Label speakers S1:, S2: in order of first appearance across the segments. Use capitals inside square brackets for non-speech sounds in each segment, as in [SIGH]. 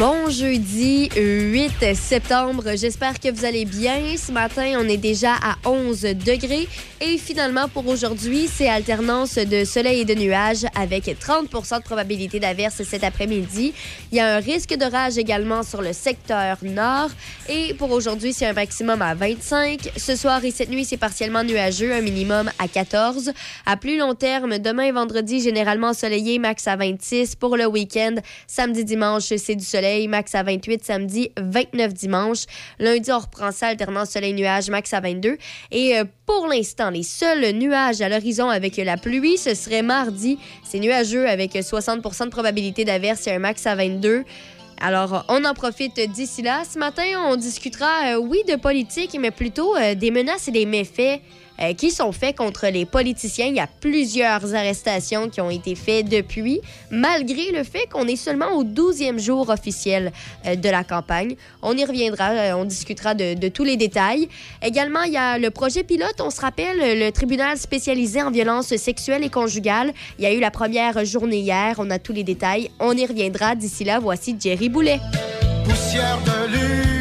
S1: Bon jeudi 8 septembre, j'espère que vous allez bien. Ce matin, on est déjà à 11 degrés et finalement pour aujourd'hui, c'est alternance de soleil et de nuages avec 30% de probabilité d'averse cet après-midi. Il y a un risque d'orage également sur le secteur nord et pour aujourd'hui, c'est un maximum à 25. Ce soir et cette nuit, c'est partiellement nuageux, un minimum à 14. À plus long terme, demain et vendredi, généralement ensoleillé, max à 26. Pour le week-end, samedi, dimanche, c'est du soleil, max à 28, samedi 29 dimanche. Lundi, on reprend ça, alternant soleil-nuage, max à 22. Et euh, pour l'instant, les seuls nuages à l'horizon avec la pluie, ce serait mardi. C'est nuageux avec 60% de probabilité d'averse et un max à 22. Alors, on en profite d'ici là. Ce matin, on discutera, euh, oui, de politique, mais plutôt euh, des menaces et des méfaits euh, qui sont faits contre les politiciens. Il y a plusieurs arrestations qui ont été faites depuis, malgré le fait qu'on est seulement au 12e jour officiel euh, de la campagne. On y reviendra, euh, on discutera de, tous les détails. Également, il y a le projet pilote. On se rappelle, le tribunal spécialisé en violences sexuelles et conjugales. Il y a eu la première journée hier. On a tous les détails. On y reviendra. D'ici là, voici Jerry Boulet.
S2: Poussière de lune.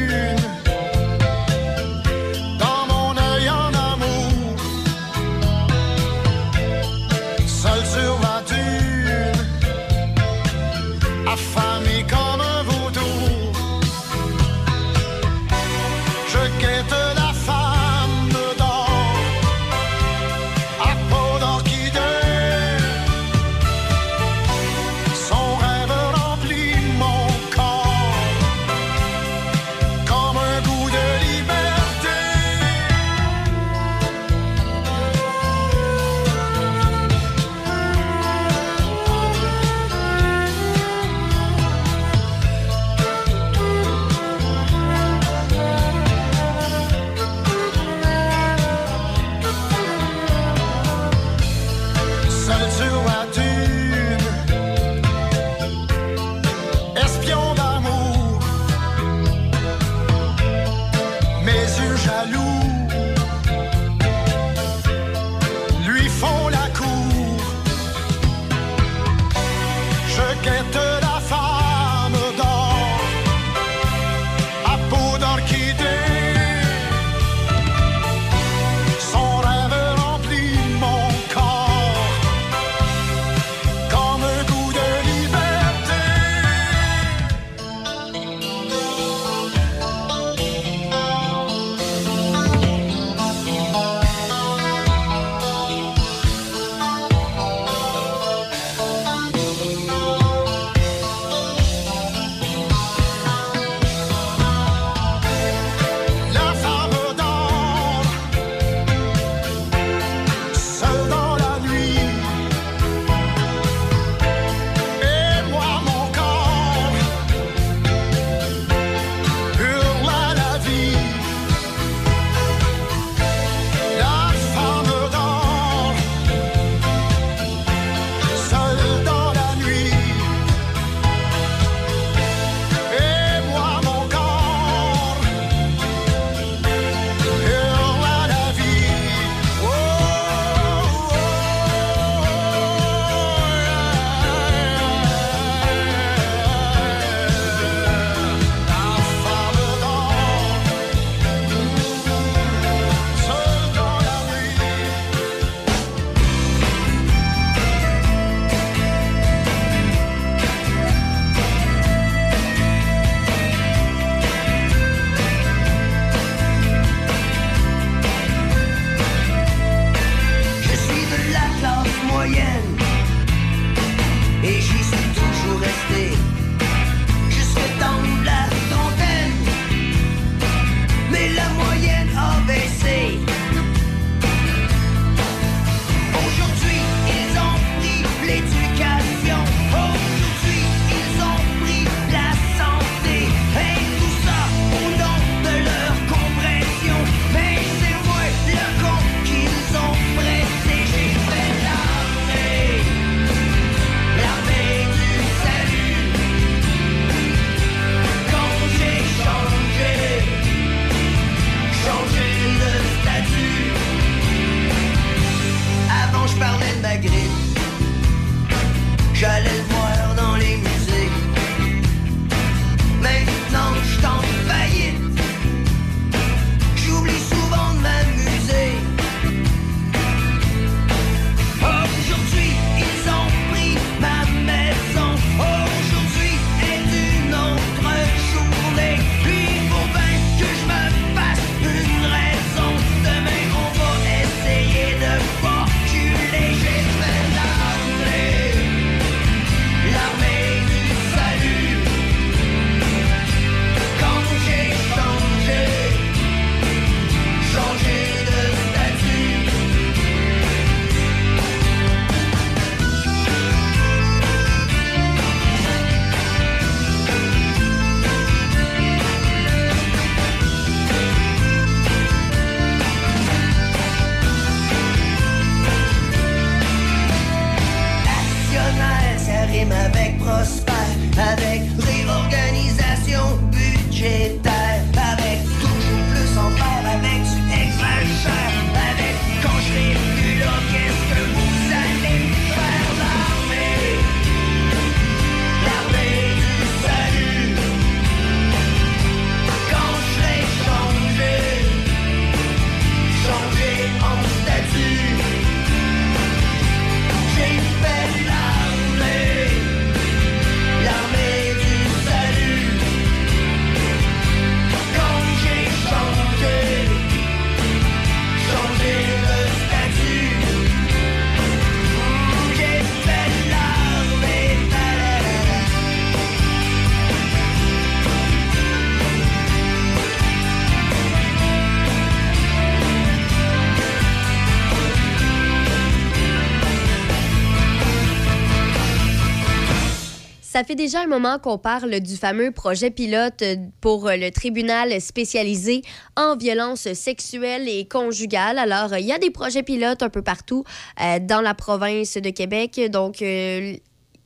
S3: Ça fait
S1: déjà un moment qu'on parle du fameux projet pilote euh, pour euh, le tribunal spécialisé en violence sexuelle et conjugale. Alors, euh, il y a des projets pilotes un peu partout dans la province de Québec. Donc,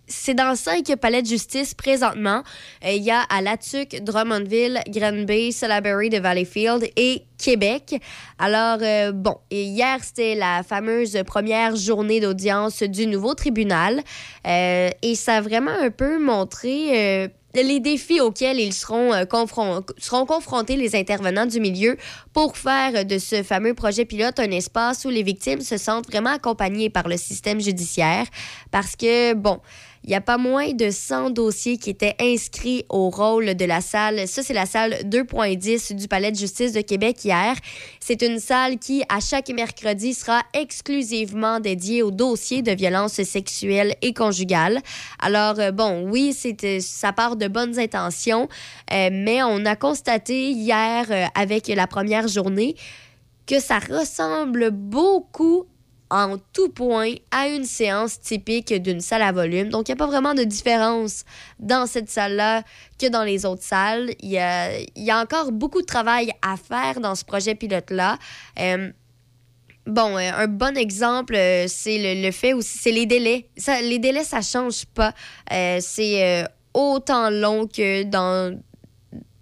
S1: c'est dans cinq palais de justice présentement. Euh, Il y a à Latuc, Drummondville, Granby, Salaberry de Valleyfield et Québec. Alors, euh, bon, hier, c'était la fameuse première journée d'audience du nouveau tribunal. Euh, et ça a vraiment un peu montré... les défis auxquels ils seront, seront confrontés, les intervenants du milieu, pour faire de ce fameux projet pilote un espace où les victimes se sentent vraiment accompagnées par le système judiciaire. Parce que, bon, il n'y a pas moins de 100 dossiers qui étaient inscrits au rôle de la salle. Ça, c'est la salle 2.10 du Palais de justice de Québec hier. C'est une salle qui, à chaque mercredi, sera exclusivement dédiée aux dossiers de violences sexuelles et conjugales. Alors, euh, bon, oui, euh, ça part de bonnes intentions, euh, mais on a constaté hier, avec la première journée, que ça ressemble beaucoup en tout point à une séance typique d'une salle à volume. Donc, il n'y a pas vraiment de différence dans cette salle-là que dans les autres salles. Il y a, y a encore beaucoup de travail à faire dans ce projet pilote-là. Euh, Bon, euh, un bon exemple, euh, c'est le, le fait aussi, c'est les délais. Ça, les délais, ça change pas. C'est autant long que dans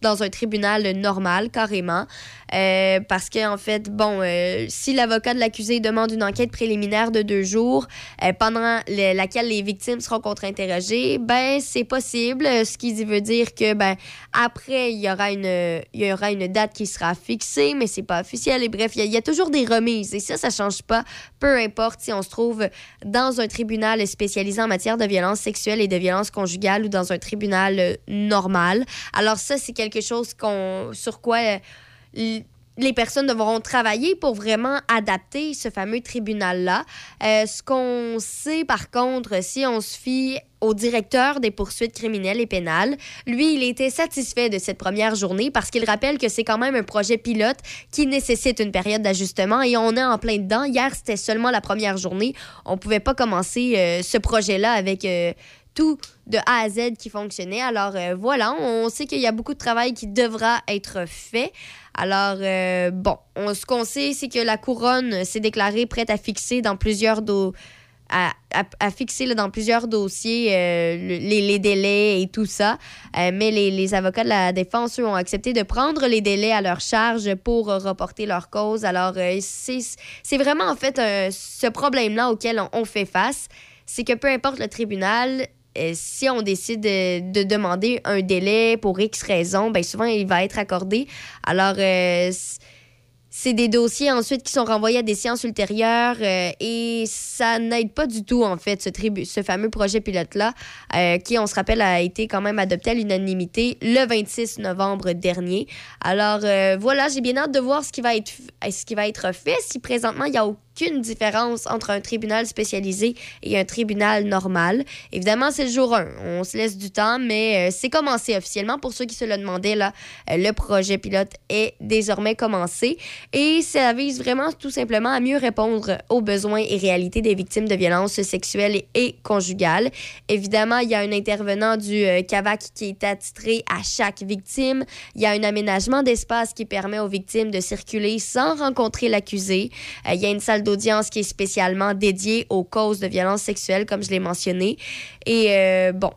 S1: dans un tribunal normal, carrément. Euh, parce qu'en en fait, bon, euh, si l'avocat de l'accusé demande une enquête préliminaire de deux jours, euh, pendant le- laquelle les victimes seront contre-interrogées, ben, c'est possible. Ce qui veut dire que, ben, après, il y aura une, il y aura une date qui sera fixée, mais c'est pas officiel. Et bref, il y y, a toujours des remises. Et ça, ça change pas. Peu importe si on se trouve dans un tribunal spécialisé en matière de violence sexuelle et de violence conjugale ou dans un tribunal normal. Alors ça, c'est quelque chose qu'on, sur quoi les personnes devront travailler pour vraiment adapter ce fameux tribunal-là. Euh, ce qu'on sait, par contre, si on se fie au directeur des poursuites criminelles et pénales, lui, il était satisfait de cette première journée parce qu'il rappelle que c'est quand même un projet pilote qui nécessite une période d'ajustement et on est en plein dedans. Hier, c'était seulement la première journée. On pouvait pas commencer euh, ce projet-là avec... euh, tout de A à Z qui fonctionnait. Alors voilà, on sait qu'il y a beaucoup de travail qui devra être fait. Alors euh, bon, on- ce qu'on sait, c'est que la couronne s'est déclarée prête à fixer dans plusieurs à, fixer dans plusieurs dossiers euh, le- les, délais et tout ça. Euh, mais les, avocats de la défense, eux, ont accepté de prendre les délais à leur charge pour reporter leur cause. Alors, c'est vraiment en fait ce problème-là auquel on fait face. C'est que peu importe le tribunal, euh, si on décide de, de demander un délai pour X raison, ben souvent il va être accordé. Alors, euh, c'est des dossiers ensuite qui sont renvoyés à des séances ultérieures euh, et ça n'aide pas du tout, en fait, ce, fameux projet pilote-là, euh, qui, on se rappelle, a été quand même adopté à l'unanimité le 26 novembre dernier. Alors, voilà, j'ai bien hâte de voir ce qui va être, ce qui va être fait. Si présentement, il n'y a aucune différence entre un tribunal spécialisé et un tribunal normal. Évidemment, c'est le jour 1. On se laisse du temps, mais euh, c'est commencé officiellement. Pour ceux qui se le demandaient, là, euh, le projet pilote est désormais commencé. Et ça vise vraiment tout simplement à mieux répondre aux besoins et réalités des victimes de violences sexuelles et conjugales. Évidemment, il y a un intervenant du euh, CAVAC qui est attitré à chaque victime. Il y a un aménagement d'espace qui permet aux victimes de circuler sans rencontrer l'accusé. Il y a une salle d'audience qui est spécialement dédiée aux causes de violences sexuelles, comme je l'ai mentionné. Et euh, bon,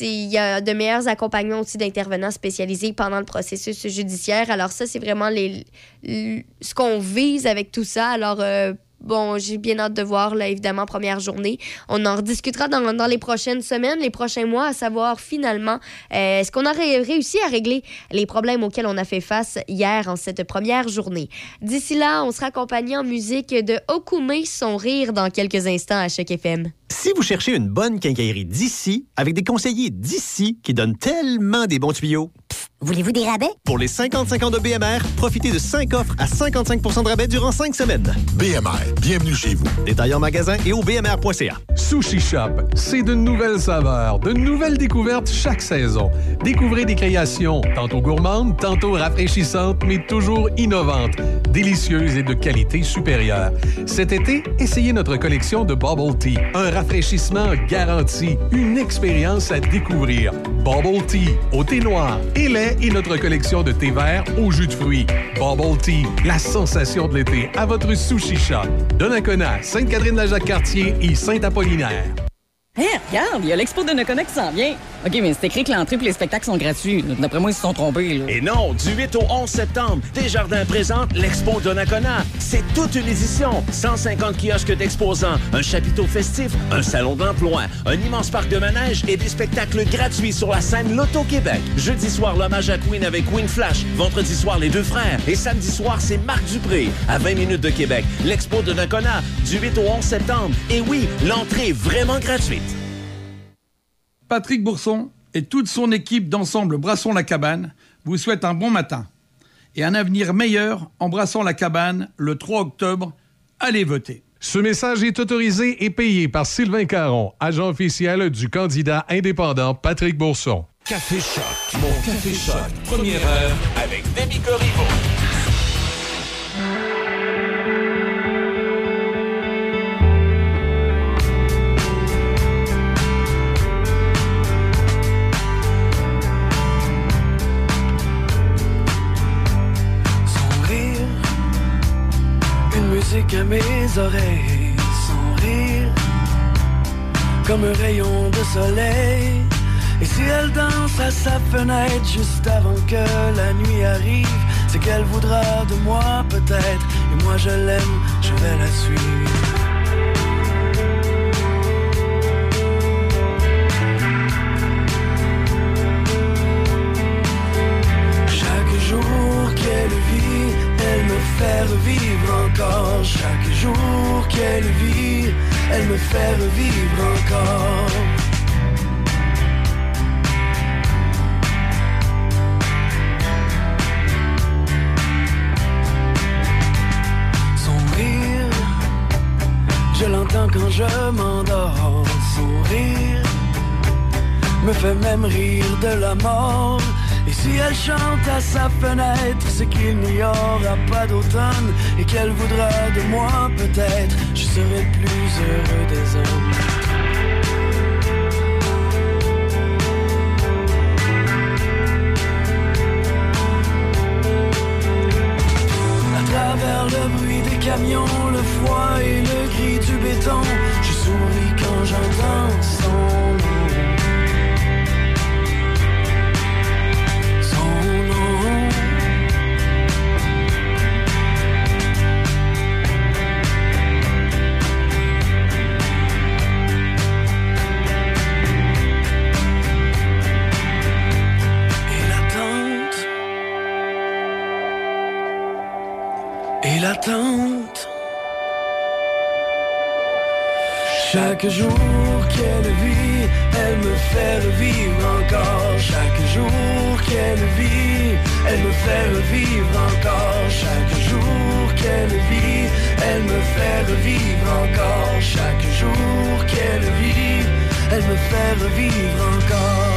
S1: il y a de meilleurs accompagnements aussi d'intervenants spécialisés pendant le processus judiciaire. Alors ça, c'est vraiment les, ce qu'on vise avec tout ça. Alors, euh, bon, j'ai bien hâte de voir, là, évidemment, première journée. On en rediscutera dans, dans les prochaines semaines, les prochains mois, à savoir finalement, euh, est-ce qu'on aurait réussi à régler les problèmes auxquels on a fait face hier en cette première journée. D'ici là, on sera accompagné en musique de Okume, son rire dans quelques instants à Choc FM.
S4: Si vous cherchez une bonne quincaillerie d'ici, avec des conseillers d'ici qui donnent tellement des bons tuyaux,
S5: Voulez-vous des rabais?
S4: pour les 50-50 de BMR, profitez de 5 offres à 55% de rabais durant 5 semaines.
S6: BMR, bienvenue chez vous.
S4: Détails en magasin et au bmr.ca.
S7: Sushi Shop, c'est de nouvelles saveurs, de nouvelles découvertes chaque saison. Découvrez des créations tantôt gourmandes, tantôt rafraîchissantes, mais toujours innovantes, délicieuses et de qualité supérieure. Cet été, essayez notre collection de Bubble Tea, un rafraîchissement garanti, une expérience à découvrir. Bubble Tea, au thé noir et lait et notre collection de thé vert au jus de fruits. Bubble Tea, la sensation de l'été à votre Sushi Shop. Donnacona, Sainte-Catherine-la-Jacques-Cartier et Saint-Apollinaire.
S8: Hé, regarde, il y a l'expo de Nakona qui s'en vient. OK, mais c'est écrit que l'entrée et les spectacles sont gratuits. D'après moi, ils se sont trompés.
S9: Et non, du 8 au 11 septembre, Desjardins présente l'Expo Donnacona. C'est toute une édition. 150 kiosques d'exposants, un chapiteau festif, un salon d'emploi, un immense parc de manège et des spectacles gratuits sur la scène Loto-Québec. Jeudi soir, l'hommage à Queen avec Queen Flash. Vendredi soir, les deux frères. Et samedi soir, c'est Marc Dupré. À 20 minutes de Québec, l'Expo de Donnacona, du 8 au 11 septembre. Et oui, l'entrée est vraiment gratuite.
S10: Patrick Bourson et toute son équipe d'ensemble Brasson la Cabane vous souhaitent un bon matin et un avenir meilleur en brassant la cabane le 3 octobre. Allez voter.
S7: Ce message est autorisé et payé par Sylvain Caron, agent officiel du candidat indépendant Patrick Bourson.
S11: Café Choc. Mon Café Choc. Première heure avec Demi Corriveau.
S12: Mes oreilles. Son rire, comme un rayon de soleil. Et si elle danse à sa fenêtre juste avant que la nuit arrive, c'est qu'elle voudra de moi peut-être. Et moi je l'aime, je vais la suivre. Qu'elle vit, elle me fait revivre encore. Chaque jour qu'elle vit, elle me fait revivre encore. Son rire, je l'entends quand je m'endors. Son rire me fait même rire de la mort. Et si elle chante à sa fenêtre, c'est qu'il n'y aura pas d'automne et qu'elle voudra de moi peut-être. Je serai plus heureux des hommes. Travers le bruit des camions, le froid et le gris du béton, je souris quand j'entends son L'attente.
S3: Chaque jour qu'elle vit, elle me fait revivre encore. Chaque jour qu'elle vit, elle me fait revivre encore. Chaque jour qu'elle vit, elle me fait revivre encore. Chaque jour qu'elle vit, elle me fait revivre encore.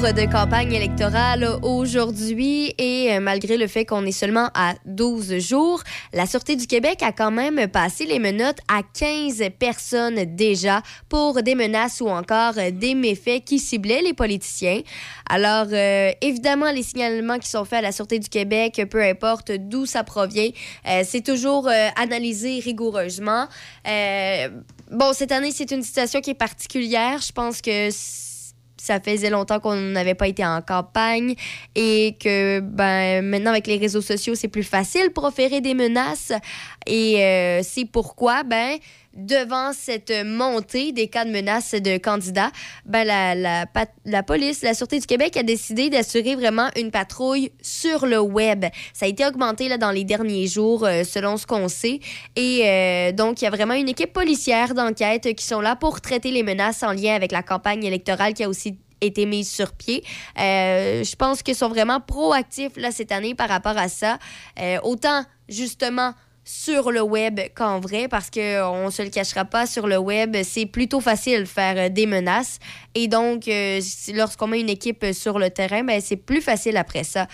S5: De
S1: campagne électorale aujourd'hui et euh, malgré le fait qu'on est seulement à 12 jours, la Sûreté du Québec a quand même passé les menottes à 15 personnes déjà pour des menaces ou encore des méfaits qui ciblaient les politiciens. Alors, euh, évidemment, les signalements qui sont faits à la Sûreté du Québec, peu importe d'où ça provient, euh, c'est toujours analysé rigoureusement. Bon, cette année, c'est une situation qui est particulière. Je pense que ça faisait longtemps qu'on n'avait pas été en campagne et que ben, maintenant, avec les réseaux sociaux, c'est plus facile pour proférer des menaces. Et euh, c'est pourquoi, ben, devant cette montée des cas de menaces de candidats, ben, la, la, police, la Sûreté du Québec a décidé d'assurer vraiment une patrouille sur le web. Ça a été augmenté là, dans les derniers jours, euh, selon ce qu'on sait. Et euh, donc, il y a vraiment une équipe policière d'enquête qui sont là pour traiter les menaces en lien avec la campagne électorale qui a aussi été mise sur pied. Euh, je pense qu'ils sont vraiment proactifs là, cette année par rapport à ça. Autant, justement, sur le web qu'en vrai, parce qu'on ne se le cachera pas, sur le web, c'est plutôt facile de faire euh, des menaces. Et donc, euh, lorsqu'on met une équipe sur le terrain, ben, c'est plus facile après ça.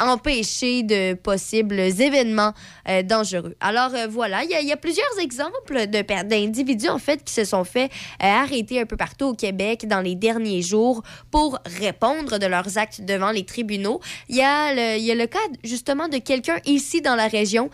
S1: Empêcher de possibles événements euh, dangereux. Alors euh, voilà, il y, a- plusieurs exemples d'individus en fait qui se sont fait euh, arrêter un peu partout au Québec dans les derniers jours pour répondre de leurs actes devant les tribunaux. Il y y a le cas justement de quelqu'un ici dans la région.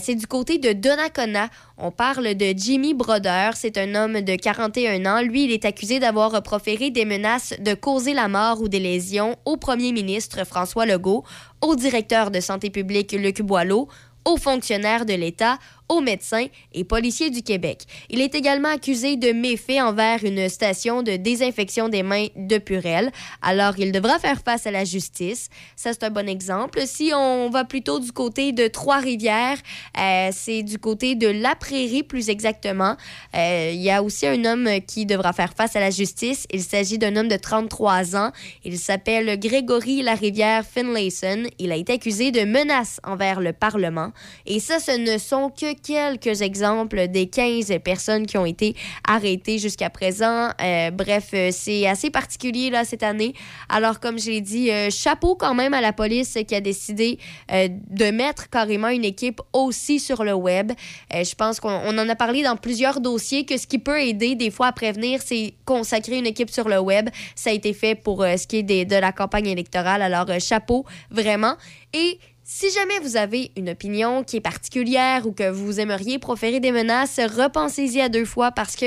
S1: C'est du côté de Donnacona. On parle de Jimmy Broder. C'est un homme de 41 ans. Lui, il est accusé d'avoir proféré des menaces de causer la mort ou des lésions au premier ministre François Legault, au directeur de santé publique Luc Boileau, aux fonctionnaires de l'État, aux médecins et policiers du Québec. Il est également accusé de méfaits envers une station de désinfection des mains de Purel. Alors, il devra faire face à la justice. Ça, c'est un bon exemple. Si on va plutôt du côté de Trois-Rivières, euh, c'est du côté de La Prairie, plus exactement. Euh, Il y a aussi un homme qui devra faire face à la justice. Il s'agit d'un homme de 33 ans. Il s'appelle Grégory Larivière Finlayson. Il a été accusé de menaces envers le Parlement. Et ça, ce ne sont que quelques exemples des 15 personnes qui ont été arrêtées jusqu'à présent. Euh, bref, euh, c'est assez particulier là, cette année. Alors, comme je l'ai dit, euh, chapeau quand même à la police qui a décidé de mettre carrément une équipe aussi sur le web. Je pense qu'on on en a parlé dans plusieurs dossiers que ce qui peut aider des fois à prévenir, c'est consacrer une équipe sur le web. Ça a été fait pour ce qui est de la campagne électorale. Alors, chapeau, vraiment. Et si jamais vous avez une opinion qui est particulière ou que vous aimeriez proférer des menaces, repensez-y à deux fois parce que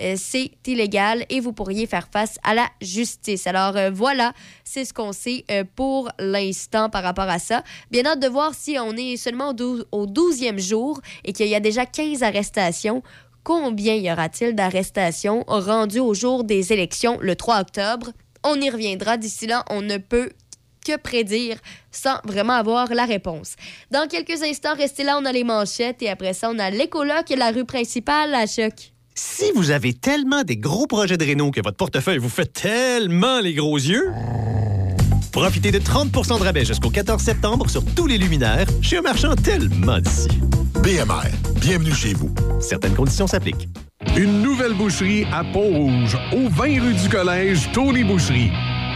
S1: euh, c'est illégal et vous pourriez faire face à la justice. Alors euh, voilà, c'est ce qu'on sait euh, pour l'instant par rapport à ça. Bien hâte de voir si on est seulement au, dou- au 12e jour et qu'il y a déjà 15 arrestations. Combien y aura-t-il d'arrestations rendues au jour des élections le 3 octobre? On y reviendra. D'ici là, on ne peut que prédire sans vraiment avoir la réponse. Dans quelques instants, restez là, on a les manchettes et après ça, on a l'écoloc et la rue principale à choc.
S4: Si vous avez tellement des gros projets de réno que votre portefeuille vous fait tellement les gros yeux, profitez de 30% de rabais jusqu'au 14 septembre sur tous les luminaires chez un marchand tellement d'ici.
S6: BMR, bienvenue chez vous.
S4: Certaines conditions s'appliquent.
S13: Une nouvelle boucherie à Pont-Rouge, au 20 rue du Collège, Tony Boucherie.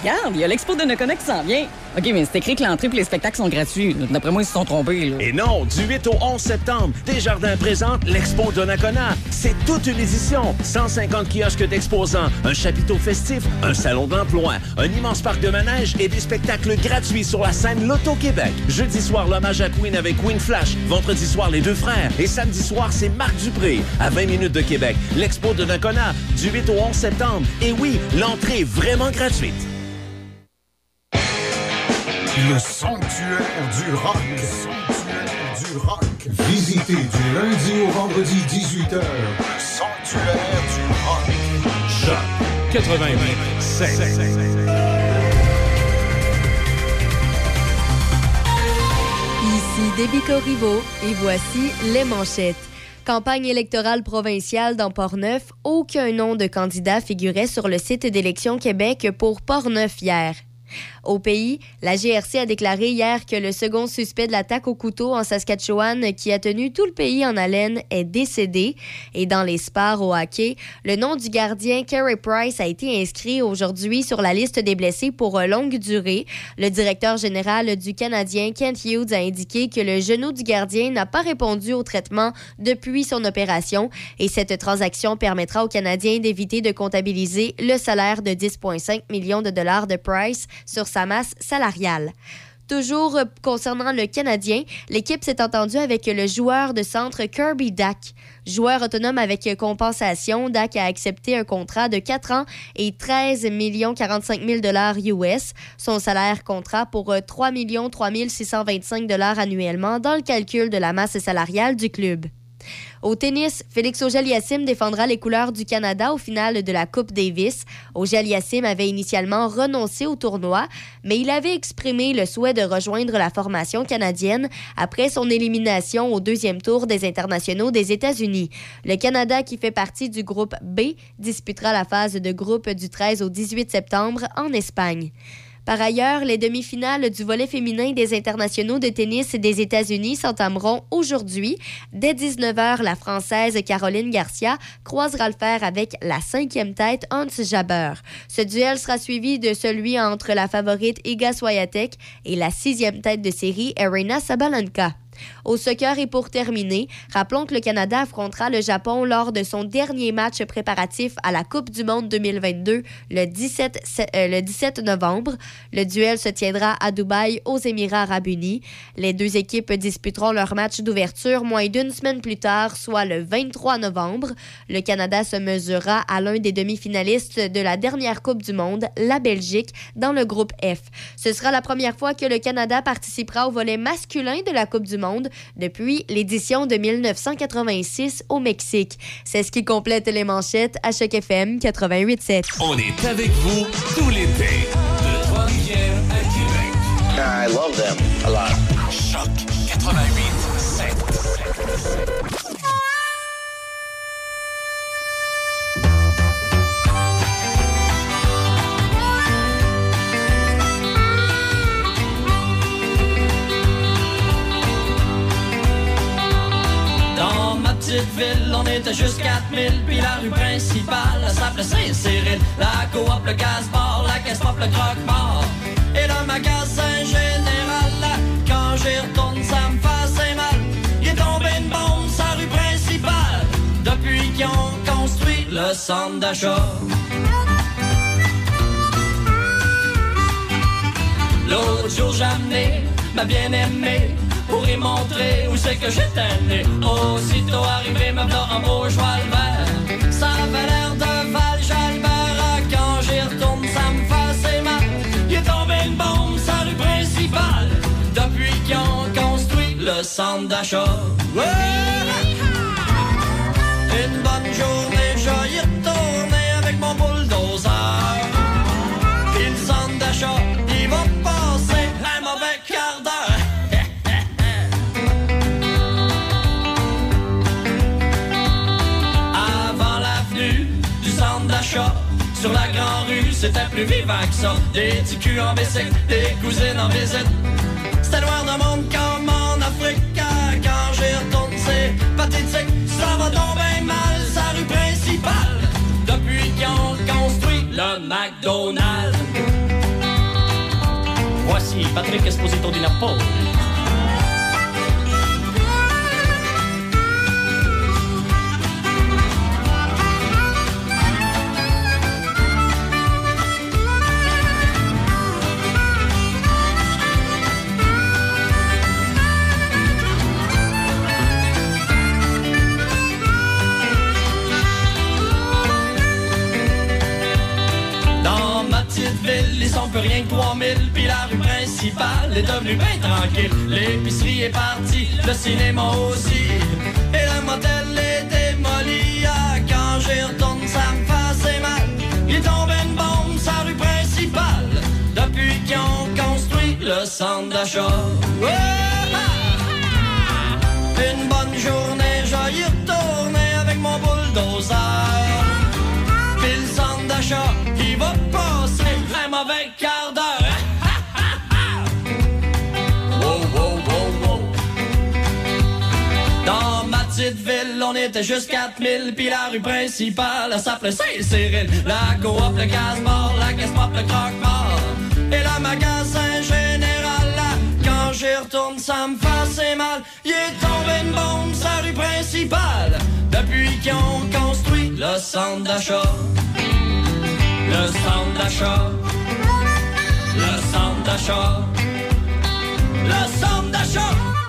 S8: Regarde, il y a l'expo de Nakona qui s'en vient. OK, mais c'est écrit que l'entrée et les spectacles sont gratuits. D'après moi, ils se sont trompés.
S9: Et non, du 8 au 11 septembre, Desjardins présente l'Expo Donnacona. C'est toute une édition. 150 kiosques d'exposants, un chapiteau festif, un salon d'emploi, un immense parc de manège et des spectacles gratuits sur la scène Loto-Québec. Jeudi soir, l'hommage à Queen avec Queen Flash. Vendredi soir, les deux frères. Et samedi soir, c'est Marc Dupré. À 20 minutes de Québec, l'Expo de Donnacona, du 8 au 11 septembre. Et oui, l'entrée est vraiment gratuite.
S14: Le sanctuaire du rock. Le sanctuaire du rock. Visitez du lundi au vendredi 18h. Le sanctuaire du rock.
S11: Choc 88 7.
S1: Ici Déby Corriveau et voici les manchettes. Campagne électorale provinciale dans Portneuf, aucun nom de candidat figurait sur le site d'élection Québec pour Portneuf hier. Au pays, la GRC a déclaré hier que le second suspect de l'attaque au couteau en Saskatchewan qui a tenu tout le pays en haleine est décédé. Et dans les sports au hockey, le nom du gardien Carey Price a été inscrit aujourd'hui sur la liste des blessés pour longue durée. Le directeur général du Canadien, Kent Hughes, a indiqué que le genou du gardien n'a pas répondu au traitement depuis son opération et cette transaction permettra aux Canadiens d'éviter de comptabiliser le salaire de 10,5 millions de dollars de Price sur sa masse salariale. Toujours euh, concernant le Canadien, l'équipe s'est entendue avec le joueur de centre Kirby Dack. Joueur autonome avec compensation, Dak a accepté un contrat de 4 ans et 13 45 000 dollars US. Son salaire comptera pour 3 3 625 dollars annuellement dans le calcul de la masse salariale du club. Au tennis, Félix Auger-Aliassime défendra les couleurs du Canada au final de la Coupe Davis. Auger-Aliassime avait initialement renoncé au tournoi, mais il avait exprimé le souhait de rejoindre la formation canadienne après son élimination au deuxième tour des internationaux des États-Unis. Le Canada, qui fait partie du groupe B, disputera la phase de groupe du 13 au 18 septembre en Espagne. Par ailleurs, les demi-finales du volet féminin des internationaux de tennis des États-Unis s'entameront aujourd'hui. Dès 19h, la Française Caroline Garcia croisera le fer avec la cinquième tête Hans Jabber. Ce duel sera suivi de celui entre la favorite Iga Swiatek et la sixième tête de série Arena Sabalenka. Au soccer et pour terminer, rappelons que le Canada affrontera le Japon lors de son dernier match préparatif à la Coupe du Monde 2022 le 17, se- euh, le 17 novembre. Le duel se tiendra à Dubaï aux Émirats arabes unis. Les deux équipes disputeront leur match d'ouverture moins d'une semaine plus tard, soit le 23 novembre. Le Canada se mesurera à l'un des demi-finalistes de la dernière Coupe du Monde, la Belgique, dans le groupe F. Ce sera la première fois que le Canada participera au volet masculin de la Coupe du Monde depuis l'édition de 1986 au Mexique. C'est ce qui complète les manchettes à Choc FM 88.7.
S11: On est avec vous tout l'été. De Trois-Rivières à Québec.
S15: I love them a lot.
S11: Choc 88
S16: on était juste 4000 Puis la rue principale, elle s'appelait Saint-Cyril La coop, le gaz-bar, la caisse pop, le croque-mort Et le magasin général Quand j'y retourne, ça me fait mal. Il est tombé une bombe la rue principale. Depuis qu'ils ont construit le centre d'achat. L'autre jour j'ai amené ma bien-aimée Pour y montrer où c'est que j'étais né. Aussitôt arrivé me en beau cheval vert. Ça avait l'air de Val Jalbert Ah, Quand j'y retourne ça me fait mal. Il est tombé une bombe sur la rue principale. Depuis qu'ils ont construit le centre d'achat. Ouais! Une bonne journée, c'était plus vivant que ça. Des petits culs en bicycle, des cousines en visite. C'était loin de monde comme en Afrique Ah, Quand j'y retourne, c'est pathétique. Ça va tomber mal, sa rue principale. Depuis qu'ils ont construit le McDonald's. Voici Patrick Esposito di Napoli on peut rien que 3000 Puis la rue principale est devenue bien tranquille. L'épicerie est partie, le cinéma aussi. Et le motel est démoli ah, Quand j'y retourne ça me fait mal. Il est tombé une bombe sa rue principale. Depuis qu'ils ont construit le centre d'achat! Ah!
S17: Une bonne journée, j'y retourné avec mon bulldozer centre d'achat qui va passer un mauvais quart d'heure. [LAUGHS] Dans ma petite ville, on était juste 4000 Puis la rue principale, elle s'appelait Saint-Cyril La coop, le gaz-mort, la caisse pop, le croque-mort. Et le magasin j'y retourne, ça me fait mal. Il est tombé une bombe, sa rue principale Depuis qu'ils ont construit le centre d'achat. Le centre d'achat. Le centre d'achat. Le centre d'achat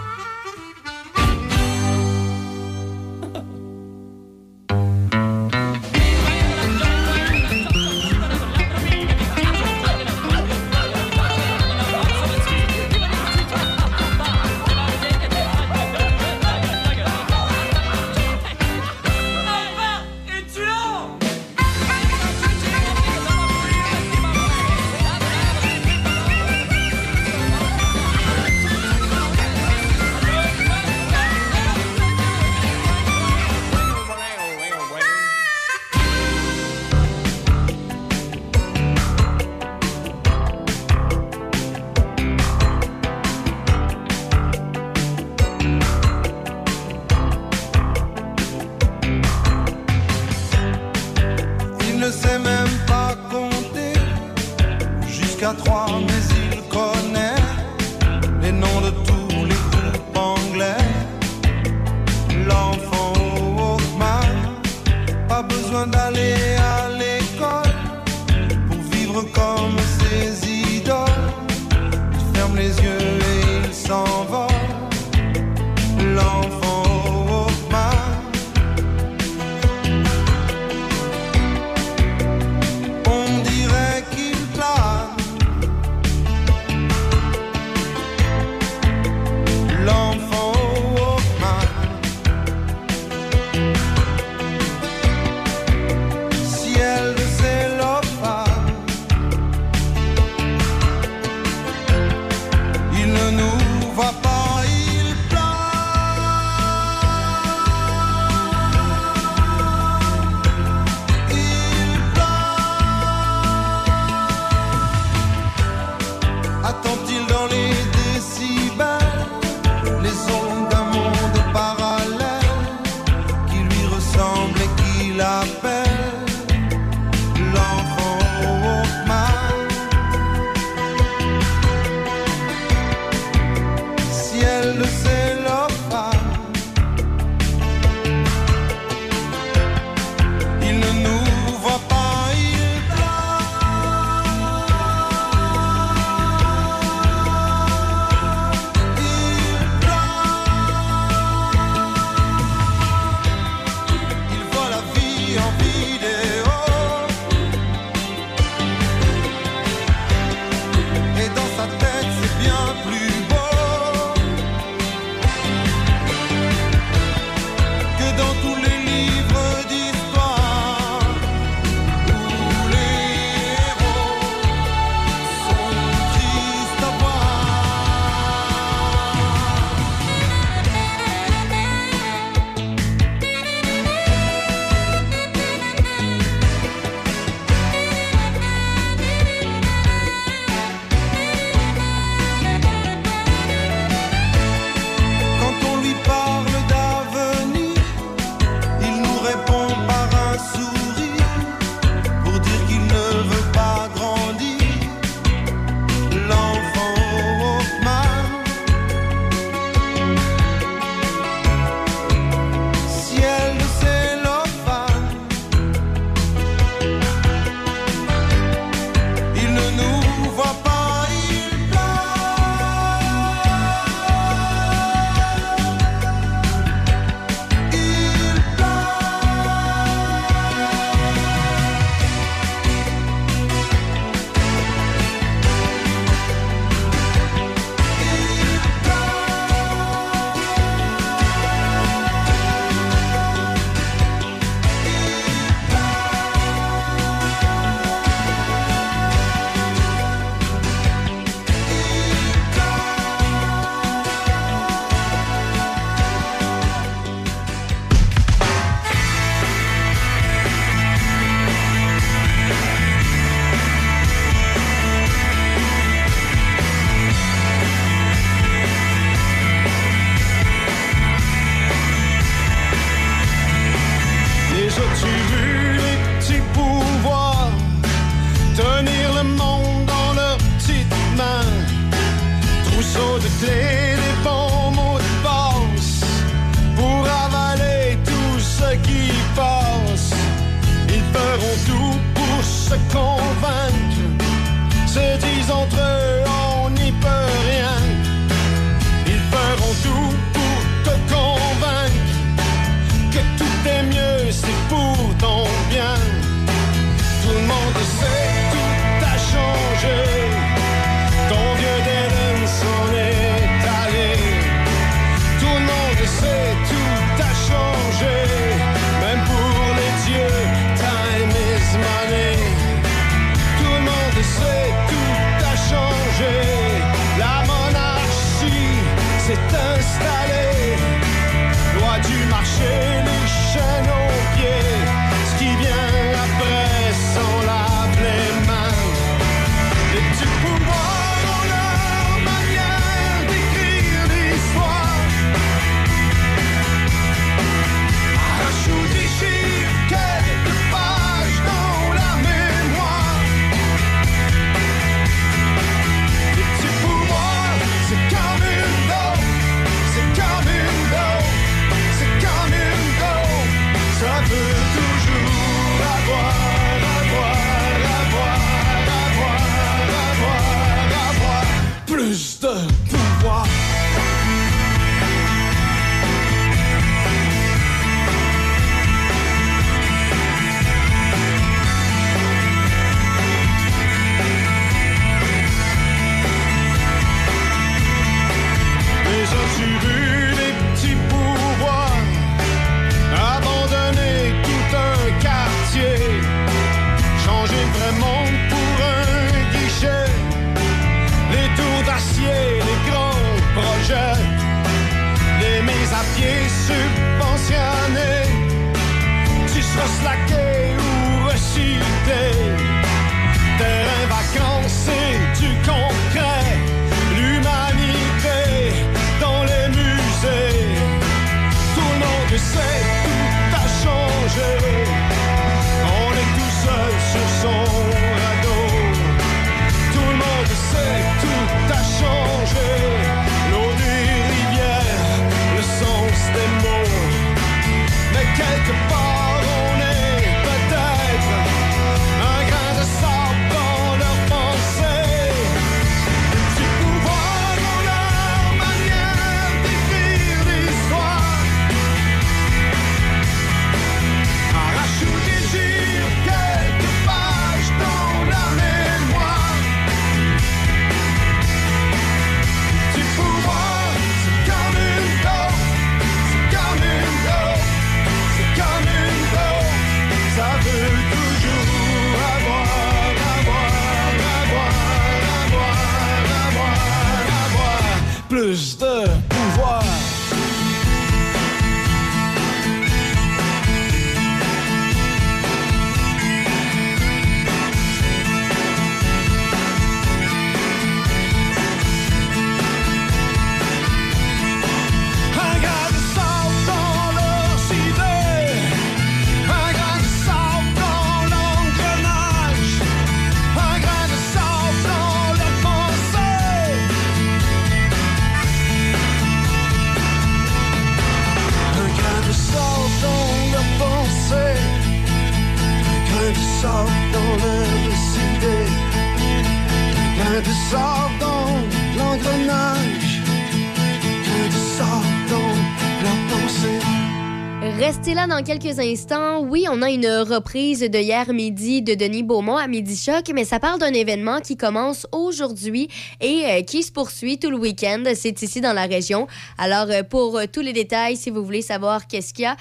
S1: Restez là dans quelques instants. Oui, on a une reprise de hier midi de Denis Beaumont à Midi Choc, mais ça parle d'un événement qui commence aujourd'hui et euh, qui se poursuit tout le week-end. C'est ici dans la région. Alors, euh, pour euh, tous les détails, si vous voulez savoir qu'est-ce qu'il y a,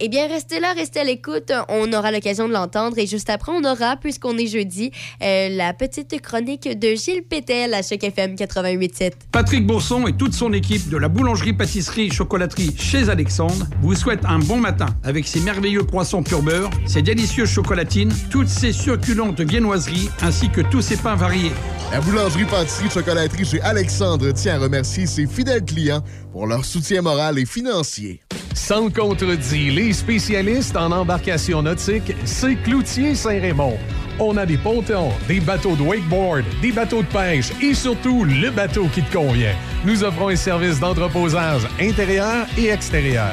S1: eh bien, restez là, restez à l'écoute. On aura l'occasion de l'entendre et juste après, on aura, puisqu'on est jeudi, la petite chronique de Gilles Pétel à Choc FM 88.7.
S10: Patrick Bourson et toute son équipe de la boulangerie-pâtisserie-chocolaterie chez Alexandre vous souhaitent un bon matin avec ses merveilleux croissants pur beurre, ses délicieuses chocolatines, toutes ses succulentes viennoiseries ainsi que tous ses pains variés.
S18: La boulangerie-pâtisserie-chocolaterie chez Alexandre tient à remercier ses fidèles clients pour leur soutien moral et financier.
S7: Sans le contredit, les spécialistes en embarcation nautique, c'est Cloutier Saint-Raymond. On a des pontons, des bateaux de wakeboard, des bateaux de pêche et surtout le bateau qui te convient. Nous offrons un service d'entreposage intérieur et extérieur.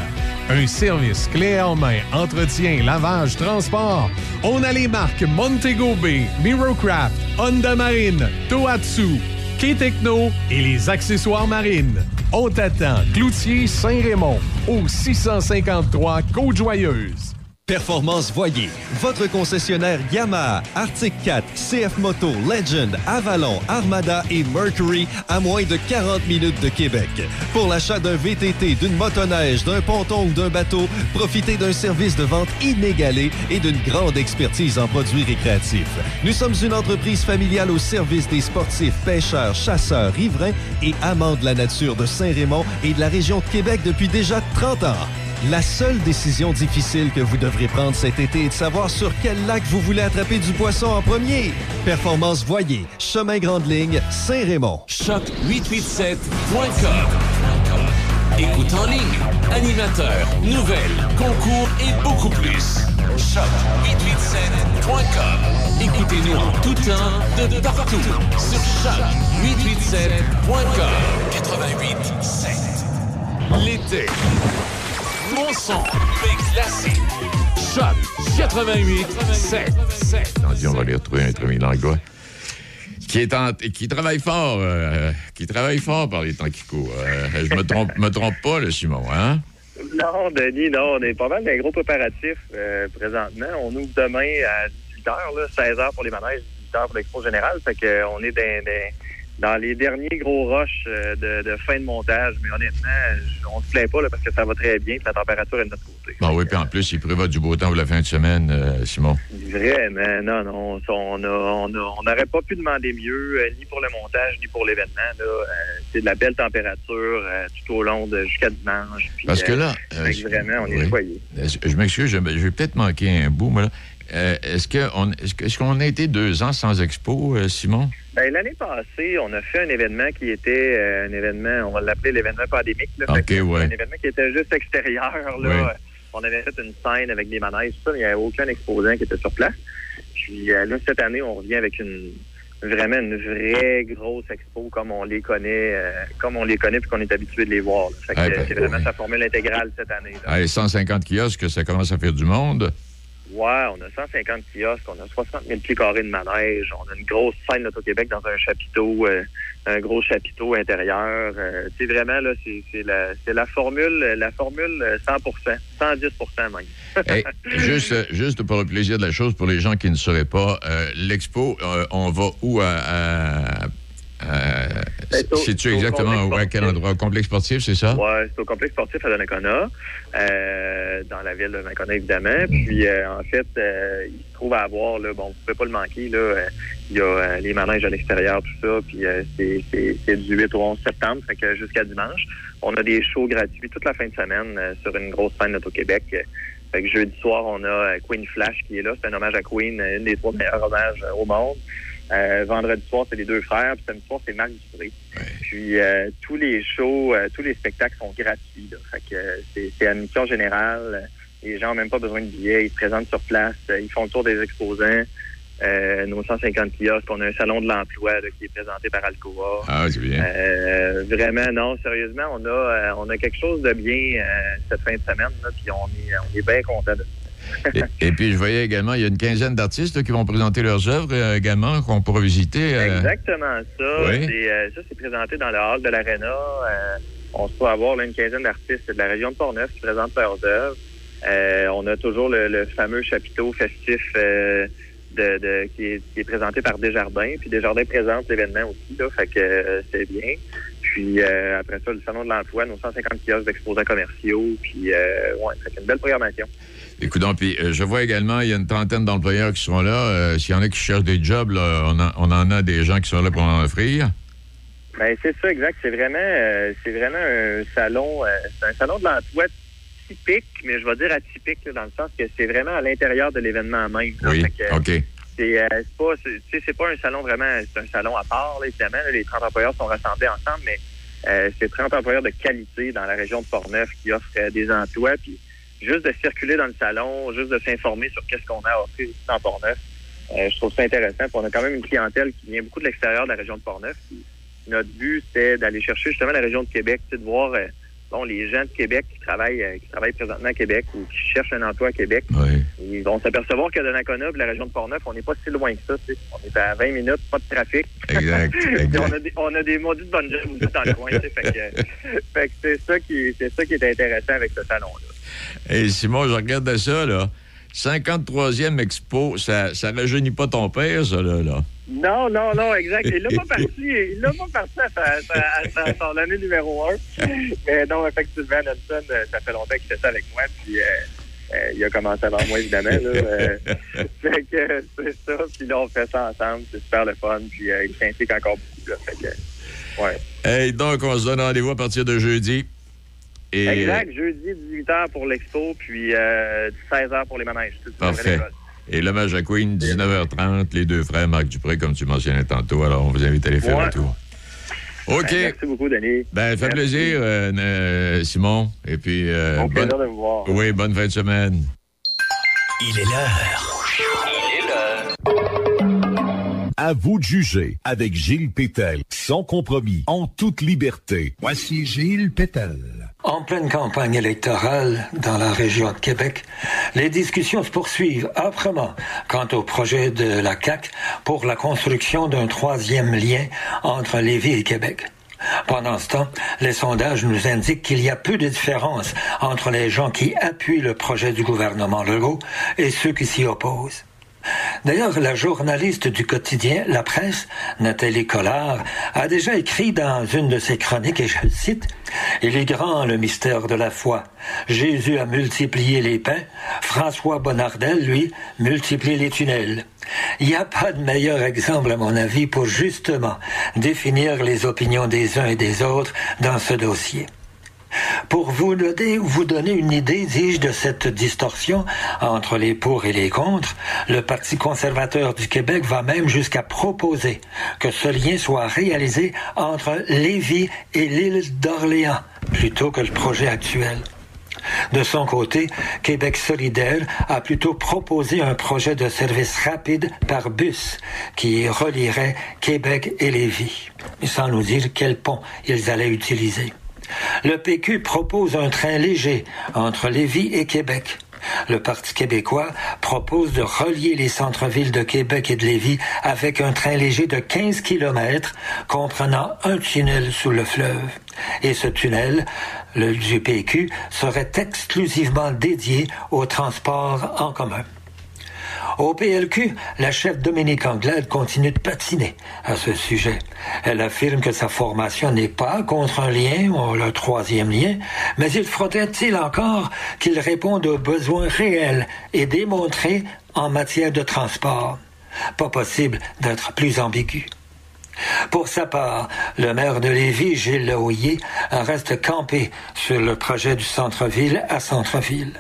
S7: Un service clé en main, entretien, lavage, transport. On a les marques Montego Bay, Mirocraft, Honda Marine, Tohatsu, K-Techno et les accessoires marines. On t'attend, Cloutier Saint-Raymond, au 653 Côte-Joyeuse.
S19: Performance Voyer, votre concessionnaire Yamaha, Arctic 4, CF Moto, Legend, Avalon, Armada et Mercury à moins de 40 minutes de Québec. Pour l'achat d'un VTT, d'une motoneige, d'un ponton ou d'un bateau, profitez d'un service de vente inégalé et d'une grande expertise en produits récréatifs. Nous sommes une entreprise familiale au service des sportifs, pêcheurs, chasseurs, riverains et amants de la nature de Saint-Raymond et de la région de Québec depuis déjà 30 ans. La seule décision difficile que vous devrez prendre cet été est de savoir sur quel lac vous voulez attraper du poisson en premier. Performance Voyer, Chemin Grande Ligne, Saint-Raymond.
S11: Choc887.com. Écoute en ligne, animateur, nouvelles, concours et beaucoup plus. Choc887.com. Écoutez-nous en tout temps, de partout, sur choc887.com. 88.7. L'été. Mon son, fait classique. Choc 88.7.
S20: On dit on va aller retrouver un Trémy Langlois qui, est en- qui travaille fort, euh, qui travaille fort par les temps qui courent. Euh, je me trompe, me trompe pas, le Simon, hein?
S21: Non, Denis, non, on est pas mal dans les gros préparatifs euh, présentement. On ouvre demain à 18h, là, 16h pour les manèges, 18h pour l'expo générale. Fait que, euh, on est dans, dans- dans les derniers gros rushs euh, de, de fin de montage. Mais honnêtement, on se plaint pas là, parce que ça va très bien, puis la température est de notre côté.
S20: Bon, oui, puis en plus, il prévoit du beau temps pour la fin de semaine, euh, Simon.
S21: Vraiment, non, non. On n'aurait pas pu demander mieux, euh, ni pour le montage, ni pour l'événement. Euh, c'est de la belle température tout au long de jusqu'à dimanche.
S20: Parce que là,
S21: vraiment, on est
S20: oui. Est-ce- Je m'excuse, vais peut-être manquer un bout, moi, là. Euh, est-ce qu'on est-ce qu'on a été deux ans sans expo, euh, Simon?
S21: Ben, L'année passée, on a fait un événement qui était euh, un événement, on va l'appeler l'événement pandémique. Là,
S20: ouais.
S21: Un événement qui était juste extérieur. Là.
S20: Ouais.
S21: On avait fait une scène avec des manèges, tout ça, mais il n'y avait aucun exposant qui était sur place. Puis là, cette année, on revient avec une vraiment une vraie grosse expo comme on les connaît, euh, comme on les connaît puis qu'on est habitué de les voir. là. Fait que,
S20: ben,
S21: c'est vraiment sa formule intégrale cette année.
S20: Allez, 150 kiosques, ça commence à faire du monde.
S21: Ouais, on a 150 kiosques, on a 60 000 pieds carrés de manège, on a une grosse scène d'Auto-Québec dans un chapiteau, euh, un gros chapiteau intérieur. Euh, tu sais, vraiment, là, c'est c'est la, c'est formule, la formule euh, 100 110% même. [LAUGHS]
S20: Juste, euh, juste pour le plaisir de la chose, pour les gens qui ne sauraient pas, euh, l'expo, euh, on va où à. à- à-
S21: C'est au-
S20: Sais-tu
S21: au
S20: exactement où, à quel endroit? Au complexe sportif, c'est ça?
S21: Ouais, c'est au complexe sportif à Donnacona, euh, dans la ville de Donnacona, évidemment. Puis, euh, en fait, euh, il se trouve à avoir, là, bon, vous pouvez pas le manquer, là, euh, il y a euh, les manèges à l'extérieur, tout ça, puis euh, c'est- du 8 au 11 septembre, fait que jusqu'à dimanche. On a des shows gratuits toute la fin de semaine euh, sur une grosse scène d'Auto-Québec. Euh, Fait que jeudi soir, on a euh, Queen Flash qui est là. C'est un hommage à Queen, euh, une des trois meilleurs hommages euh, au monde. Euh, vendredi soir, c'est les deux frères. Puis samedi soir, c'est Marc Dupré. Puis euh, tous les shows, euh, tous les spectacles sont gratuits. Là. Fait que euh, c'est, admission générale. Les gens n'ont même pas besoin de billets. Ils se présentent sur place. Euh, Ils font le tour des exposants. Euh, nos 150 kiosques. On a un salon de l'emploi qui est présenté par Alcoa.
S20: Ah, c'est bien.
S21: Euh, vraiment, non, sérieusement, on a, euh, on a quelque chose de bien euh, cette fin de semaine. Là, puis on est, on est bien content de ça.
S20: Et, et puis, je voyais également, il y a une quinzaine d'artistes là, qui vont présenter leurs œuvres euh, également, qu'on pourra visiter. euh,
S21: Exactement ça.
S20: Oui.
S21: C'est, euh, ça, c'est présenté dans le hall de l'Arena. On se peut avoir là, une quinzaine d'artistes de la région de Portneuf qui présentent leurs œuvres. On a toujours le, le fameux chapiteau festif de, de- qui, est, qui est présenté par Desjardins. Puis Desjardins présente l'événement aussi, là, fait que c'est bien. Puis euh, après ça, le Salon de l'Emploi, nos 150 kiosques d'exposants commerciaux. Puis euh, ouais, fait que une belle programmation.
S20: Écoute, donc, puis euh, je vois également, il y a une trentaine d'employeurs qui sont là. Euh, S'il y en a qui cherchent des jobs, là, on, en- on en a des gens qui sont là pour en offrir.
S21: Ben c'est ça, exact. C'est vraiment, euh, c'est vraiment un salon, euh, c'est un salon de l'emploi typique, mais je vais dire atypique là, dans le sens que c'est vraiment à l'intérieur de l'événement même. là.
S20: Oui,
S21: que,
S20: OK.
S21: C'est pas, c'est- pas un salon vraiment, c'est un salon à part, évidemment. les 30 employeurs sont rassemblés ensemble, mais c'est 30 employeurs de qualité dans la région de Portneuf qui offrent des emplois. Puis juste de circuler dans le salon, juste de s'informer sur qu'est-ce qu'on a à offrir ici dans Portneuf, euh, je trouve ça intéressant. Puis on a quand même une clientèle qui vient beaucoup de l'extérieur de la région de Portneuf. Puis notre but, c'était d'aller chercher justement la région de Québec, de voir euh, bon, les gens de Québec qui travaillent, euh, qui travaillent présentement à Québec ou qui cherchent un emploi à Québec. Ils vont s'apercevoir que de et la région de Portneuf, on n'est pas si loin que ça. On est à 20 minutes, pas de trafic. [LAUGHS]
S20: Exact,
S21: on, a des, on a des maudits de bonnes aussi dans le coin. Fait que, [LAUGHS] fait que c'est ça qui c'est ça qui est intéressant avec ce salon-là.
S20: Et Simon, je regarde ça, là. 53e expo, ça ne rajeunit pas ton père, ça, là. là.
S21: Non, non, non, exact. Il l'a pas [LAUGHS] parti, il l'a pas parti à, son année numéro un. Mais non, effectivement, Nelson, euh, ça fait longtemps qu'il ça avec moi, puis euh, euh, il a commencé avant moi, évidemment. Là, euh, [LAUGHS] fait que c'est ça, puis là, on fait ça ensemble, c'est super le fun, puis il s'implique encore beaucoup, là, fait que, ouais.
S20: Hey, donc, on se donne rendez-vous à partir de jeudi. Et,
S21: Exact, jeudi, 18h pour l'expo, puis euh, 16h pour les manèges. Tout
S20: Parfait. Et l'hommage à Queen, 19h30, les deux frères Marc Dupré, comme tu mentionnais tantôt. Alors, on vous invite à les faire
S21: Ouais.
S20: un tour. OK.
S21: Ben, merci beaucoup, Denis.
S20: Ben, fait
S21: Merci.
S20: plaisir, euh, euh, Simon. Et puis. euh,
S21: Bon plaisir
S20: bonne-
S21: de vous voir.
S20: Oui, bonne fin de semaine.
S22: Il est l'heure.
S23: À vous de juger avec Gilles Pétel, sans compromis, en toute liberté. Voici Gilles Pétel.
S24: En pleine campagne électorale dans la région de Québec, les discussions se poursuivent âprement quant au projet de la CAQ pour la construction d'un troisième lien entre Lévis et Québec. Pendant ce temps, les sondages nous indiquent qu'il y a peu de différence entre les gens qui appuient le projet du gouvernement Legault et ceux qui s'y opposent. D'ailleurs, la journaliste du quotidien La Presse, Nathalie Collard, a déjà écrit dans une de ses chroniques, et je cite, Il est grand le mystère de la foi. Jésus a multiplié les pains, François Bonnardel, lui, multiplie les tunnels. Il n'y a pas de meilleur exemple, à mon avis, pour justement définir les opinions des uns et des autres dans ce dossier. Pour vous donner, une idée, dis-je, de cette distorsion entre les pour et les contre, le Parti conservateur du Québec va même jusqu'à proposer que ce lien soit réalisé entre Lévis et l'île d'Orléans, plutôt que le projet actuel. De son côté, Québec solidaire a plutôt proposé un projet de service rapide par bus qui relierait Québec et Lévis, sans nous dire quel pont ils allaient utiliser. Le PQ propose un train léger entre Lévis et Québec. Le Parti québécois propose de relier les centres-villes de Québec et de Lévis avec un train léger de 15 km comprenant un tunnel sous le fleuve. Et ce tunnel, le du PQ, serait exclusivement dédié au transport en commun. Au PLQ, la chef Dominique Anglade continue de patiner à ce sujet. Elle affirme que sa formation n'est pas contre un lien ou le troisième lien, mais il faudrait-il encore qu'il réponde aux besoins réels et démontrés en matière de transport? Pas possible d'être plus ambigu. Pour sa part, le maire de Lévis, Gilles Lehoyer, reste campé sur le projet du centre-ville à centre-ville.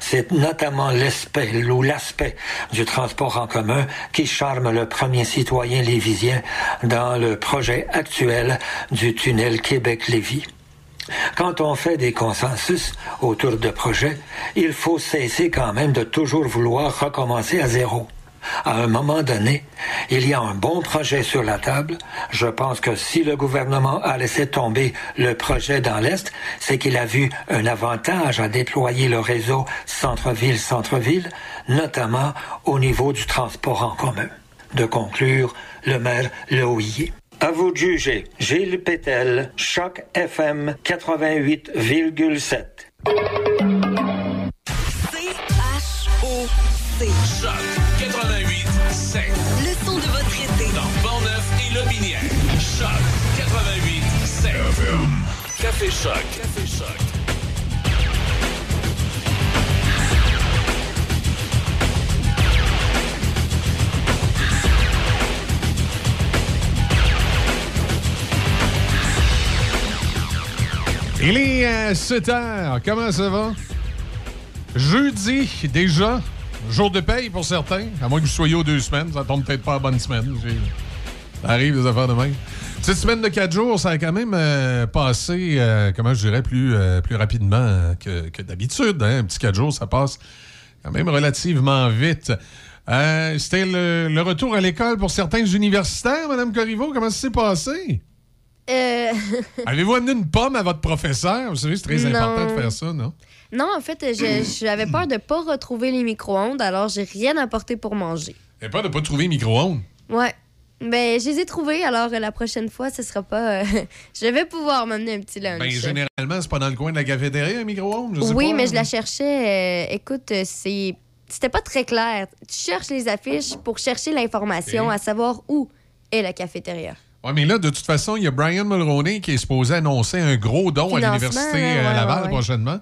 S24: C'est notamment l'aspect ou l'aspect du transport en commun qui charme le premier citoyen lévisien dans le projet actuel du tunnel Québec-Lévis. Quand on fait des consensus autour de projets, il faut cesser quand même de toujours vouloir recommencer à zéro. À un moment donné, il y a un bon projet sur la table. Je pense que si le gouvernement a laissé tomber le projet dans l'Est, c'est qu'il a vu un avantage à déployer le réseau centre-ville-centre-ville, notamment au niveau du transport en commun. De conclure, le maire Lehoyer. À vous de juger. Gilles Pétel, Choc FM 88,7.
S11: C-H-O-C. Choc Café.
S7: Il est euh, 7 heures. Comment ça va? Jeudi, déjà. Jour de paye pour certains. À moins que vous soyez aux deux semaines. Ça tombe peut-être pas à bonne semaine. Ça arrive, des affaires de même. Cette semaine de 4 jours, ça a quand même euh, passé, euh, comment je dirais, plus, euh, plus rapidement que, que d'habitude. hein. Un petit 4 jours, ça passe quand même relativement vite. C'était le, le retour à l'école pour certains universitaires, Mme Corriveau. Comment ça s'est passé? [LAUGHS] Avez-vous amené une pomme à votre professeur? Vous savez, c'est très
S1: Non.
S7: important de faire ça, non?
S1: non, en fait, je- j'avais peur de pas retrouver les micro-ondes, alors j'ai rien apporté pour manger.
S7: Et pas de pas trouver micro-ondes?
S1: Ouais. Ben, je les ai trouvés, alors euh, la prochaine fois, ce sera pas. euh, [LAUGHS] je vais pouvoir m'amener un petit lunch.
S7: Ben, généralement, c'est pas dans le coin de la cafétéria, un micro-ondes? je sais
S1: oui,
S7: pas.
S1: mais je la cherchais. euh, écoute, euh, c'est. C'était pas très clair. Tu cherches les affiches pour chercher l'information,
S7: Ok.
S1: à savoir où est la cafétéria.
S7: Ouais, mais là, de toute façon, il y a Brian Mulroney qui est supposé annoncer un gros don à
S1: Financement,
S7: l'Université
S1: là,
S7: euh, Laval
S1: ouais, ouais.
S7: prochainement.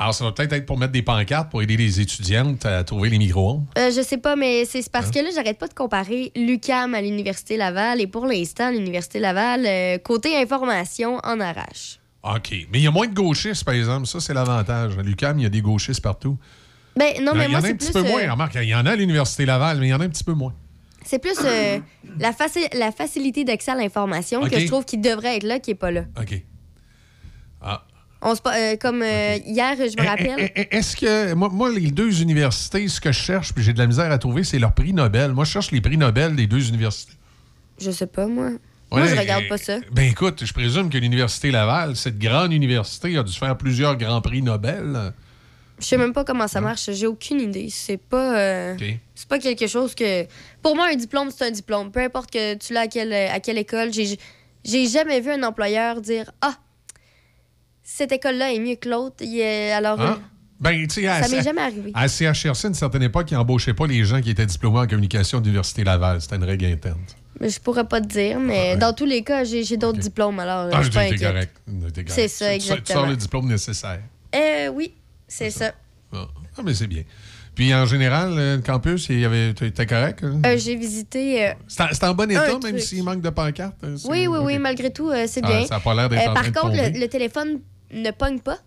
S7: Alors, ça va peut-être être pour mettre des pancartes pour aider les étudiantes à trouver les micro-ondes.
S1: Euh, je sais pas, mais c'est parce
S7: Hein?
S1: que là, j'arrête pas de comparer l'UCAM à l'Université Laval et pour l'instant, l'Université Laval, euh, côté information, en arrache.
S7: OK. Mais il y a moins de gauchistes, par exemple. Ça, c'est l'avantage. À l'UQAM, il y a des gauchistes partout.
S1: Ben, non,
S7: il
S1: mais
S7: y en a un petit peu moins.
S1: euh,
S7: Remarque, il y en a à l'Université Laval, mais il y en a un petit peu moins.
S1: c'est plus euh, la, faci- la facilité d'accès à l'information que je trouve qui devrait être là, qui est pas là.
S7: OK. Ah.
S1: On se, pa- euh, comme euh, hier, je me
S7: Eh,
S1: rappelle.
S7: eh, eh, Est-ce que. Moi, moi, les deux universités, ce que je cherche, puis j'ai de la misère à trouver, c'est leur prix Nobel. Moi, je cherche les prix Nobel des deux universités.
S1: Je sais pas, moi. moi, je regarde pas ça.
S7: Ben écoute, je présume que l'Université Laval, cette grande université, a dû faire plusieurs grands prix Nobel.
S1: Je sais même pas comment ça marche. J'ai aucune idée. C'est pas. euh. C'est pas quelque chose que. Pour moi, un diplôme, c'est un diplôme. Peu importe que tu l'as à quelle, à quelle école. J'ai j'ai jamais vu un employeur dire Ah, cette école-là est mieux que l'autre. Alors,
S7: Ah. Ben, tu sais, à-
S1: Ça m'est jamais arrivé.
S7: À CHRC, à une certaine époque, ils n'embauchaient pas les gens qui étaient diplômés en communication de l'Université Laval. C'était une règle interne.
S1: Mais Je pourrais pas te dire, mais dans tous les cas, j'ai d'autres diplômes, alors
S7: Ah,
S1: je suis pas
S7: t'es correct. T'es.
S1: C'est ça,
S7: Tu- tu- Tu sors
S1: exactement.
S7: le diplôme nécessaire.
S1: Euh, oui, c'est ça.
S7: Ah, Ah, mais c'est bien. Puis en général, euh, le campus, il y avait, t'étais correct? hein?
S1: Euh, j'ai visité. euh,
S7: C'est en- bon état, même s'il manque de pancarte? hein,
S1: Oui, oui, oui, malgré tout, euh, c'est
S7: Ah,
S1: bien.
S7: ça a pas l'air d'être
S1: Par contre, le téléphone ne pogne pas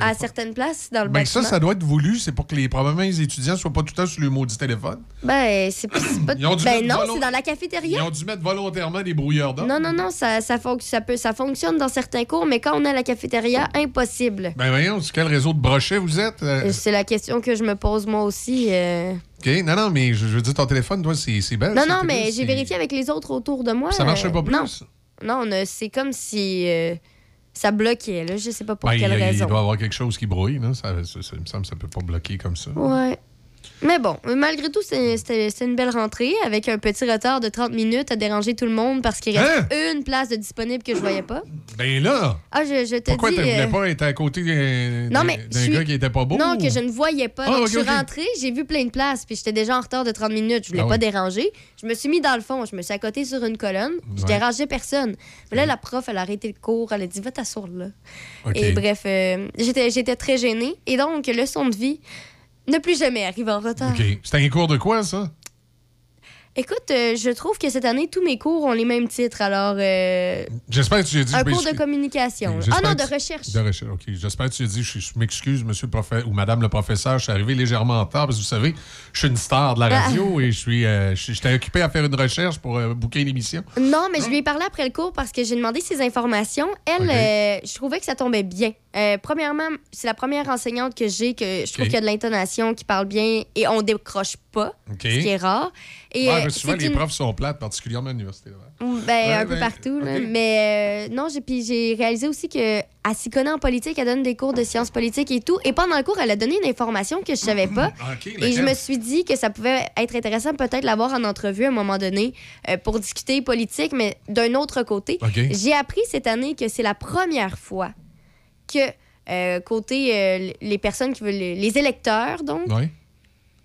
S1: à certaines places dans le
S7: Ben, ça,
S1: bâtiment.
S7: ça doit être voulu. C'est pour que les, probablement les étudiants soient pas tout le temps sur le maudit téléphone.
S1: Ben, c'est pas.
S7: Ils
S1: Ben non, c'est dans la
S7: Ils
S1: cafétéria.
S7: ont dû mettre volontairement des brouilleurs d'or.
S1: Non, non, non, ça, ça, ça, peut, ça fonctionne dans certains cours, mais quand on est à la cafétéria, impossible.
S7: Ben voyons, sur quel réseau de brochets vous êtes? euh?
S1: Euh, C'est la question que je me pose moi aussi. euh.
S7: OK, non, non, mais je, je veux dire, ton téléphone, toi, c'est belle.
S1: Non,
S7: ça,
S1: non, mais j'ai vérifié avec les autres autour de moi.
S7: Ça marchait pas plus?
S1: Non, non c'est comme si euh, ça bloquait, là. Je sais pas pour
S7: Ben, il,
S1: quelle
S7: il
S1: raison.
S7: doit y avoir quelque chose qui brouille. Non? Ça, ça- ça- il me semble que ça peut pas bloquer comme ça.
S1: Ouais. Mais bon, malgré tout, c'est- c'était une belle rentrée avec un petit retard de 30 minutes à déranger tout le monde parce qu'il reste une place de disponible que je voyais pas.
S7: Ben là!
S1: Ah, je, je te
S7: Pourquoi
S1: dis.
S7: tu voulais
S1: euh,
S7: pas être à côté d'un
S1: suis-
S7: gars qui était pas beau?
S1: Non, que je ne voyais pas.
S7: Ah,
S1: Donc,
S7: ok,
S1: je suis rentrée, j'ai vu plein de places, puis j'étais déjà en retard de 30 minutes. Je voulais
S7: Ah
S1: pas
S7: oui.
S1: déranger. Je me suis mis dans le fond. Je me suis accoté sur une colonne. Je
S7: Ouais.
S1: dérangeais personne. Mais là, la prof, elle a arrêté le cours. Elle a dit Va t'asseoir là. Et bref, euh, j'étais j'étais très gênée. Et donc, leçon de vie ne plus jamais arriver en retard.
S7: OK. C'était un cours de quoi, ça?
S1: Écoute, euh, je trouve que cette année, tous mes cours ont les mêmes titres. Alors, euh,
S7: J'espère que tu as dit...
S1: un cours de communication. Ah non, de recherche.
S7: De recherche, OK. J'espère que tu as dit, je, je m'excuse, monsieur le professeur ou madame le professeur, je suis arrivé légèrement en retard parce que vous savez, je suis une star de la
S1: Ah.
S7: radio et je suis, euh, je- j'étais occupé à faire une recherche pour booker une émission.
S1: Non, mais je lui ai parlé après le cours parce que j'ai demandé ses informations. Elle, je trouvais que ça tombait bien. Euh, premièrement, c'est la première enseignante que j'ai que je trouve qu'il y a de l'intonation, qui parle bien et on décroche pas, ce qui est rare. Et,
S7: Ouais,
S1: euh,
S7: souvent, les
S1: une-
S7: profs sont plates, particulièrement à l'université.
S1: Ben,
S7: Ouais,
S1: un peu partout. là.
S7: ok.
S1: Mais euh, non, j'ai, puis j'ai réalisé aussi qu'elle s'y connaît en politique, elle donne des cours de sciences politiques et tout. Et pendant le cours, elle a donné une information que je savais pas.
S7: Ah,
S1: Et je me suis dit que ça pouvait être intéressant peut-être l'avoir en entrevue à un moment donné pour discuter politique, mais d'un autre côté. J'ai appris cette année que c'est la première fois que euh, côté euh, les personnes qui veulent les électeurs donc
S7: Ouais.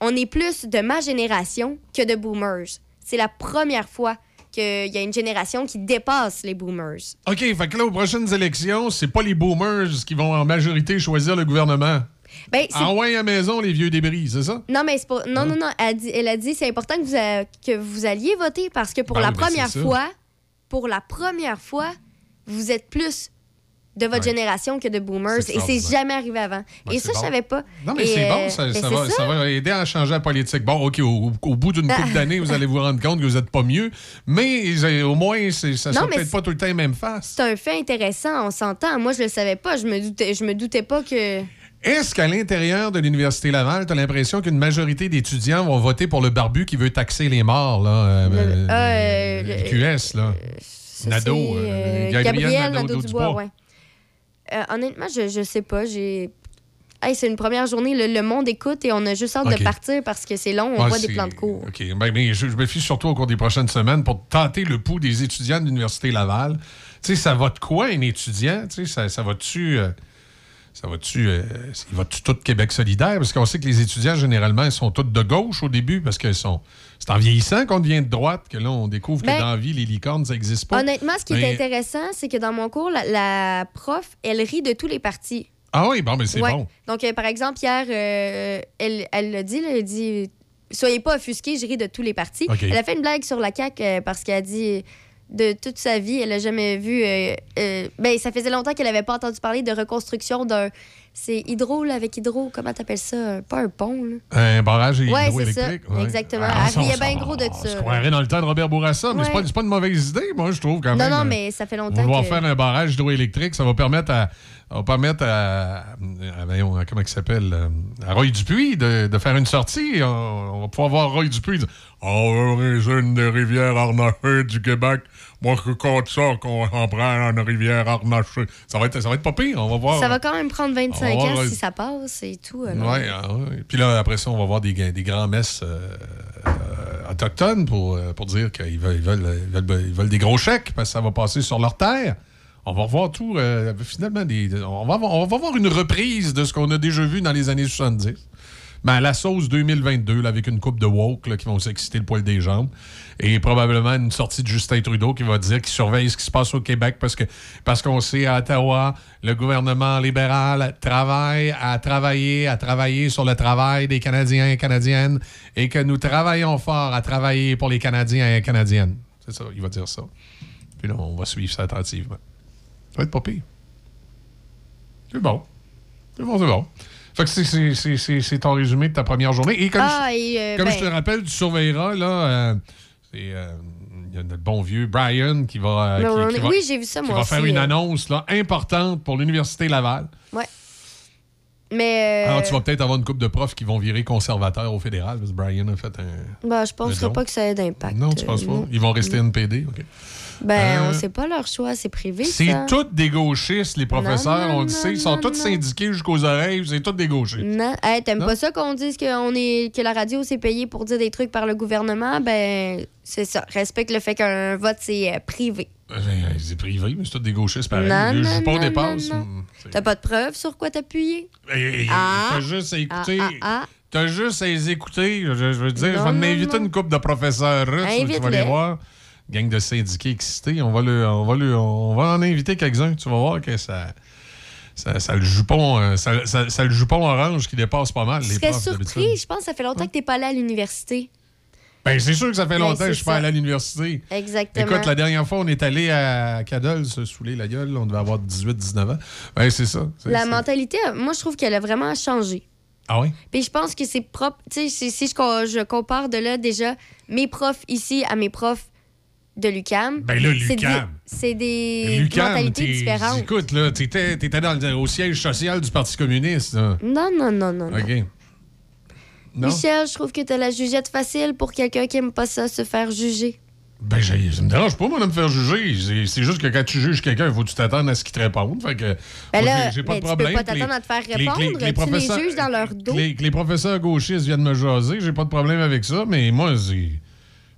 S1: on est plus de ma génération que de boomers. C'est la première fois qu'il y a une génération qui dépasse les boomers.
S7: OK, fait que là, aux prochaines élections, c'est pas les boomers qui vont en majorité choisir le gouvernement.
S1: Ben,
S7: Envoyez à la maison les vieux débris, c'est ça?
S1: Non, mais c'est pas. Non, non, non. Elle, a dit- elle a dit c'est important que vous, a- que vous alliez voter parce que pour
S7: Ben
S1: la
S7: oui, ben
S1: première fois, pour la première fois, vous êtes plus de votre
S7: Ouais.
S1: génération que de boomers. Et c'est jamais arrivé avant.
S7: Ben,
S1: Et ça, je
S7: bon.
S1: savais pas.
S7: Non, mais c'est
S1: euh,
S7: bon, ça,
S1: ben,
S7: ça va, ça va aider à changer la politique. Bon, OK, au, au bout d'une couple [LAUGHS] d'années, vous allez vous rendre compte que vous n'êtes pas mieux, mais euh, au moins, ça ne sera peut-être pas tout le temps les mêmes faces.
S1: C'est un fait intéressant, on s'entend. Moi, je le savais pas. Je me doutais, je me doutais pas que.
S7: Est-ce qu'à l'intérieur de l'Université Laval, tu as l'impression qu'une majorité d'étudiants vont voter pour le barbu qui veut taxer les morts, là, euh,
S1: Le-
S7: euh,
S1: euh,
S7: le QS, là?
S1: Ça,
S7: Nadeau, euh,
S1: euh,
S7: Gabriel
S1: Gabriel
S7: Nadeau
S1: Nadeau-Dubois,
S7: Dubois.
S1: ouais. Euh, honnêtement, je, je sais pas. J'ai. Hey, c'est une première journée, le, le monde écoute et on a juste hâte de partir parce que c'est long, on voit des plans de cours.
S7: OK. Ben, ben, je, je me fie surtout au cours des prochaines semaines pour tenter le pouls des étudiants de l'Université Laval. Tu sais, ça va de quoi, un étudiant? Tu sais, ça, ça va-tu... euh, ça va-tu... euh, il va-tu tout Québec solidaire? Parce qu'on sait que les étudiants, généralement, ils sont tous de gauche au début parce que sont... c'est en vieillissant qu'on devient de droite que là, on découvre
S1: Ben,
S7: que dans la vie, les licornes, ça n'existe pas.
S1: Honnêtement, ce qui est
S7: Ben,
S1: intéressant, c'est que dans mon cours, la, la prof, elle rit de tous les partis.
S7: Ah oui, bon, mais c'est
S1: Ouais.
S7: bon.
S1: Donc, euh, par exemple, hier, euh, elle, elle l'a dit, là, elle dit Soyez pas offusqués, je ris de tous les partis. Elle a fait une blague sur la CAQ parce qu'elle a dit de toute sa vie, elle a jamais vu. euh, euh, ben, ça faisait longtemps qu'elle avait pas entendu parler de reconstruction d'un. C'est hydro, là, avec hydro, comment t'appelles ça? Pas un pont, là.
S7: Un barrage
S1: Ouais, c'est
S7: hydroélectrique.
S1: ça. Exactement.
S7: Ah,
S1: Elle
S7: ça,
S1: riait
S7: ça,
S1: bien gros de
S7: on
S1: ça,
S7: se croirait dans le temps de Robert Bourassa, mais c'est
S1: Ouais.
S7: pas, pas une mauvaise idée, moi, je trouve, quand
S1: Non,
S7: même.
S1: non,
S7: Euh,
S1: mais ça fait longtemps
S7: Vouloir
S1: que...
S7: faire un barrage hydroélectrique, ça va permettre à. Ça va permettre à. à- comment il s'appelle euh, À Roy Dupuis de, de faire une sortie. On, on va pouvoir voir Roy Dupuis dire À l'origine des rivières harnachées du Québec, moi, je compte ça qu'on en prend une rivière harnachée. Ça va être, ça va être pas pire, on va voir.
S1: Ça va quand même prendre 25
S7: On va
S1: ans
S7: voir-
S1: si ça passe et tout.
S7: Ouais, ah ouais. Puis là, après ça, on va voir des, des grands messes euh, euh, autochtones pour, pour dire qu'ils veulent, ils veulent, ils veulent- ils veulent des gros chèques parce que ça va passer sur leur terre. On va revoir tout, euh, finalement, on, va voir une reprise de ce qu'on a déjà vu dans les années 70. Mais à la sauce 2022, là, avec une coupe de woke là, qui vont s'exciter le poil des jambes. Et probablement une sortie de Justin Trudeau qui va dire qu'il surveille ce qui se passe au Québec parce que parce qu'on sait à Ottawa, le gouvernement libéral travaille à travailler, à travailler sur le travail des Canadiens et Canadiennes et que nous travaillons fort à travailler pour les Canadiens et Canadiennes. C'est ça, il va dire ça. Puis là, on va suivre ça attentivement. Ça va être pas pire. C'est bon. C'est bon, c'est bon. Fait que c'est- c'est- c'est c'est- c'est ton résumé de ta première journée. Et comme,
S1: Ah,
S7: je,
S1: et, euh,
S7: comme
S1: ben-
S7: je te rappelle, tu surveilleras, là, euh, c'est, euh, il y a notre bon vieux Brian qui va, euh, qui-
S1: Non,
S7: qui va-
S1: oui, j'ai vu ça,
S7: qui
S1: moi
S7: va
S1: aussi,
S7: faire une
S1: euh.
S7: annonce là, importante pour l'Université Laval.
S1: Ouais. Mais.
S7: Alors, tu vas peut-être avoir une couple de profs qui vont virer conservateurs au fédéral, parce que Brian a fait un...
S1: bah, je penserais
S7: don.
S1: pas que ça ait d'impact.
S7: Non, tu penses
S1: euh,
S7: pas? Ils vont rester NPD, OK.
S1: Ben,
S7: Euh,
S1: on sait pas leur choix, c'est privé.
S7: C'est tous des gauchistes, les professeurs,
S1: Non, non,
S7: on le sait. Ils sont tous syndiqués jusqu'aux oreilles, c'est tous des gauchistes.
S1: Non. Hey, t'aimes pas ça qu'on dise que, on est, que la radio s'est payée pour dire des trucs par le gouvernement? Ben, c'est ça. Respecte le fait qu'un vote, c'est euh, privé.
S7: Euh, C'est privé, mais c'est tous des gauchistes pareil.
S1: Non,
S7: Le jupon dépasse.
S1: non. T'as pas de preuves sur quoi t'appuyer?
S7: Et-
S1: Ah.
S7: T'as juste à écouter.
S1: Ah, ah, ah.
S7: T'as juste à les écouter. Je, je veux dire, je vais m'inviter une couple de professeurs russes. Tu vas les voir. Gang de syndiqués excités. On va, le, on, va le- on va en inviter quelques-uns. Tu vas voir que ça. Ça, ça le jupon, euh, ça, ça- ça le jupon orange qui dépasse pas mal.
S1: Je serais surpris. Je pense que ça fait longtemps que t'es pas allé à l'université.
S7: Ben, c'est sûr que ça fait
S1: Ben,
S7: longtemps que je suis pas allé à l'université.
S1: Exactement.
S7: Écoute, la dernière fois, on est allé à Cadol se saouler la gueule. On devait avoir 18-19 ans. Ben, c'est ça.
S1: La mentalité, moi, je trouve qu'elle a vraiment changé.
S7: Ah oui?
S1: Puis je pense que c'est propre. Tu sais, si- je compare de là déjà mes profs ici à mes profs de l'UCAM.
S7: Ben là,
S1: c'est des- des,
S7: Lucam,
S1: mentalités
S7: t'es-
S1: différentes.
S7: Écoute, là, t'étais, t'étais dans le- au siège social du Parti communiste. là.
S1: Non, non, non, non.
S7: OK. Non?
S1: Michel, je trouve que t'as la jugette facile pour quelqu'un qui aime pas ça, se faire juger.
S7: Ben, ça me dérange pas, moi, de me faire juger. C'est, juste que quand tu juges quelqu'un, il faut que tu t'attendes à ce qu'il te réponde. Fait que,
S1: Ben là,
S7: j'ai, pas
S1: ben,
S7: de
S1: tu peux
S7: problème.
S1: pas t'attendre à te faire
S7: les- les-
S1: répondre.
S7: les
S1: Tu les
S7: professeurs-
S1: juges dans leur dos.
S7: Que les, professeurs gauchistes viennent me jaser, j'ai pas de problème avec ça, mais moi,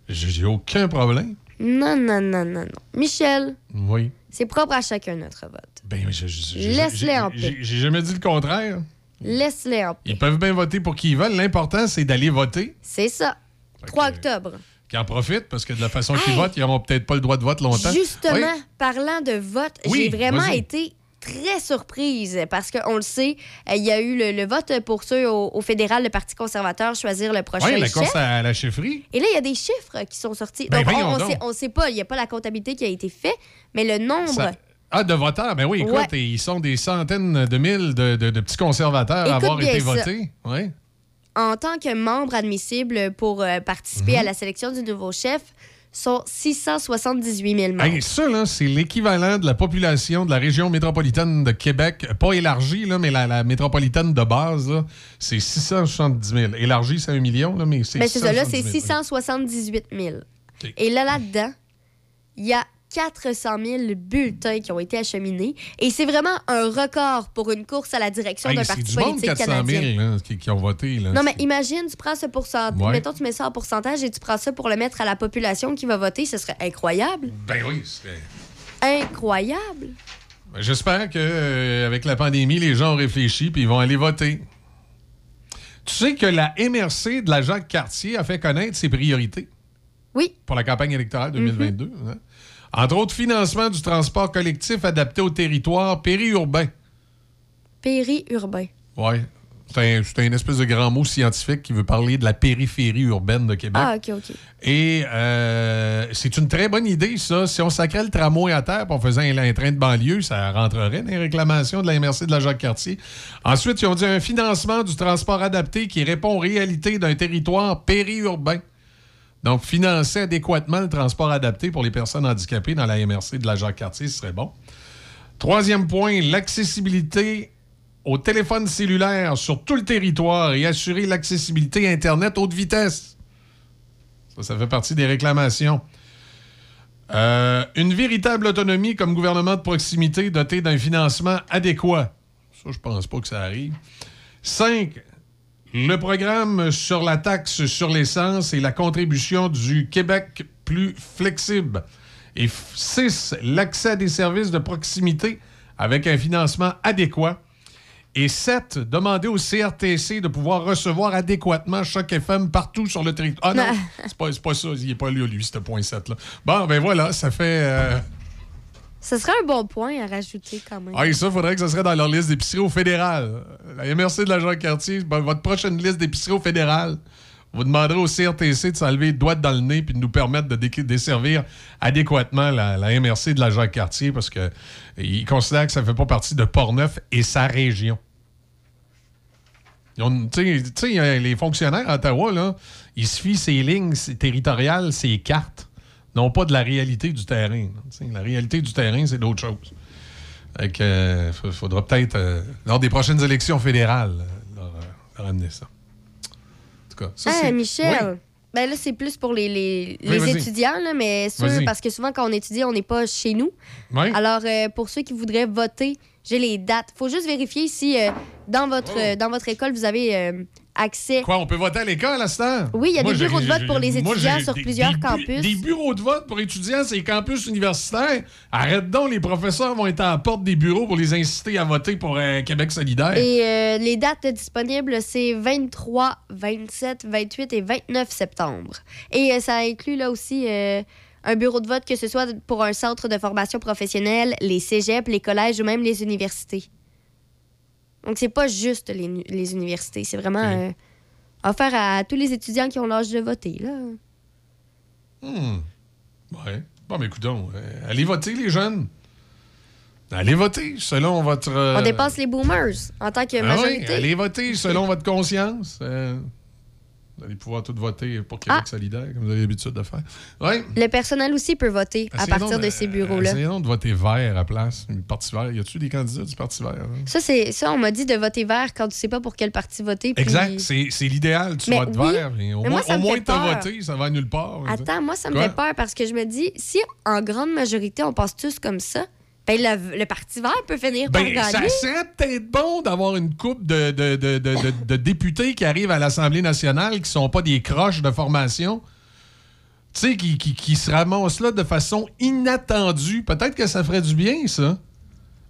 S7: j'ai aucun problème.
S1: Non, non, non, non, non. Michel,
S7: Oui.
S1: c'est propre à chacun notre vote.
S7: Ben, je- je- je-
S1: Laisse-les en paix.
S7: J'ai jamais dit le contraire.
S1: Laisse-les en paix.
S7: Ils peuvent bien voter pour qui ils veulent. L'important, c'est d'aller voter.
S1: C'est ça. 3 octobre.
S7: Qui en profitent, parce que de la façon qu'ils votent, ils n'auront peut-être pas le droit de vote longtemps.
S1: Justement,
S7: Oui.
S1: parlant de vote,
S7: Oui,
S1: j'ai vraiment été très surprise parce qu'on le sait, euh, il y a eu le, le vote pour ceux au, au fédéral, le Parti conservateur, choisir le prochain
S7: Oui, la
S1: chef.
S7: course à la chefferie.
S1: Et là, il y a des chiffres qui sont sortis.
S7: Ben,
S1: donc, on-
S7: donc.
S1: sait, on sait pas, il n'y a pas la comptabilité qui a été faite, mais le nombre.
S7: Ça- Ah, de voteurs. Ben oui, écoute,
S1: Ouais.
S7: ils sont des centaines de mille de, de- de petits conservateurs à avoir été
S1: ça.
S7: votés. Oui.
S1: en tant que membre admissible pour euh, participer
S7: Mhm.
S1: à la sélection du nouveau chef, sont 678 000 membres.
S7: Hey, ça, là, c'est l'équivalent de la population de la région métropolitaine de Québec. Pas élargie, là, mais la, la métropolitaine de base, là, c'est 670 000. Élargie, c'est un million, là, mais c'est
S1: Ben, c'est ça, là, c'est
S7: 670 000.
S1: 678 000. Et là, là-dedans, il y a 400 000 bulletins qui ont été acheminés. Et c'est vraiment un record pour une course à la direction
S7: Hey,
S1: d'un parti
S7: du monde,
S1: politique
S7: 400 000
S1: canadien.
S7: là, qui, qui ont voté. Là.
S1: Non, mais imagine, tu prends ce pourcentage.
S7: Ouais.
S1: Mettons, tu mets ça en pourcentage et tu prends ça pour le mettre à la population qui va voter. Ce serait incroyable.
S7: Ben oui, c'est...
S1: Incroyable.
S7: Ben, J'espère que euh, avec la pandémie, les gens ont réfléchi puis ils vont aller voter. Tu sais que la MRC de la Jacques Cartier a fait connaître ses priorités.
S1: Oui.
S7: Pour la campagne électorale 2022. hein? Entre autres, financement du transport collectif adapté au territoire périurbain.
S1: Périurbain.
S7: Oui. C'est un, espèce de grand mot scientifique qui veut parler de la périphérie urbaine de Québec.
S1: Ah, OK, OK.
S7: Et euh, c'est une très bonne idée, ça. Si on sacrait le tramway à terre pour faisant un, un train de banlieue, ça rentrerait dans les réclamations de la MRC de la Jacques-Cartier. Ensuite, ils ont dit un financement du transport adapté qui répond aux réalités d'un territoire périurbain. Donc, financer adéquatement le transport adapté pour les personnes handicapées dans la MRC de la Jacques-Cartier, ce serait bon. Troisième point, l'accessibilité au téléphone cellulaire sur tout le territoire et assurer l'accessibilité Internet haute vitesse. Ça, ça fait partie des réclamations. Euh, une véritable autonomie comme gouvernement de proximité doté d'un financement adéquat. Ça, je pense pas que ça arrive. Cinq, le programme sur la taxe sur l'essence et la contribution du Québec plus flexible. Et 6, l'accès à des services de proximité avec un financement adéquat. Et 7, demander au CRTC de pouvoir recevoir adéquatement chaque FM partout sur le territoire. Ah non, [LAUGHS] c'est pas, pas ça. Il n'est pas là, lui, ce point 7 là. Bon, ben voilà, ça fait. euh,
S1: Ce serait un bon point à rajouter quand même.
S7: Ah, et ça, faudrait que ça serait dans leur liste d'épicerie au fédéral. La MRC de l'agent Cartier, ben, votre prochaine liste d'épicerie au fédéral, vous demanderez au CRTC de s'enlever les doigts dans le nez puis de nous permettre de desservir adéquatement la, la MRC de l'agent Cartier parce que ils considèrent que ça ne fait pas partie de Portneuf et sa région. Tu sais- les fonctionnaires à Ottawa, là, ils se fient ces lignes territoriales, ces cartes, non pas de la réalité du terrain. La réalité du terrain, c'est d'autres choses. Fait que, euh, fa- faudra peut-être, euh, lors des prochaines élections fédérales, euh, leur, euh, leur amener ça. En tout cas, ça,
S1: Ah,
S7: c'est-
S1: Michel.
S7: Oui.
S1: Ben là, c'est plus pour les, les,
S7: Oui,
S1: les
S7: vas-y.
S1: étudiants, là, mais sûr,
S7: Vas-y.
S1: parce que souvent, quand on étudie, on n'est pas chez nous.
S7: Oui.
S1: Alors, euh, pour ceux qui voudraient voter, j'ai les dates. faut juste vérifier si euh, dans, votre, euh, dans votre école, vous avez accès.
S7: Quoi, on peut voter à l'école à ce temps?
S1: Oui, il y a
S7: Moi,
S1: des bureaux de vote pour les
S7: moi,
S1: étudiants sur
S7: des-
S1: plusieurs
S7: des
S1: campus.
S7: Des bureaux de vote pour étudiants, c'est les campus universitaires. Arrête donc, les professeurs vont être à la porte des bureaux pour les inciter à voter pour euh, Québec solidaire.
S1: Et euh, les dates disponibles, c'est 23, 27, 28 et 29 septembre. Et euh, ça inclut là aussi euh, un bureau de vote, que ce soit pour un centre de formation professionnelle, les cégeps, les collèges ou même les universités. Donc, c'est pas juste les, les universités, c'est vraiment euh, offert à tous les étudiants qui ont l'âge de voter. Là.
S7: Hmm. Ouais. Bon, mais écoutons, euh, allez voter, les jeunes. Allez voter selon votre. euh,
S1: On dépasse les boomers en tant que
S7: ah oui,
S1: majorité.
S7: allez voter selon votre conscience. Euh, vous allez pouvoir tout voter pour Québec
S1: Ah.
S7: solidaire, comme vous avez l'habitude de faire. Oui.
S1: Le personnel aussi peut voter à
S7: Essayons
S1: partir de, ces bureaux-là.
S7: Essayons donc de voter vert à place. Le Parti vert. Y a-tu des candidats du Parti vert? hein?
S1: Ça, c'est ça, on m'a dit de voter vert quand tu sais pas pour quel parti voter. puis-
S7: Exact. C'est l'idéal. Tu
S1: Mais
S7: votes
S1: oui,
S7: vert. mais au
S1: mais
S7: moins,
S1: moi, ça
S7: au moins t'as voté. Ça va à nulle part.
S1: Attends, moi, ça me
S7: Quoi?
S1: fait peur parce que je me dis, si en grande majorité, on passe tous comme ça, ben le, le Parti vert peut finir par
S7: Ben, ça
S1: gagner.
S7: serait peut-être bon d'avoir une coupe de, de- de- de- de- de députés qui arrivent à l'Assemblée nationale qui sont pas des croches de formation. Tu sais, qui, qui, qui se ramassent là de façon inattendue. Peut-être que ça ferait du bien, ça.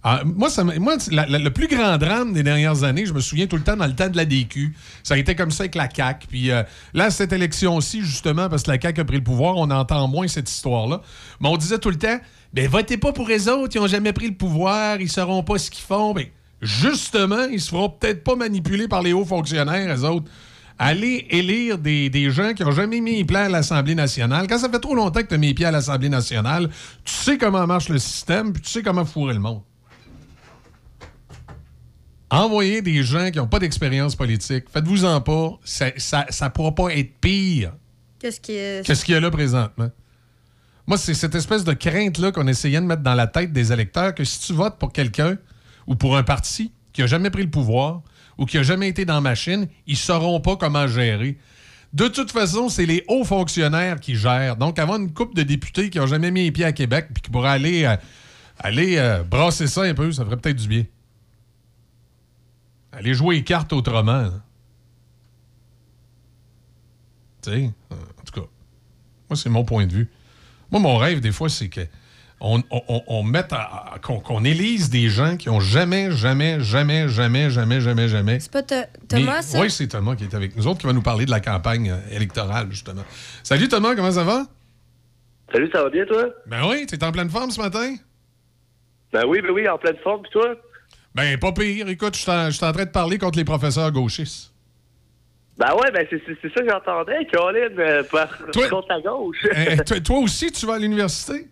S7: Ah, moi, ça moi la- la- le plus grand drame des dernières années, je me souviens tout le temps dans le temps de la DQ, ça a été comme ça avec la CAQ. Puis euh, là, cette élection-ci, justement, parce que la CAQ a pris le pouvoir, on entend moins cette histoire-là. Mais on disait tout le temps, ben votez pas pour les autres, ils ont jamais pris le pouvoir, ils sauront pas ce qu'ils font. Ben, justement, ils se feront peut-être pas manipuler par les hauts fonctionnaires, les autres. Allez élire des, des gens qui ont jamais mis les pieds à l'Assemblée nationale. Quand ça fait trop longtemps que tu as mis les pieds à l'Assemblée nationale, tu sais comment marche le système, puis tu sais comment fourrer le monde. Envoyez des gens qui n'ont pas d'expérience politique. Faites-vous-en pas. Ça ne pourra pas être pire
S1: Qu'est-ce que.
S7: que ce qu'il y a là présentement. Moi, c'est cette espèce de crainte-là qu'on essayait de mettre dans la tête des électeurs que si tu votes pour quelqu'un ou pour un parti qui n'a jamais pris le pouvoir ou qui n'a jamais été dans la machine, ils ne sauront pas comment gérer. De toute façon, c'est les hauts fonctionnaires qui gèrent. Donc, avoir une couple de députés qui n'ont jamais mis les pieds à Québec puis qui pourraient aller, euh, aller euh, brasser ça un peu, ça ferait peut-être du bien. Aller jouer les cartes autrement. hein. Tu sais, en tout cas, moi, c'est mon point de vue. Moi, mon rêve, des fois, c'est que on, on- on- on mette à- à- qu'on qu'on élise des gens qui ont jamais, jamais, jamais, jamais, jamais, jamais, jamais.
S1: C'est pas Tho- Thomas,
S7: Mais-
S1: ça?
S7: Oui, c'est Thomas qui est avec nous autres, qui va nous parler de la campagne euh, électorale, justement. Salut Thomas, comment ça va?
S25: Salut, ça va bien, toi?
S7: Ben oui, t'es en pleine forme ce matin?
S25: Ben oui, ben oui, en pleine forme, puis toi?
S7: Ben, pas pire. Écoute, je suis en train de parler contre les professeurs gauchistes.
S25: Ben ouais, ben c'est ça que j'entendais, Colin, euh, par, contre la gauche.
S7: Euh, toi, [LAUGHS] toi aussi, tu vas à l'université?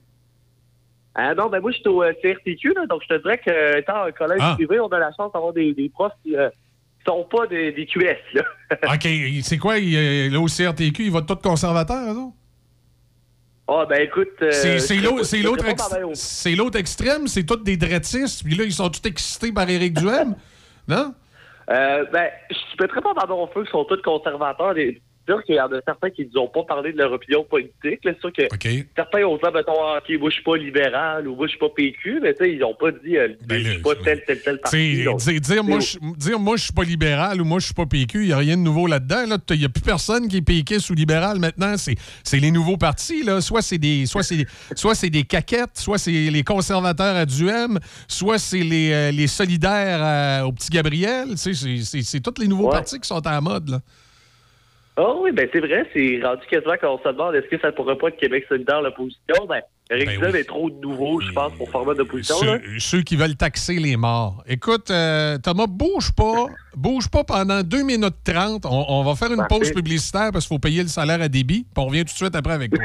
S25: ah non, ben moi, je suis au euh, CRTQ, là, donc je te dirais que, étant un collège
S7: Ah.
S25: privé, on a la chance d'avoir des, des profs qui euh, sont pas des, des QS, là. [LAUGHS]
S7: OK, c'est quoi, il, là, au CRTQ, ils votent tous conservateurs, eux autres?
S25: Ah, ben écoute...
S7: l'autre ex- c'est l'autre extrême, c'est tous des drettistes, puis là, ils sont tous excités par Éric Duhem, [LAUGHS] non?
S25: Euh, ben, je ne mettrais pas dans mon feu qu'ils sont tous conservateurs. Des- sûr qu'il y en a certains qui nous ont pas parlé de leur opinion politique. C'est sûr que certains ont dit, mettons, ah, OK, moi, je suis pas libéral ou moi, je suis pas PQ, mais tu sais, ils n'ont pas dit, euh, je suis pas tel, tel, tel parti. Donc,
S7: dire, moi, dire moi je suis pas libéral ou moi je suis pas PQ, il n'y a rien de nouveau là-dedans. Là. Il n'y a plus personne qui est péquiste ou libéral maintenant. C'est les nouveaux partis. Là. Soit c'est des soit c'est soit c'est des caquettes, soit c'est les conservateurs à Duhem, soit c'est les, euh, les solidaires à- au petit Gabriel. C'est tous les nouveaux
S25: Ouais.
S7: partis qui sont à la mode. Là.
S25: Ah oui, ben c'est vrai, c'est rendu quasiment qu'on se demande est-ce que ça pourrait pas être Québec solidaire l'opposition? Ben, Eric
S7: Ben oui.
S25: est trop nouveau, je pense, pour format d'opposition.
S7: Ceux, ceux qui veulent taxer les morts. Écoute, euh, Thomas, bouge pas. Bouge pas pendant 2 minutes 30. On, on va faire une
S19: Parfait.
S7: pause publicitaire parce qu'il faut payer le salaire à débit. Puis on revient tout de suite après avec toi.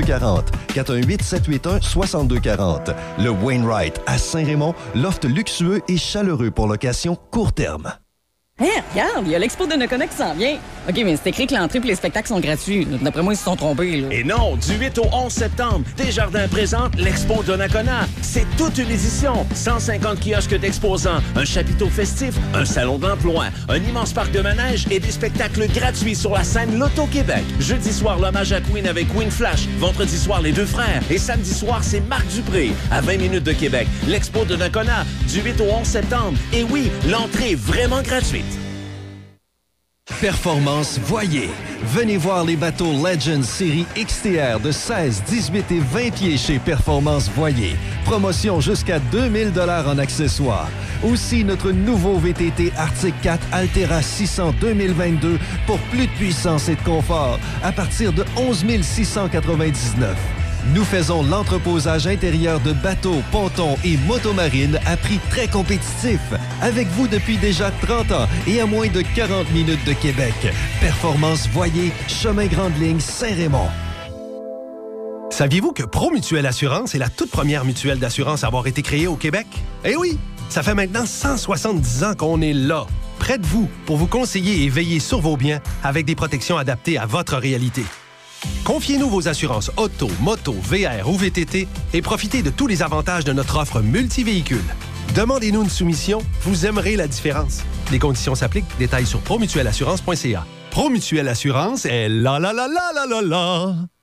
S19: 418 781 6240. Le Wainwright à Saint-Raymond, loft luxueux et chaleureux pour location court terme.
S8: Regarde, il y a l'expo de Nakona qui s'en vient. OK, mais c'est écrit que l'entrée et les spectacles sont gratuits. D'après moi, ils se sont trompés.
S9: Et non, du 8 au 11 septembre, Desjardins présente l'Expo Donnacona. C'est toute une édition. 150 kiosques d'exposants, un chapiteau festif, un salon d'emploi, un immense parc de manège et des spectacles gratuits sur la scène Loto-Québec. Jeudi soir, l'hommage à Queen avec Queen Flash. Vendredi soir, les deux frères. Et samedi soir, c'est Marc Dupré. À 20 minutes de Québec, l'Expo de Donnacona, du 8 au 11 septembre. Et oui, l'entrée est vraiment gratuite.
S19: Performance Voyer. Venez voir les bateaux Legends série XTR de 16, 18 et 20 pieds chez Performance Voyer. Promotion jusqu'à 2000 dollars en accessoires. Aussi notre nouveau VTT Arctic 4 Altera 600 2022 pour plus de puissance et de confort à partir de 11 699. Nous faisons l'entreposage intérieur de bateaux, pontons et motomarines à prix très compétitif. Avec vous depuis déjà 30 ans et à moins de 40 minutes de Québec. Performance Voyer, Chemin Grande Ligne, Saint-Raymond.
S4: Saviez-vous que Promutuelle Assurance est la toute première mutuelle d'assurance à avoir été créée au Québec? Eh oui! Ça fait maintenant 170 ans qu'on est là, près de vous, pour vous conseiller et veiller sur vos biens avec des protections adaptées à votre réalité. Confiez-nous vos assurances auto, moto, VR ou VTT et profitez de tous les avantages de notre offre multivéhicule. Demandez-nous une soumission, vous aimerez la différence. Les conditions s'appliquent, détails sur promutuelleassurance.ca. Promutuelle Assurance est la la la la la la la.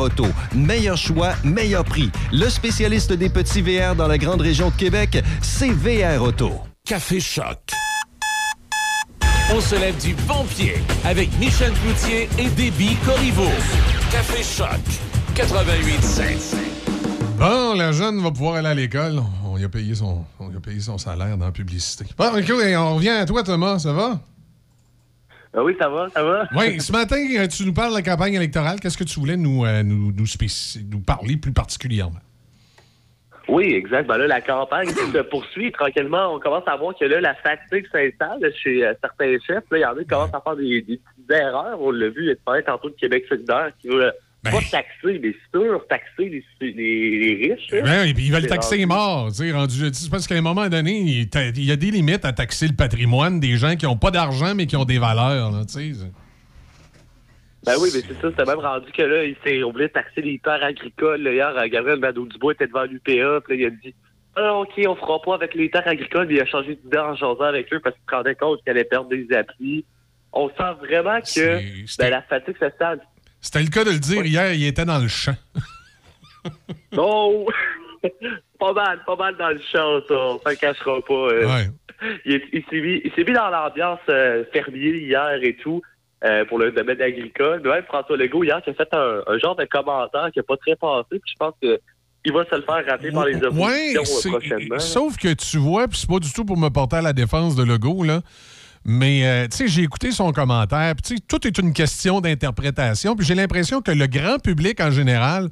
S19: Auto. Meilleur choix, meilleur prix. Le spécialiste des petits VR dans la grande région de Québec, c'est VR Auto.
S11: Café Choc. On se lève du bon pied avec Michel Cloutier et Déby Corriveau. Café Choc. 88.7.
S7: Bon, la jeune va pouvoir aller à l'école. On lui a payé son, on a payé son salaire dans la publicité. Bon, écoute, on revient à toi, Thomas. Ça va?
S25: Ah oui, ça va, ça va.
S7: Oui, ce matin, euh, tu nous parles de la campagne électorale. Qu'est-ce que tu voulais nous, euh, nous, nous, parler plus particulièrement?
S25: Oui, exact. Ben là, la campagne se poursuit tranquillement. On commence à voir que là, la fatigue s'installe chez euh, certains chefs. Là, il y en a qui commencent à faire des, des petites erreurs. On l'a vu, il parlait tantôt de Québec solidaire qui veut
S7: Ben.
S25: pas taxer, mais sûr taxer les, les, les riches.
S7: Ben, et puis ils veulent
S25: C'est
S7: taxer les morts. rendu- C'est parce qu'à un moment donné, il y a des limites à taxer le patrimoine des gens qui n'ont pas d'argent mais qui ont des valeurs. là.
S25: Ben oui, mais c'est ça. C'était même rendu que là, il s'est oublié de taxer les terres agricoles. Là, Hier, euh, Gabriel Nadeau-Dubois était devant l'UPA. Puis là, il a dit Ah, OK, on fera pas avec les terres agricoles. Puis il a changé d'idée en jasant avec eux parce qu'il se rendait compte qu'il allait perdre des appuis. On sent vraiment que ben, la fatigue s'installe.
S7: C'était le cas de le dire hier, il était dans le champ.
S25: Non! [LAUGHS] [LAUGHS] pas mal, pas mal dans le champ, ça. On ne le cachera pas. euh.
S7: Ouais.
S25: Il, est- il s'est mis, dans l'ambiance euh, fermier hier et tout. euh, pour le domaine agricole. Mais même François Legault, hier, qui a fait un, un genre de commentaire qui n'a pas très passé. Puis je pense que il va se le faire rappeler par les
S7: Ouais,
S25: oppositions
S7: c'est-
S25: prochainement.
S7: sauf que tu vois, puis c'est pas du tout pour me porter à la défense de Legault, là. Mais, euh, tu sais, j'ai écouté son commentaire, puis tu sais, tout est une question d'interprétation, puis j'ai l'impression que le grand public en général,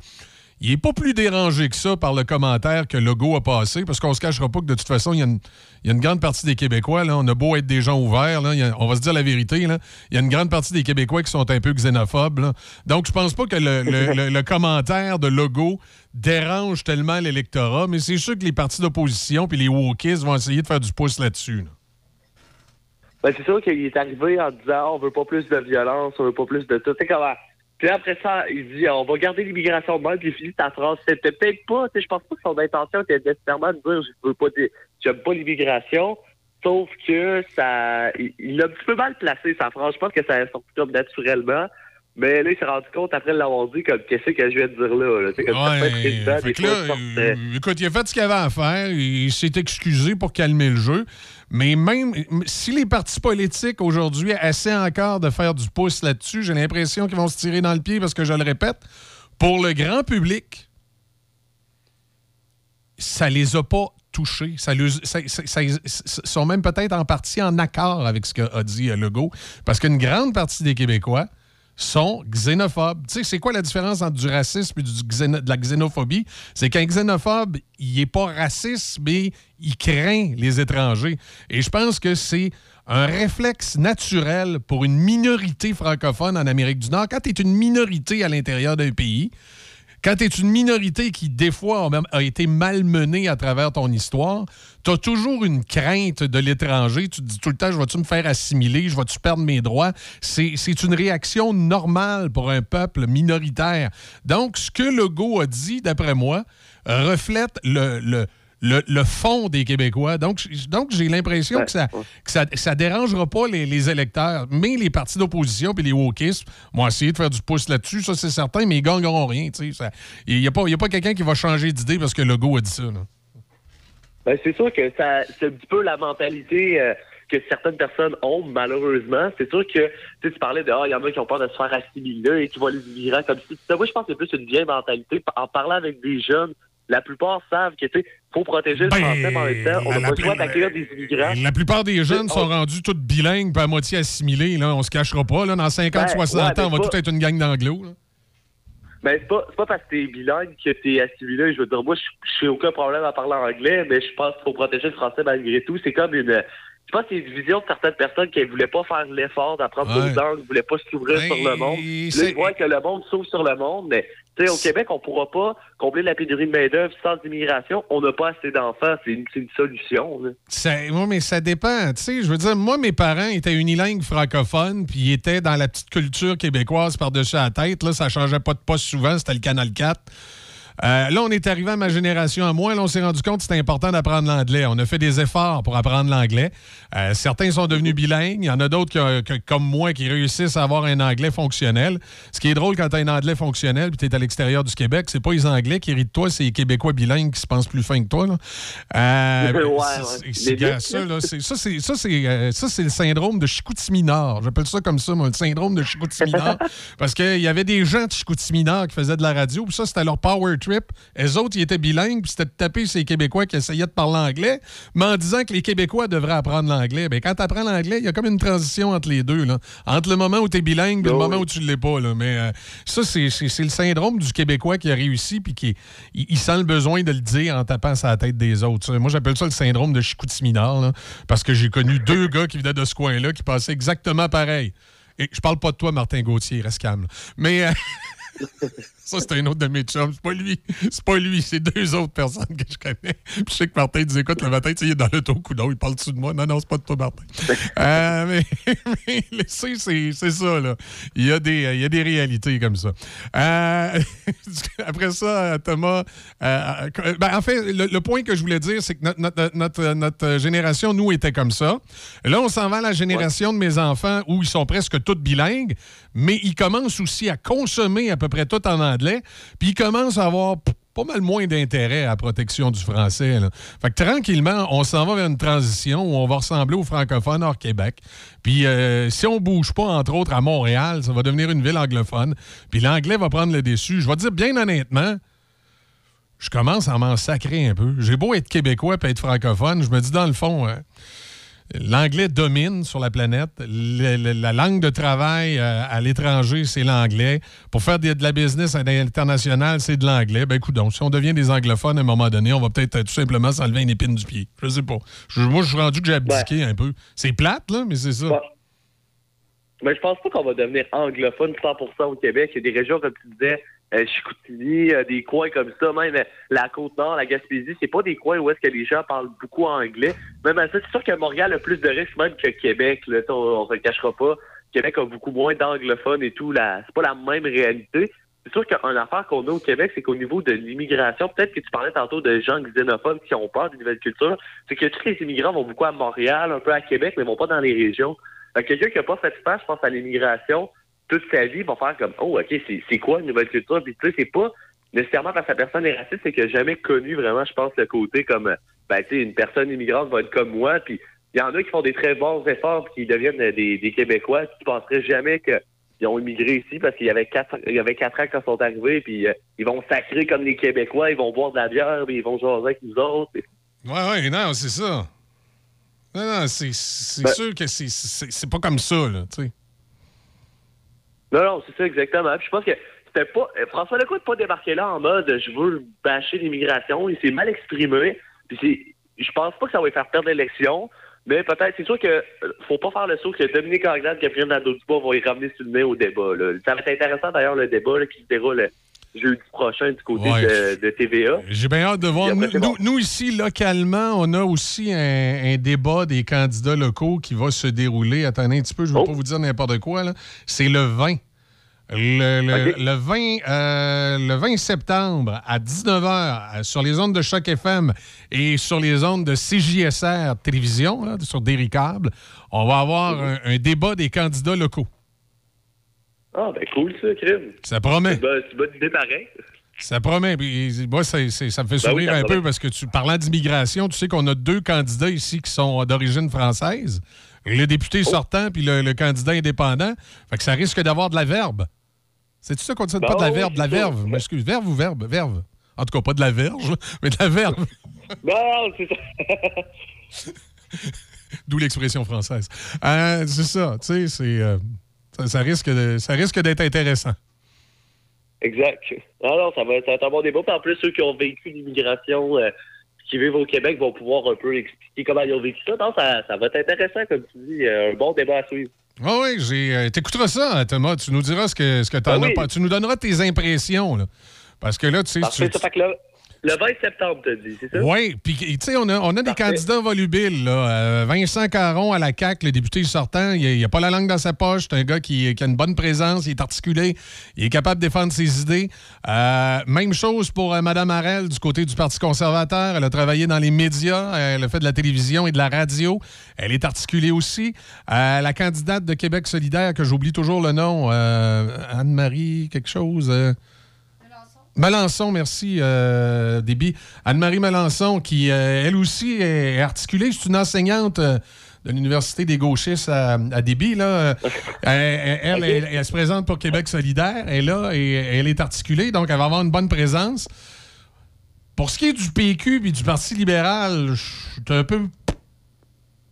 S7: il est pas plus dérangé que ça par le commentaire que Legault a passé, parce qu'on se cachera pas que de toute façon, il y a une, il y a une grande partie des Québécois, là, on a beau être des gens ouverts, là, a- on va se dire la vérité, là, il y a une grande partie des Québécois qui sont un peu xénophobes. là. Donc, je pense pas que le, le- le- le commentaire de Legault dérange tellement l'électorat, mais c'est sûr que les partis d'opposition puis les wokistes vont essayer de faire du pouce là-dessus. là.
S25: Ben, c'est sûr qu'il est arrivé en disant Ah, on veut pas plus de violence, on veut pas plus de tout. Tu sais comment? Puis après ça, il dit on va garder l'immigration de même, puis il finit sa phrase. C'était peut-être pas, je pense pas que son intention était nécessairement de dire je veux pas j'aime pas l'immigration. Sauf que ça il il a un petit peu mal placé sa phrase. Je pense que ça est sorti comme naturellement. Mais là, il s'est rendu compte après l'avoir dit comme qu'est-ce que je viens de dire là. sais, comme président,
S7: Fait
S25: des
S7: que
S25: fois,
S7: là,
S25: je pense que-
S7: euh, écoute, il a fait ce qu'il avait à faire. Il s'est excusé pour calmer le jeu. Mais même si les partis politiques aujourd'hui essaient encore de faire du pouce là-dessus, j'ai l'impression qu'ils vont se tirer dans le pied parce que je le répète, pour le grand public, ça les a pas touchés. Ça les- sont même peut-être en partie en accord avec ce qu'a dit euh, Legault. Parce qu'une grande partie des Québécois sont xénophobes. Tu sais, c'est quoi la différence entre du racisme et de la xénophobie? C'est qu'un xénophobe, il n'est pas raciste, mais il craint les étrangers. Et je pense que c'est un réflexe naturel pour une minorité francophone en Amérique du Nord. Quand tu es une minorité à l'intérieur d'un pays, quand tu es une minorité qui, des fois, a, été malmenée à travers ton histoire, tu as toujours une crainte de l'étranger. Tu te dis tout le temps, je vais-tu me faire assimiler, je vais-tu perdre mes droits? C'est une réaction normale pour un peuple minoritaire. Donc, ce que Legault a dit, d'après moi, reflète le- le- le fond des Québécois. Donc, donc j'ai l'impression que ça que ça, ça dérangera pas les, les électeurs, mais les partis d'opposition puis les wokistes vont essayer de faire du pouce là-dessus, ça c'est certain, mais ils gagneront rien. tu sais, ça. Il n'y a pas, pas quelqu'un qui va changer d'idée parce que Legault a dit ça.
S25: Ben, c'est sûr que ça, c'est un petit peu la mentalité euh, que certaines personnes ont, malheureusement. C'est sûr que, tu parlais de, ah, il y en a qui ont peur de se faire assimiler et qui voient les immigrants comme si. Ça, moi, je pense que c'est plus une vieille mentalité. En parlant avec des jeunes, la plupart savent que, tu sais, faut protéger le français, mais en même temps, on n'a pas le choix d'accueillir des immigrants.
S7: La plupart des jeunes sont
S25: on-
S7: rendus tous bilingues puis à moitié assimilés. Là. On se cachera pas. Là. Dans 50,
S25: Ben,
S7: 60
S25: ouais,
S7: ans, on va tout
S25: pas-
S7: être une gang d'anglo.
S25: Ben, c'est pas, pas parce que t'es bilingue que t'es assimilé. Je veux dire, moi, je n'ai aucun problème à parler anglais, mais je pense qu'il faut protéger le français malgré tout. C'est comme une. Je pense que c'est une vision de certaines personnes qui ne voulaient pas faire l'effort d'apprendre
S7: Ouais.
S25: d'autres langues, ne voulaient pas s'ouvrir
S7: Ben,
S25: sur le monde. Là, ils voient que le monde s'ouvre sur le monde, mais au Québec, on pourra pas combler la pénurie de main-d'œuvre sans immigration. On n'a pas assez d'enfants. C'est une, solution.
S7: Ça, ouais, mais ça dépend. Je veux dire, moi, mes parents étaient unilingues francophones, puis ils étaient dans la petite culture québécoise par-dessus la tête. Là, ça changeait pas de poste souvent, c'était le Canal 4. Euh, là, on est arrivé à ma génération à moi. Là, on s'est rendu compte que c'était important d'apprendre l'anglais. On a fait des efforts pour apprendre l'anglais. Euh, certains sont devenus bilingues. Il y en a d'autres, comme moi, qui réussissent à avoir un anglais fonctionnel. Ce qui est drôle quand tu as un anglais fonctionnel puis tu es à l'extérieur du Québec, c'est pas les Anglais qui rient de toi, c'est les Québécois bilingues qui se pensent plus fins que toi. Là. Euh,
S25: Ouais, [LAUGHS] ouais.
S7: c'est- ça, c'est le syndrome de Chicoutimi-Nord. J'appelle ça comme ça, moi, le syndrome de Chicoutimi-Nord. [LAUGHS] parce qu'il y avait des gens de Chicoutimi-Nord qui faisaient de la radio, puis ça, c'était leur power trip. Les autres, ils étaient bilingues, puis c'était de taper ces Québécois qui essayaient de parler anglais, mais en disant que les Québécois devraient apprendre l'anglais. Ben, quand tu apprends l'anglais, il y a comme une transition entre les deux. Là. Entre le moment où tu es bilingue et le moment où tu ne l'es pas. Là. Mais euh, ça, c'est, c'est- c'est le syndrome du Québécois qui a réussi, puis qui il, il sent le besoin de le dire en tapant sa tête des autres. Ça, Moi, j'appelle ça le syndrome de Chicoutimi-Nord, là, parce que j'ai connu deux [LAUGHS] gars qui venaient de ce coin-là qui passaient exactement pareil. Et je parle pas de toi, Martin Gauthier, reste calme. Mais euh, [LAUGHS] ça, c'est un autre de mes chums. C'est pas lui. C'est pas lui. C'est deux autres personnes que je connais. Puis je sais que Martin dit écoute, le matin, il est dans le ton coudon, il parle dessus de moi. Non, non, c'est pas de toi, Martin. [LAUGHS] Euh, mais [LAUGHS] mais c'est ça, là. Il y, a des, il y a des réalités comme ça. Euh, [LAUGHS] après ça, Thomas, euh, ben, en fait, le, le point que je voulais dire, c'est que notre, notre- notre- notre génération, nous, était comme ça. Là, on s'en va à la génération de mes enfants où ils sont presque tous bilingues, mais ils commencent aussi à consommer à peu près tout en anglais, puis ils commencent à avoir pas mal moins d'intérêt à la protection du français. Fait que tranquillement, on s'en va vers une transition où on va ressembler aux francophones hors Québec. Puis euh, si on bouge pas, entre autres, à Montréal, ça va devenir une ville anglophone. Puis l'anglais va prendre le dessus. Je vais dire bien honnêtement, je commence à m'en sacrer un peu. J'ai beau être québécois et être francophone, je me dis dans le fond, euh, l'anglais domine sur la planète. Le- le- la langue de travail euh, à l'étranger, c'est l'anglais. Pour faire de la business à l'international, c'est de l'anglais. Ben écoute, donc, si on devient des anglophones à un moment donné, on va peut-être euh, tout simplement s'enlever une épine du pied. Je sais pas. Je- moi, je suis rendu que j'ai abdiqué un peu. C'est plate, là, mais c'est ça.
S25: Mais je pense pas qu'on va devenir anglophone 100% au Québec. Il y a des régions, comme tu disais, Chicoutimi, euh, des coins comme ça, même euh, la Côte-Nord, la Gaspésie, c'est pas des coins où est-ce que les gens parlent beaucoup anglais. Même à ça, c'est sûr que Montréal a plus de risques même que Québec. Là, on, on se cachera pas. Québec a beaucoup moins d'anglophones et tout. La, c'est pas la même réalité. C'est sûr qu'une affaire qu'on a au Québec, c'est qu'au niveau de l'immigration, peut-être que tu parlais tantôt de gens xénophobes qui ont peur des nouvelles cultures, c'est que tous les immigrants vont beaucoup à Montréal, un peu à Québec, mais vont pas dans les régions. Quelqu'un qui n'a pas fait face, je pense, à l'immigration toute sa vie, va faire comme Oh, OK, c'est quoi une nouvelle culture? Puis tu sais, c'est pas nécessairement parce que la personne est raciste, c'est qu'il n'a jamais connu vraiment, je pense, le côté comme ben tu sais, une personne immigrante va être comme moi, puis il y en a qui font des très bons efforts puis qui deviennent des, des Québécois, tu penserais jamais qu'ils ont immigré ici parce qu'il y avait quatre il y avait quatre ans quand ils sont arrivés, puis euh, ils vont sacrer comme les Québécois, ils vont boire de la bière, puis ils vont jaser avec nous autres. puis-
S7: Ouais, ouais, non, c'est ça. Non, non, c'est
S25: Ben-
S7: sûr que c'est pas comme ça, là, tu sais.
S25: Non, non, c'est ça exactement. Puis je pense que c'était pas. euh, François Legault n'est pas débarqué là en mode je veux bâcher l'immigration. Il s'est mal exprimé. Puis. Je pense pas que ça va lui faire perdre l'élection. Mais peut-être, c'est sûr que euh, faut pas faire le saut que Dominique Anglade, Catherine Nadeau-Dubois vont y ramener sur le nez au débat. Ça va être intéressant d'ailleurs le débat qui se déroule jeudi prochain du côté
S7: Ouais.
S25: de, de TVA.
S7: J'ai bien hâte de voir.
S25: Après,
S7: Nous,
S25: bon.
S7: ici, localement, on a aussi un, un débat des candidats locaux qui va se dérouler. Attendez un petit peu, je ne vais
S25: Oh.
S7: pas vous dire n'importe quoi. C'est le 20. Le, le-
S25: OK.
S7: le 20, euh, le 20 septembre à 19h sur les ondes de Choc FM et sur les ondes de CJSR Télévision, là, sur Déricable, on va avoir un, un débat des candidats locaux.
S25: Ah, ben cool ça, crime.
S7: Ça promet.
S25: C'est une bonne- idée pareil.
S7: Ça promet. Puis, moi, ça, me fait
S25: Ben oui,
S7: sourire un
S25: promet.
S7: peu parce que tu parlant d'immigration, tu sais qu'on a deux candidats ici qui sont d'origine française. Le député
S25: Oh.
S7: sortant puis le, le candidat indépendant. Fait que ça risque d'avoir de la verbe. C'est ça qu'on dit?
S25: Ben
S7: pas de la
S25: oui,
S7: verbe, de la verve. M'excuse, verbe ou verbe? Verve. En tout cas, pas de la verge, [LAUGHS] mais de la verbe. [LAUGHS]
S25: Non, c'est ça.
S7: D'où l'expression française. Euh, c'est ça, tu sais, c'est. euh, ça, ça risque de- ça risque d'être intéressant.
S25: Exact. Non, ça va, ça va être un bon débat. Puis en plus, ceux qui ont vécu l'immigration, euh, qui vivent au Québec, vont pouvoir un peu expliquer comment ils ont vécu ça. Non, ça, ça va être intéressant, comme tu dis. euh, un bon débat à suivre.
S7: Ah oui, j'ai. euh, T'écouteras ça, hein, Thomas. Tu nous diras ce que, ce que t'en
S25: Ben
S7: as
S25: oui.
S7: pas. Tu nous donneras tes impressions, là. Parce que là, tu sais.
S25: Parfait,
S7: tu-
S25: ça fait que là, le 20 septembre, t'as dit, c'est ça?
S7: Oui, puis tu sais, on a, on a des candidats volubiles. Là. Euh, Vincent Caron à la CAQ, le député sortant, il n'a pas la langue dans sa poche. C'est un gars qui, qui a une bonne présence, il est articulé, il est capable de défendre ses idées. Euh, même chose pour euh, Mme Harel du côté du Parti conservateur. Elle a travaillé dans les médias, elle a fait de la télévision et de la radio. Elle est articulée aussi. La candidate de Québec solidaire, que j'oublie toujours le nom, euh, Anne-Marie quelque chose... Melançon, merci, euh, Déby. Anne-Marie Melançon, qui, euh, elle aussi, est articulée. C'est une enseignante euh, de l'Université des gauchistes à, à Déby. Là. [LAUGHS] Euh, elle, elle, elle- elle se présente pour Québec solidaire. Elle est là et elle est articulée, donc elle va avoir une bonne présence. Pour ce qui est du PQ et du Parti libéral, je suis un peu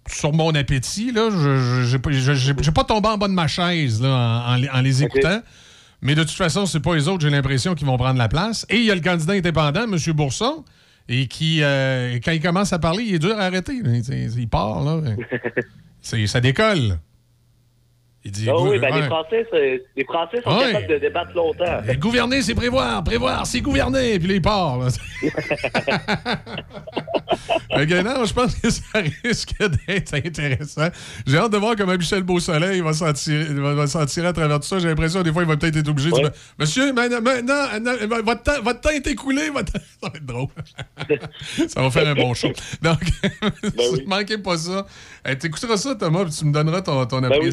S7: sur mon appétit. Là. Je j'ai pas tombé en bas de ma chaise là, en, en les- en les écoutant. Mais de toute façon, c'est pas les autres, j'ai l'impression, qui vont prendre la place. Et il y a le candidat indépendant, M. Bourson, et qui, euh, quand il commence à parler, il est dur à arrêter. Il, il part, là. [LAUGHS] Ça décolle. Il dit...
S25: Ah oui, ben, les
S7: ouais.
S25: Français, les Français sont
S7: Ouais.
S25: capables de débattre longtemps.
S7: Et Gouverner, c'est prévoir. Prévoir, c'est gouverner. Puis là, il part. là. Fait que non, je pense que ça risque d'être intéressant. J'ai hâte de voir comment Michel Beausoleil va s'en tirer, va, va s'en tirer à travers tout ça. J'ai l'impression des fois, il va peut-être être obligé de dire Monsieur, maintenant, votre, temps, votre temps est écoulé. Votre... Ça va être drôle. ça va faire un bon show. Donc, [LAUGHS] ne manquez pas ça. Euh, T'écouteras ça, Thomas, puis tu me donneras ton, ton
S25: Ben ben oui.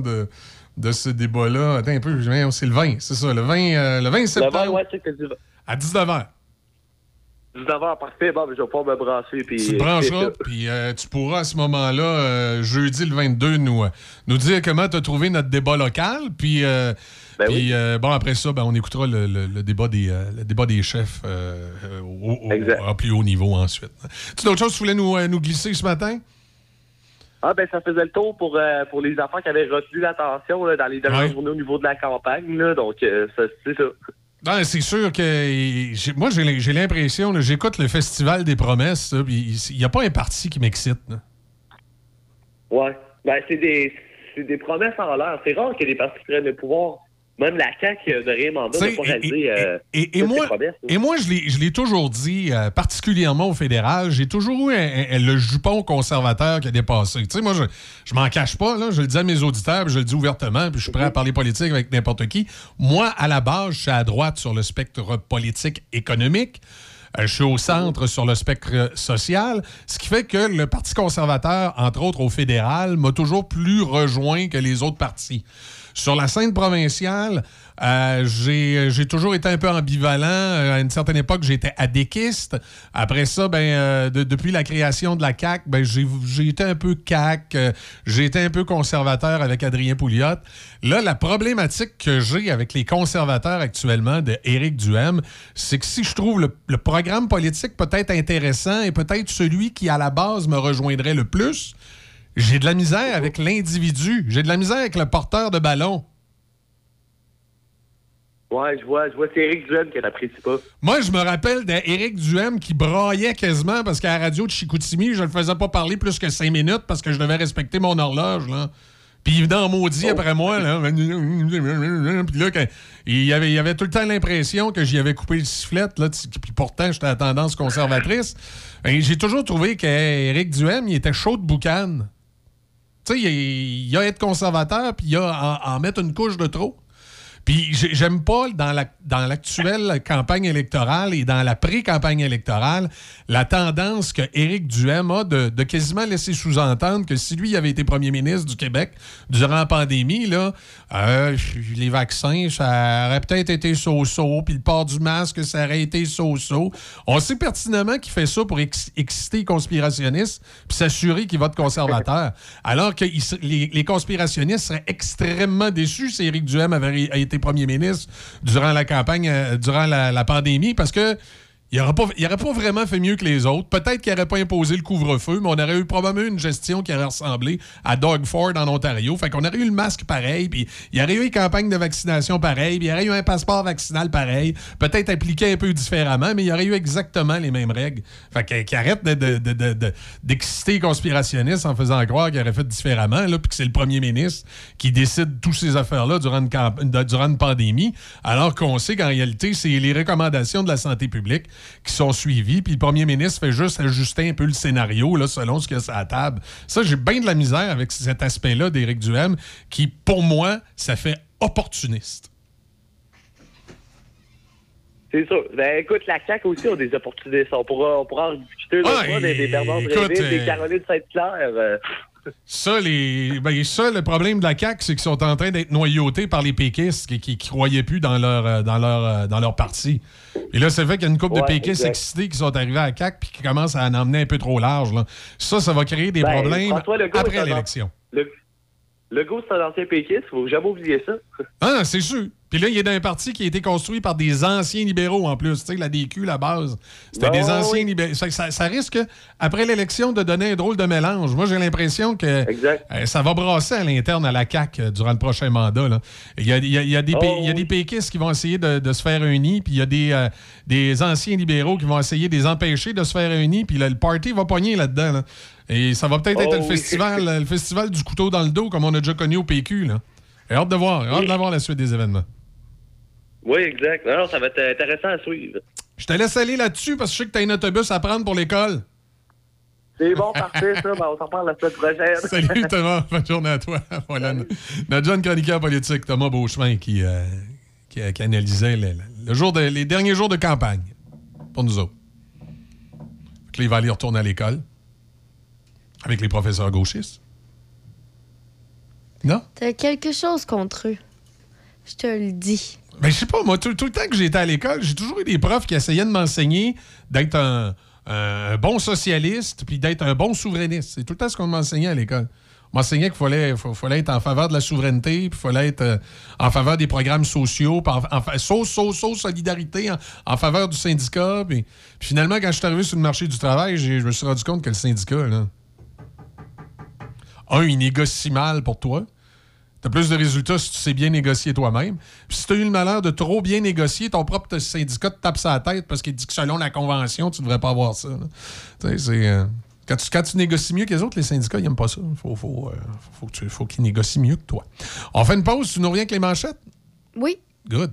S7: De, de ce débat-là. Attends un peu, c'est le 20, c'est ça, le 20, euh, le 20
S25: Le
S7: septembre
S25: 20, ouais, c'est que
S7: à 19h.
S25: 19h, parfait. Bon, ben, je vais pas me brasser. Puis,
S7: Tu te
S25: euh,
S7: brancheras,
S25: ça.
S7: puis euh, tu pourras à ce moment-là, euh, jeudi le 22, nous, euh, nous dire comment tu as trouvé notre débat local. Puis, euh,
S25: Ben
S7: puis, euh, bon, après ça, ben, on écoutera le, le- le débat, des, euh, le débat des chefs euh, euh, au, au- à plus haut niveau ensuite. Tu as d'autres choses que tu voulais nous, euh, nous glisser ce matin?
S25: Ah, ben, ça faisait le tour pour, euh, pour les affaires qui avaient retenu l'attention là, dans les dernières
S7: Ouais.
S25: journées au niveau de la campagne. Là, donc, euh, ça, c'est ça.
S7: Ben, c'est sûr que j'ai- moi, j'ai j'ai l'impression, là, j'écoute le Festival des promesses, là, puis il n'y a pas un parti qui m'excite. là.
S25: Ouais. Ben, c'est des, c'est des promesses en l'air. C'est rare que les partis prennent le pouvoir, même la CAQ de rien mandat, n'a pas
S7: et-
S25: réalisé euh,
S7: Et, et
S25: ces
S7: moi, et moi, je l'ai- toujours dit, euh, particulièrement au fédéral, j'ai toujours eu un- un- le jupon conservateur qui a dépassé. Tu sais, moi, je, je m'en cache pas, là, je le dis à mes auditeurs, puis je le dis ouvertement, puis je suis prêt à parler politique avec n'importe qui. Moi, à la base, je suis à droite sur le spectre politique économique. Euh, je suis au centre sur le spectre social, ce qui fait que le Parti conservateur, entre autres au fédéral, m'a toujours plus rejoint que les autres partis. Sur la scène provinciale, euh, j'ai j'ai toujours été un peu ambivalent. Euh, À une certaine époque, j'étais adéquiste. Après ça, ben, euh, de- depuis la création de la CAQ, ben, j'ai été un peu CAQ. euh, j'ai été un peu conservateur avec Adrien Pouliot. Là, la problématique que j'ai avec les conservateurs actuellement de Éric Duhem, c'est que si je trouve le programme politique peut-être intéressant et peut-être celui qui, à la base, me rejoindrait le plus, j'ai de la misère avec l'individu. J'ai de la misère avec le porteur de ballon.
S25: Ouais, je vois, je vois, c'est Éric Duhem qui n'apprécie pas.
S7: Moi, je me rappelle d'Éric Duhem qui braillait quasiment parce qu'à la radio de Chicoutimi, je le faisais pas parler plus que cinq minutes parce que je devais respecter mon horloge. Là. Puis il venait en maudit après moi. Là. [LAUGHS] Puis là, il, avait, il avait tout le temps l'impression que j'y avais coupé le sifflet. Là, puis pourtant, j'étais à tendance conservatrice. J'ai toujours trouvé qu'Éric Duhem, il était chaud de boucan. Tu sais, il y a- être conservateur, puis il y a en mettre une couche de trop. Puis j'ai- j'aime pas dans la dans l'actuelle campagne électorale et dans la pré-campagne électorale la tendance que Éric Duhem a de, quasiment laisser sous-entendre que si lui avait été premier ministre du Québec durant la pandémie, là, euh, les vaccins, ça aurait peut-être été so-so, puis le port du masque, ça aurait été so-so. On sait pertinemment qu'il fait ça pour ex- exciter les conspirationnistes puis s'assurer qu'il vote conservateur. Alors que les, conspirationnistes seraient extrêmement déçus si Éric Duhem avait a été premier ministre durant la campagne, euh, durant la, la pandémie, parce que il n'aurait pas, pas vraiment fait mieux que les autres. Peut-être qu'il n'aurait pas imposé le couvre-feu, mais on aurait eu probablement une gestion qui aurait ressemblé à Doug Ford en Ontario. Fait qu'on aurait eu le masque pareil, puis il y aurait eu une campagne de vaccination pareil, puis il y aurait eu un passeport vaccinal pareil, peut-être appliqué un peu différemment, mais il y aurait eu exactement les mêmes règles. Fait qu'il arrête de- de- de- de- d'exciter conspirationnistes en faisant croire qu'il aurait fait différemment, puis que c'est le premier ministre qui décide toutes ces affaires-là durant durant une pandémie, alors qu'on sait qu'en réalité, c'est les recommandations de la santé publique qui sont suivies, puis le premier ministre fait juste ajuster un peu le scénario là, selon ce qu'il y a sur la table. Ça, j'ai bien de la misère avec cet aspect-là d'Éric Duhem, qui, pour moi, ça fait opportuniste.
S25: C'est ça. Ben, écoute, la CAQ aussi a des opportunistes. On pourra, on pourra en discuter là,
S7: Ah,
S25: des, des Bernard des
S7: euh,
S25: Caroline Sainte-Claire. euh,
S7: Ça, les, ben, ça, le problème de la CAQ, c'est qu'ils sont en train d'être noyautés par les péquistes qui, qui, qui croyaient plus dans leur, euh, dans leur, euh, dans leur parti. Et là, c'est fait qu'il y a une couple de péquistes
S25: exact.
S7: excités qui sont arrivés à la CAQ puis qui commencent à en emmener un peu trop large. là. Ça, ça va créer des
S25: Ben,
S7: problèmes après l'élection.
S25: Le, Legault, c'est un ancien péquiste. Faut jamais oublier ça.
S7: Ah, c'est sûr. Puis là, il est un parti qui a été construit par des anciens libéraux en plus. Tu sais, la DQ, la base, c'était
S25: Ben
S7: des anciens
S25: oui.
S7: libéraux. Ça, ça- ça risque, après l'élection, de donner un drôle de mélange. Moi, j'ai l'impression que euh, ça va brasser à l'interne à la CAQ euh, durant le prochain mandat. là. Il y a, il y a- il y a des,
S25: Oh,
S7: pé- il y a des péquistes qui vont essayer de, de se faire unir, puis il y a des, euh, des anciens libéraux qui vont essayer de les empêcher de se faire unir, puis là, le party va pogner là-dedans. là. Et ça va peut-être être
S25: Oh,
S7: le,
S25: oui.
S7: festival, [LAUGHS] le festival du couteau dans le dos, comme on a déjà connu au PQ. Là. Hâte de voir, hâte de voir la suite des événements.
S25: Oui, exact. Non, non, ça va être intéressant à suivre.
S7: Je te laisse aller là-dessus parce que je sais que tu as un autobus à prendre pour l'école.
S25: C'est bon, parfait, ça. Ben, on s'en parle la semaine prochaine. [LAUGHS]
S7: Salut Thomas, bonne journée à toi. [LAUGHS] Voilà, notre jeune chroniqueur politique, Thomas Beauchemin, qui, euh, qui, qui analysait le, le jour de- les derniers jours de campagne pour nous autres. Fait que là, il va aller retourner à l'école avec les professeurs gauchistes. Non?
S1: T'as quelque chose contre eux. Je te le dis.
S7: Ben, je sais pas, moi, tout, le temps que j'étais à l'école, j'ai toujours eu des profs qui essayaient de m'enseigner d'être un, bon socialiste puis d'être un bon souverainiste. C'est tout le temps ce qu'on m'enseignait à l'école. On m'enseignait qu'il fallait, être en faveur de la souveraineté, puis fallait être euh, en faveur des programmes sociaux, puis en, en solidarité, en, faveur du syndicat. Puis, puis finalement, quand je suis arrivé sur le marché du travail, je me suis rendu compte que le syndicat, là, un, il négocie mal pour toi. Tu as plus de résultats si tu sais bien négocier toi-même. Puis si tu as eu le malheur de trop bien négocier, ton propre syndicat te tape sa tête parce qu'il dit que selon la convention, tu ne devrais pas avoir ça. là. C'est, euh, quand, tu, quand tu négocies mieux que les autres, les syndicats, ils n'aiment pas ça. Il faut, faut, euh, faut qu'ils négocient mieux que toi. On fait une pause, tu nous reviens avec les manchettes?
S1: Oui.
S7: Good.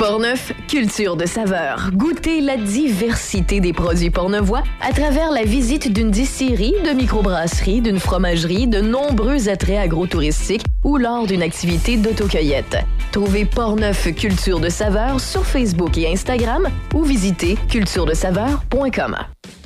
S26: Portneuf, culture de saveur. Goûtez la diversité des produits portnevois à travers la visite d'une distillerie, de microbrasserie, d'une fromagerie, de nombreux attraits agrotouristiques ou lors d'une activité d'autocueillette. Trouvez Portneuf Culture de saveur sur Facebook et Instagram ou visitez culturedesaveur.com.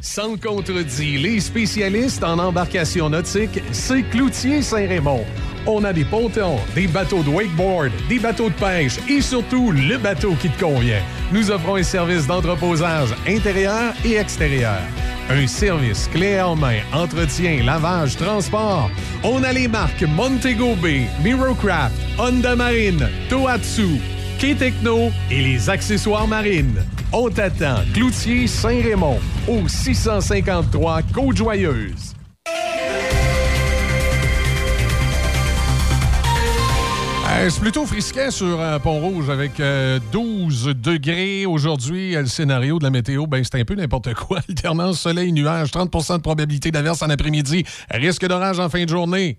S13: Sans contredit, les spécialistes en embarcation nautique, c'est Cloutier Saint-Raymond. On a des pontons, des bateaux de wakeboard, des bateaux de pêche et surtout le bateau qui te convient. Nous offrons un service d'entreposage intérieur et extérieur. Un service clé en main, entretien, lavage, transport. On a les marques Montego Bay, Mirocraft, Honda Marine, Tohatsu, K-Techno et les accessoires marines. On t'attend, Cloutier Saint-Raymond, au 653 Côte-Joyeuse.
S7: Euh, c'est plutôt frisquet sur euh, Pont-Rouge avec euh, 12 degrés aujourd'hui. Euh, Le scénario de la météo, ben, c'est un peu n'importe quoi. [LAUGHS] Alternance soleil-nuage, 30% de probabilité d'averse en après-midi, risque d'orage en fin de journée.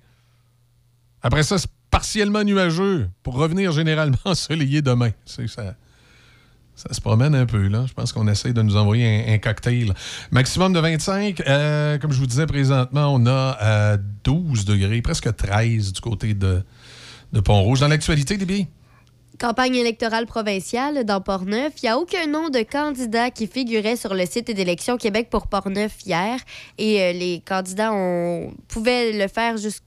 S7: Après ça, c'est partiellement nuageux pour revenir généralement [LAUGHS] ensoleillé demain. C'est ça. Ça se promène un peu, là. Je pense qu'on essaie de nous envoyer un, cocktail. Maximum de 25. Euh, comme je vous disais présentement, on a euh, 12 degrés, presque 13 du côté de, de Pont-Rouge. Dans l'actualité, Libye?
S1: Campagne électorale provinciale dans Portneuf. Il n'y a aucun nom de candidat qui figurait sur le site d'élection Québec pour Portneuf hier. Et euh, les candidats ont, pouvaient le faire jusqu'à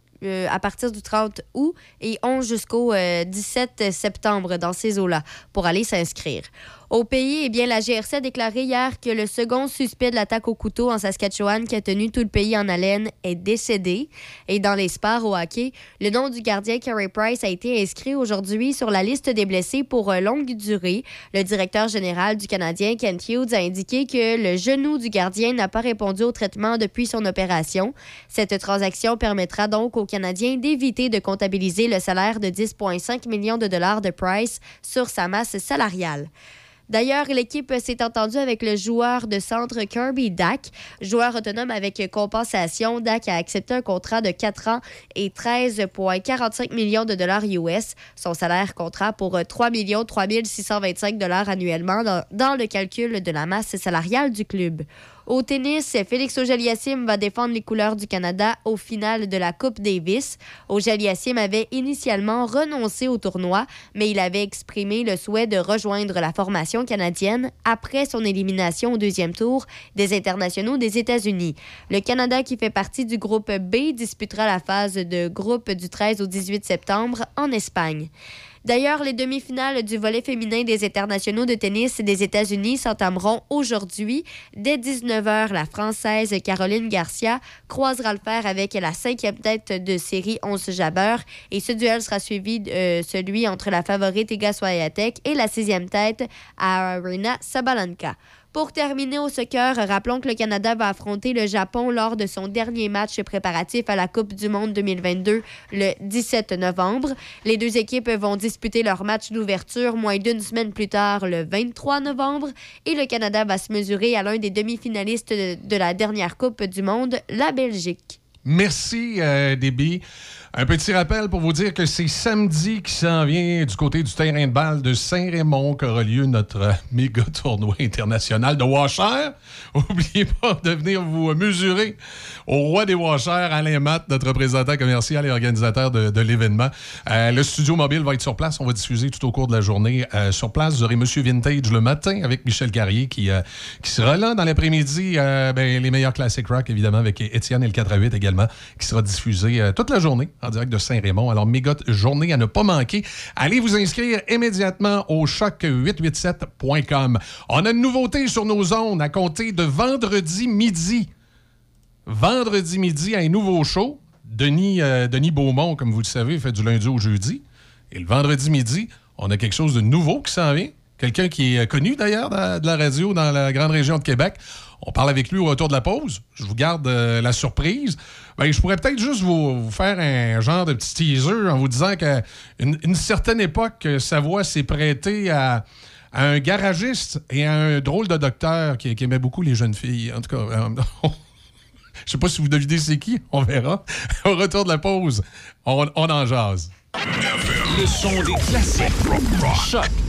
S1: à partir du 30 août et ont jusqu'au euh, 17 septembre dans ces eaux-là pour aller s'inscrire. Au pays, eh bien, la GRC a déclaré hier que le second suspect de l'attaque au couteau en Saskatchewan qui a tenu tout le pays en haleine est décédé. Et dans les sports au hockey, le nom du gardien Carey Price a été inscrit aujourd'hui sur la liste des blessés pour euh, longue durée. Le directeur général du Canadien, Kent Hughes, a indiqué que le genou du gardien n'a pas répondu au traitement depuis son opération. Cette transaction permettra donc aux Canadiens d'éviter de comptabiliser le salaire de 10,5 millions de dollars de Price sur sa masse salariale. D'ailleurs, l'équipe s'est entendue avec le joueur de centre Kirby Dak. Joueur autonome avec compensation, Dak a accepté un contrat de 4 ans et 13,45 millions de dollars US. Son salaire comptera pour 3 3 625 dollars annuellement dans le calcul de la masse salariale du club. Au tennis, Félix Auger-Aliassime va défendre les couleurs du Canada au final de la Coupe Davis. Auger-Aliassime avait initialement renoncé au tournoi, mais il avait exprimé le souhait de rejoindre la formation canadienne après son élimination au deuxième tour des internationaux des États-Unis. Le Canada, qui fait partie du groupe B, disputera la phase de groupe du 13 au 18 septembre en Espagne. D'ailleurs, les demi-finales du volet féminin des internationaux de tennis des États-Unis s'entameront aujourd'hui. Dès 19h, la Française Caroline Garcia croisera le fer avec la cinquième tête de série 11 Jabeur. Et ce duel sera suivi de euh, celui entre la favorite Iga Swiatek et la sixième tête Arina Sabalenka. Pour terminer au soccer, rappelons que le Canada va affronter le Japon lors de son dernier match préparatif à la Coupe du Monde 2022 le 17 novembre. Les deux équipes vont disputer leur match d'ouverture moins d'une semaine plus tard, le 23 novembre, et le Canada va se mesurer à l'un des demi-finalistes de, la dernière Coupe du Monde, la Belgique.
S7: Merci, euh. Un petit rappel pour vous dire que c'est samedi qui s'en vient du côté du terrain de balle de Saint-Raymond qu'aura lieu notre [LAUGHS] méga tournoi international de Washer. [LAUGHS] N'oubliez pas de venir vous mesurer au roi des Washers, Alain Matt, notre représentant commercial et organisateur de, l'événement. Euh, le studio mobile va être sur place. On va diffuser tout au cours de la journée euh, sur place. Vous aurez Monsieur Vintage le matin avec Michel Carrier qui, euh, qui sera là dans l'après-midi. Ben, les meilleurs classiques rock, évidemment, avec Étienne et le 4 à 8 également, qui sera diffusé toute la journée direct de Saint-Raymond. Alors, méga t- journée à ne pas manquer. Allez vous inscrire immédiatement au choc887.com. On a une nouveauté sur nos zones à compter de vendredi midi. Vendredi midi, un nouveau show. Denis, euh, Denis Beaumont, comme vous le savez, fait du lundi au jeudi. Et le vendredi midi, on a quelque chose de nouveau qui s'en vient. Quelqu'un qui est connu d'ailleurs de la radio dans la grande région de Québec. On parle avec lui au retour de la pause. Je vous garde euh, la surprise. Ben, je pourrais peut-être juste vous, faire un genre de petit teaser en vous disant qu'à une, certaine époque, sa voix s'est prêtée à, un garagiste et à un drôle de docteur qui, qui aimait beaucoup les jeunes filles. En tout cas, euh, [LAUGHS] je sais pas si vous devinez c'est qui. On verra. [LAUGHS] Au retour de la pause, on, on en jase.
S11: Le son des classiques. Choc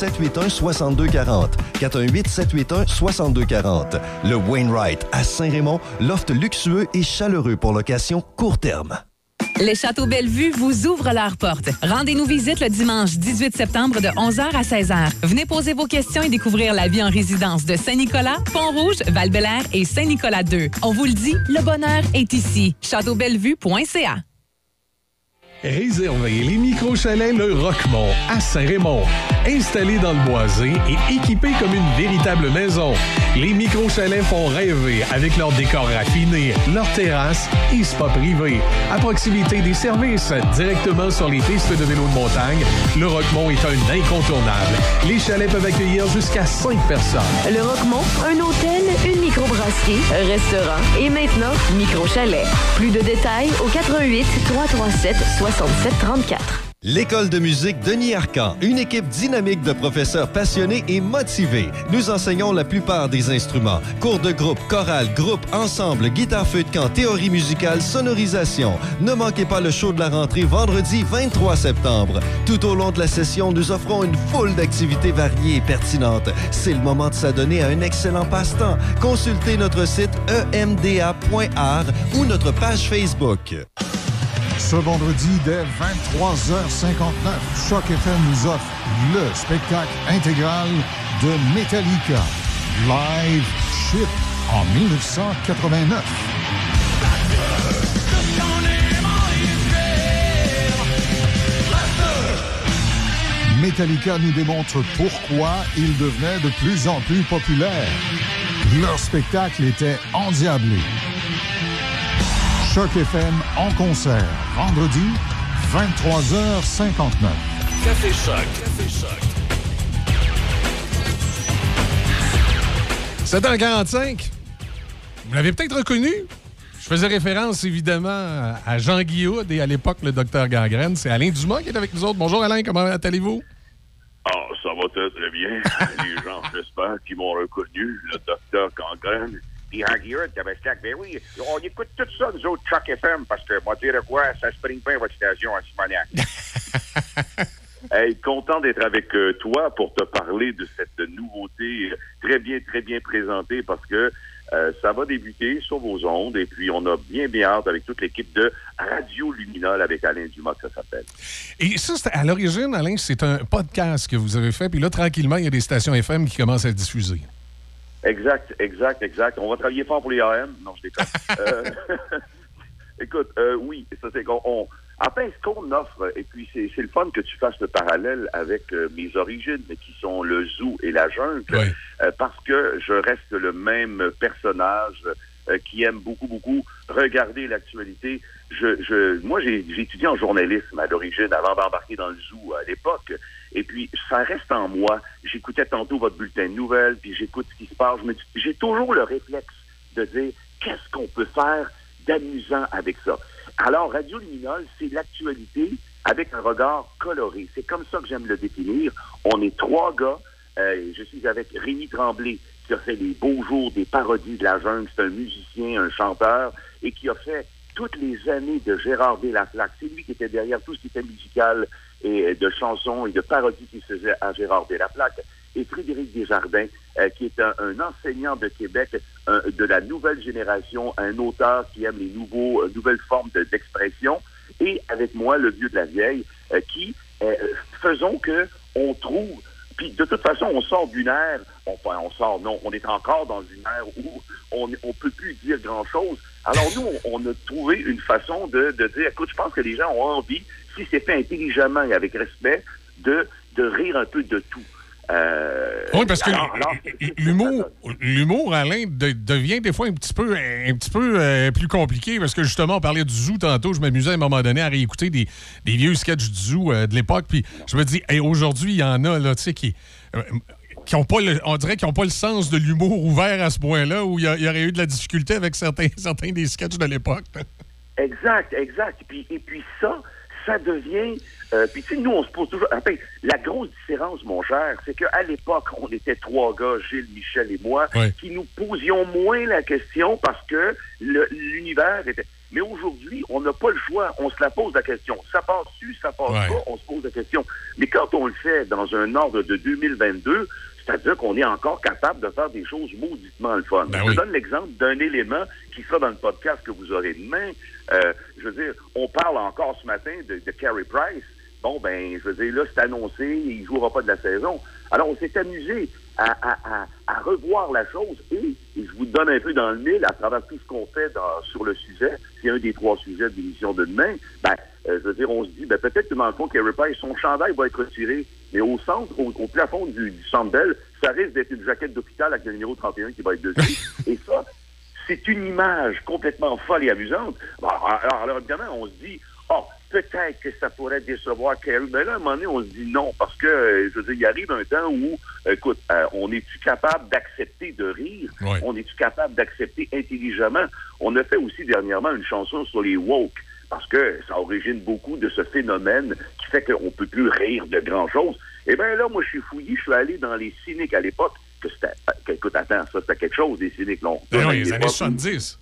S19: 781 6240. 418 781 6240. Le Wainwright à Saint-Raymond, loft luxueux et chaleureux pour location court terme.
S27: Les Châteaux Bellevue vous ouvrent leurs portes. Rendez-nous visite le dimanche 18 septembre de 11h à 16h. Venez poser vos questions et découvrir la vie en résidence de Saint-Nicolas, Pont-Rouge, val et Saint-Nicolas 2. On vous le dit, le bonheur est ici. châteaubellevue.ca
S13: Réservez les micro-chalets Le Roquemont à Saint-Raymond. Installés dans le boisé et équipés comme une véritable maison, les micro-chalets font rêver avec leur décor raffiné, leur terrasse et spa privé. À proximité des services, directement sur les pistes de vélo de montagne, Le Roquemont est un incontournable. Les chalets peuvent accueillir jusqu'à 5 personnes.
S26: Le Roquemont, un hôtel, une microbrasserie, restaurant et maintenant micro-chalet. Plus de détails au 88 337 67 34.
S19: L'école de musique Denis Arcan, une équipe dynamique de professeurs passionnés et motivés. Nous enseignons la plupart des instruments. Cours de groupe, chorale, groupe, ensemble, guitare feu de camp, théorie musicale, sonorisation. Ne manquez pas le show de la rentrée vendredi 23 septembre. Tout au long de la session, nous offrons une foule d'activités variées et pertinentes. C'est le moment de s'adonner à un excellent passe-temps. Consultez notre site emda.art ou notre page Facebook.
S2: Ce vendredi, dès 23h59, Choc FM nous offre le spectacle intégral de Metallica, Live Shit en 1989. Metallica nous démontre pourquoi ils devenaient de plus en plus populaires. Leur spectacle était endiablé. Choc FM en concert, vendredi, 23h59.
S11: Café Choc. Café Choc.
S7: 7h45. Vous l'avez peut-être reconnu. Je faisais référence évidemment à Jean Guillaud et à l'époque le docteur Gangrène. C'est Alain Dumas qui est avec nous autres. Bonjour Alain, comment allez-vous?
S28: Ah, ça va très, très bien. Les gens, [LAUGHS] j'espère, qui m'ont reconnu, le docteur Gangrène.
S29: Puis en tabastac, ben oui, on écoute tout ça, nous autres, Truck FM, parce que, moi, dire quoi, ça se prime pas votre station à Simonac. [LAUGHS]
S28: Hey, content d'être avec euh, toi pour te parler de cette nouveauté très bien, très bien présentée parce que euh, ça va débuter sur vos ondes et puis on a bien, bien hâte avec toute l'équipe de Radio Luminol avec Alain Dumas que ça s'appelle.
S7: Et ça, à l'origine, Alain, c'est un podcast que vous avez fait. Puis là, tranquillement, il y a des stations FM qui commencent à diffuser.
S28: Exact, exact, exact. On va travailler fort pour les AM. Non, je déconne. [LAUGHS] Euh, [LAUGHS] écoute, euh, oui, ça c'est qu'on. on- Enfin, ce qu'on offre, et puis c'est c'est le fun que tu fasses le parallèle avec euh, mes origines, qui sont le zoo et la jungle, euh, parce que je reste le même personnage euh, qui aime beaucoup, beaucoup regarder l'actualité. Je, je, moi, j'ai j'ai étudié en journalisme à l'origine, avant d'embarquer dans le zoo à l'époque. Et puis, ça reste en moi. J'écoutais tantôt votre bulletin de nouvelles, puis j'écoute ce qui se passe. J'ai toujours le réflexe de dire qu'est-ce qu'on peut faire d'amusant avec ça? Alors, Radio Luminol, c'est l'actualité avec un regard coloré. C'est comme ça que j'aime le définir. On est trois gars. Euh, je suis avec Rémi Tremblay, qui a fait les beaux jours des parodies de la jungle. C'est un musicien, un chanteur, et qui a fait toutes les années de Gérard Delaflaque. C'est lui qui était derrière tout ce qui était musical et de chansons et de parodies qui se faisaient à Gérard Delaflaque. Et Frédéric Desjardins, euh, qui est un, enseignant de Québec, de la nouvelle génération, un auteur qui aime les nouveaux, euh, nouvelles formes de- d'expression. Et avec moi, le vieux de la vieille, euh, qui faisons que on trouve puis de toute façon, on sort d'une ère, enfin on sort, non, on est encore dans une ère où on on peut plus dire grand-chose. Alors nous, on, on a trouvé une façon de dire, écoute, je pense que les gens ont envie, si c'est fait intelligemment et avec respect, de, de rire un peu de tout. Euh,
S7: Oui, parce que l'humour, Alain, de- devient des fois un petit peu, un petit peu euh, plus compliqué parce que justement, on parlait du zoo tantôt. Je m'amusais à un moment donné à réécouter des, des vieux sketchs du zoo euh, de l'époque. Puis je me dis, hey, aujourd'hui, il y en a, là, tu sais, qui. qui ont pas le- on dirait qu'ils n'ont pas le sens de l'humour ouvert à ce point-là, où il y, aurait eu de la difficulté avec certains, [LAUGHS] certains des sketchs de l'époque.
S28: Exact, exact. Et puis, et puis ça, ça devient... euh, puis tu sais, nous, on se pose toujours... Enfin, la grosse différence, mon cher, c'est qu'à l'époque, on était trois gars, Gilles, Michel et moi, qui nous posions moins la question parce que l'univers était... Mais aujourd'hui, on n'a pas le choix. On se la pose la question. Ça passe-tu, ça passe
S30: Ouais.
S28: pas, on se pose la question. Mais quand on le fait dans un ordre de 2022, c'est-à-dire qu'on est encore capable de faire des choses mauditement le fun. je donne l'exemple d'un élément qui sera dans le podcast que vous aurez demain. Euh, je veux dire, on parle encore ce matin de, de Carey Price. Bon, ben, je veux dire, là, c'est annoncé, il ne jouera pas de la saison. Alors, on s'est amusé à, à- à- à revoir la chose et, et je vous donne un peu dans le mille à travers tout ce qu'on fait dans- sur le sujet. C'est un des trois sujets de l'émission de demain. Ben, euh, je veux dire, on se dit, ben, peut-être que dans le fond, Carey Price, son chandail va être retiré, mais au centre, au, au plafond du, du ça risque d'être une jaquette d'hôpital avec le numéro 31 qui va être dessus. [LAUGHS] et ça, c'est une image complètement folle et amusante. Alors, alors, évidemment, on se dit, oh, peut-être que ça pourrait décevoir Kerry. Mais là, à un moment donné, on se dit non, parce que, euh, je veux dire, il arrive un temps où, écoute, euh, on est-tu capable d'accepter de rire? On est-tu capable d'accepter intelligemment? On a fait aussi dernièrement une chanson sur les woke, parce que ça origine beaucoup de ce phénomène qui fait qu'on peut plus rire de grand-chose. Eh bien là, moi, je suis fouillé, je suis allé dans les cyniques à l'époque, que c'était, écoute, attends, ça, c'était quelque chose, des cyniques, non?
S7: Ben
S28: Dans
S7: oui, les années
S28: l'époque où-
S7: 70.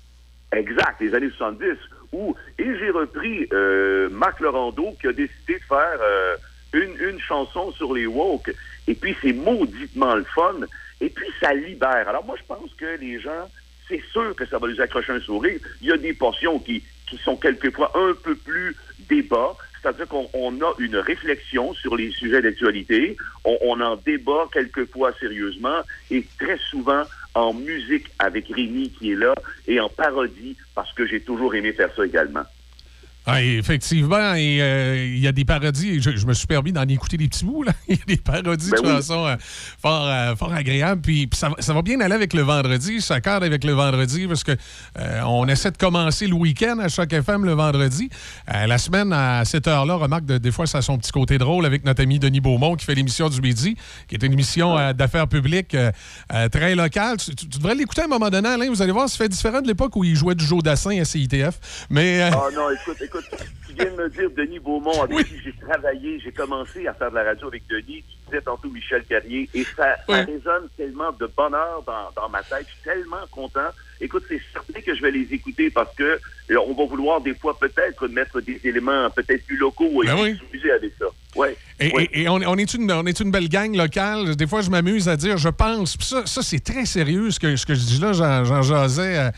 S28: Exact, les années 70. Où, et j'ai repris euh, Marc Laurando qui a décidé de faire euh, une, une chanson sur les woke. Et puis, c'est mauditement le fun. Et puis, ça libère. Alors, moi, je pense que les gens, c'est sûr que ça va les accrocher un sourire. Il y a des portions qui, qui sont quelquefois un peu plus débat. C'est-à-dire qu'on on a une réflexion sur les sujets d'actualité. On, on en débat quelquefois sérieusement et très souvent en musique avec Rémi qui est là et en parodie parce que j'ai toujours aimé faire ça également.
S7: Ah, effectivement, et, euh, il y a des parodies. Je, je me suis permis d'en écouter des petits bouts. Là. [LAUGHS] Il y a des parodies
S28: Ben
S7: de
S28: oui.
S7: façon euh, fort, euh, fort agréable. Puis, puis ça, va- ça va bien aller avec le vendredi. Ça accorde avec le vendredi parce que euh, on essaie de commencer le week-end à chaque FM le vendredi. La semaine, à cette heure-là, remarque, de- des fois, ça a son petit côté drôle avec notre ami Denis Beaumont qui fait l'émission du midi, qui est une émission d'affaires publiques très locale. Tu, tu- tu devrais l'écouter à un moment donné, Alain. Vous allez voir, ça fait différent de l'époque où il jouait du Joe Dassin à CITF. Mais.
S28: Ah non, écoute, écoute, tu viens de me dire Denis Beaumont avec qui j'ai travaillé, j'ai commencé à faire de la radio avec Denis, tu disais tantôt Michel Carrier, et ça, ça résonne tellement de bonheur dans, dans ma tête, je suis tellement content. Écoute, c'est certain que je vais les écouter parce que euh, on va vouloir des fois peut-être mettre des éléments peut-être plus locaux et
S7: Ben oui.
S28: s'amuser avec ça. Ouais.
S7: Et, et- et on, on est une, on est une belle gang locale. Des fois, je m'amuse à dire je pense. Ça, ça c'est très sérieux ce que, ce que je dis là. J'en, j'en jasais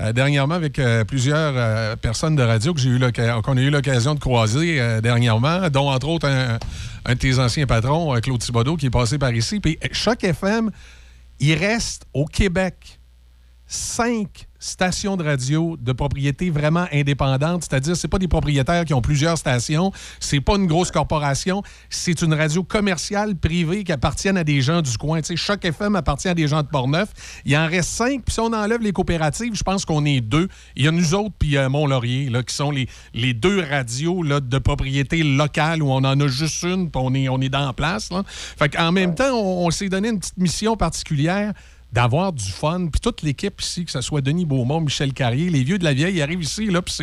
S7: euh, dernièrement avec euh, plusieurs euh, personnes de radio qu'on a eu l'occasion de croiser dernièrement, dont entre autres un, un de tes anciens patrons, Claude Thibodeau, qui est passé par ici. Puis Choc FM, il reste au Québec cinq stations de radio de propriété vraiment indépendante, c'est-à-dire c'est pas des propriétaires qui ont plusieurs stations, c'est pas une grosse corporation, c'est une radio commerciale privée qui appartient à des gens du coin. Tu sais, Choc FM appartient à des gens de Portneuf. Il en reste cinq, puis si on enlève les coopératives, je pense qu'on est deux. Il y a nous autres puis euh, Mont-Laurier là, qui sont les, les deux radios là, de propriété locale où on en a juste une, puis on est, on est dans la place. Là. Fait qu'en même temps, on, on s'est donné une petite mission particulière d'avoir du fun. Puis toute l'équipe ici, que ce soit Denis Beaumont, Michel Carrier, les vieux de la vieille, ils arrivent ici, là, puis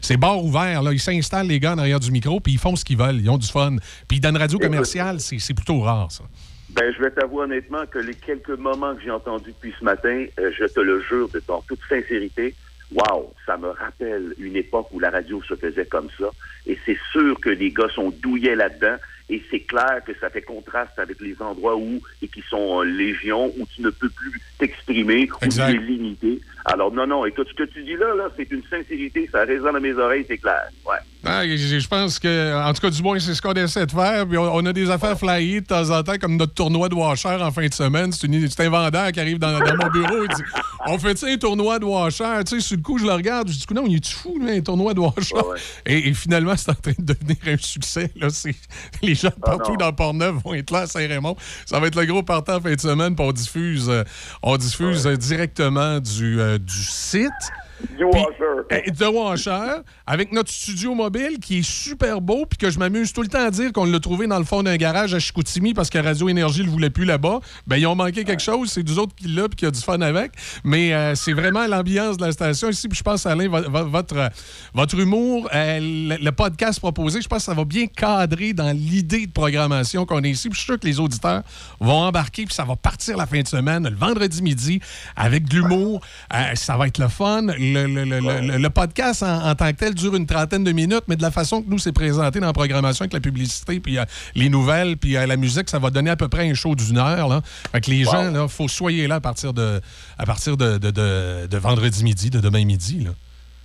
S7: c'est- bar ouvert. Là. Ils s'installent, les gars, en arrière du micro, puis ils font ce qu'ils veulent. Ils ont du fun. Puis dans une radio commerciale, c'est plutôt rare, ça.
S28: Ben, je vais t'avouer honnêtement que les quelques moments que j'ai entendus depuis ce matin, euh, je te le jure de en toute sincérité, wow, ça me rappelle une époque où la radio se faisait comme ça. Et c'est sûr que les gars sont douillets là-dedans. Et c'est clair que ça fait contraste avec les endroits où, et qui sont euh, légion, où tu ne peux plus t'exprimer, où tu es limité. Alors, non, non, écoute, ce que tu dis là, là, c'est une sincérité, ça résonne à mes oreilles, c'est clair. Ouais.
S7: Ah, je pense que, en tout cas, du moins, c'est ce qu'on essaie de faire. Puis on, on a des affaires flyées de temps en temps, comme notre tournoi de washer en fin de semaine. C'est un vendeur qui arrive dans, dans mon bureau et dit On fait un tournoi de washer Tu sais, sur le coup, je le regarde. Je dis Non, il est fou, lui, un tournoi de washer? Et, et finalement, c'est en train de devenir un succès. Là. Les gens de partout
S28: non.
S7: dans Port-Neuf vont être là à Saint-Raymond. Ça va être le gros partant en fin de semaine. Puis on diffuse, euh, on diffuse euh, directement du, euh, du site.
S28: Du washer.
S7: Euh, de Washer, avec notre studio mobile qui est super beau, puis que je m'amuse tout le temps à dire qu'on l'a trouvé dans le fond d'un garage à Chicoutimi parce que Radio Énergie ne le voulait plus là-bas. Ben, ils ont manqué quelque chose, c'est nous autres qui l'a, puis qui a du fun avec. Mais euh, c'est vraiment l'ambiance de la station ici, puis je pense, Alain, vo- vo- votre, votre humour, euh, le, le podcast proposé, je pense que ça va bien cadrer dans l'idée de programmation qu'on a ici. Puis je suis sûr que les auditeurs vont embarquer, puis ça va partir la fin de semaine, le vendredi midi, avec de l'humour. Euh, ça va être le fun. Le, le- le- le- le podcast en, en tant que tel dure une trentaine de minutes, mais de la façon que nous, c'est présenté dans la programmation avec la publicité, puis euh, les nouvelles, puis euh, la musique, ça va donner à peu près un show d'une heure. Là. Fait que les gens, il faut soyez là à partir de, à partir de, de- de- de vendredi midi, de demain midi. Là.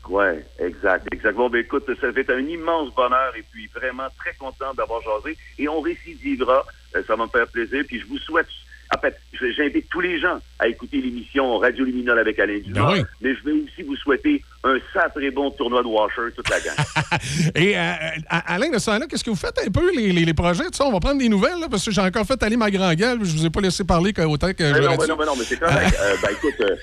S28: Ouais, exact, exact. Bon, ben écoute, ça fait un immense bonheur et puis vraiment très content d'avoir jasé. Et on récidivera, Euh, ça va me faire plaisir. Puis je vous souhaite, j'invite tous les gens à écouter l'émission Radio Luminol avec Alain Dumas.
S7: Ben oui.
S28: Mais je vais aussi vous souhaiter un sacré bon tournoi de washer, toute la gang. [LAUGHS]
S7: Et euh, à- Alain, de ce temps-là, qu'est-ce que vous faites un peu, les, les- les projets? On va prendre des nouvelles, là, parce que j'ai encore fait aller ma grand gueule. Je vous ai pas laissé parler autant que
S28: non, mais non, mais non, mais c'est correct. Euh, ben écoute, euh,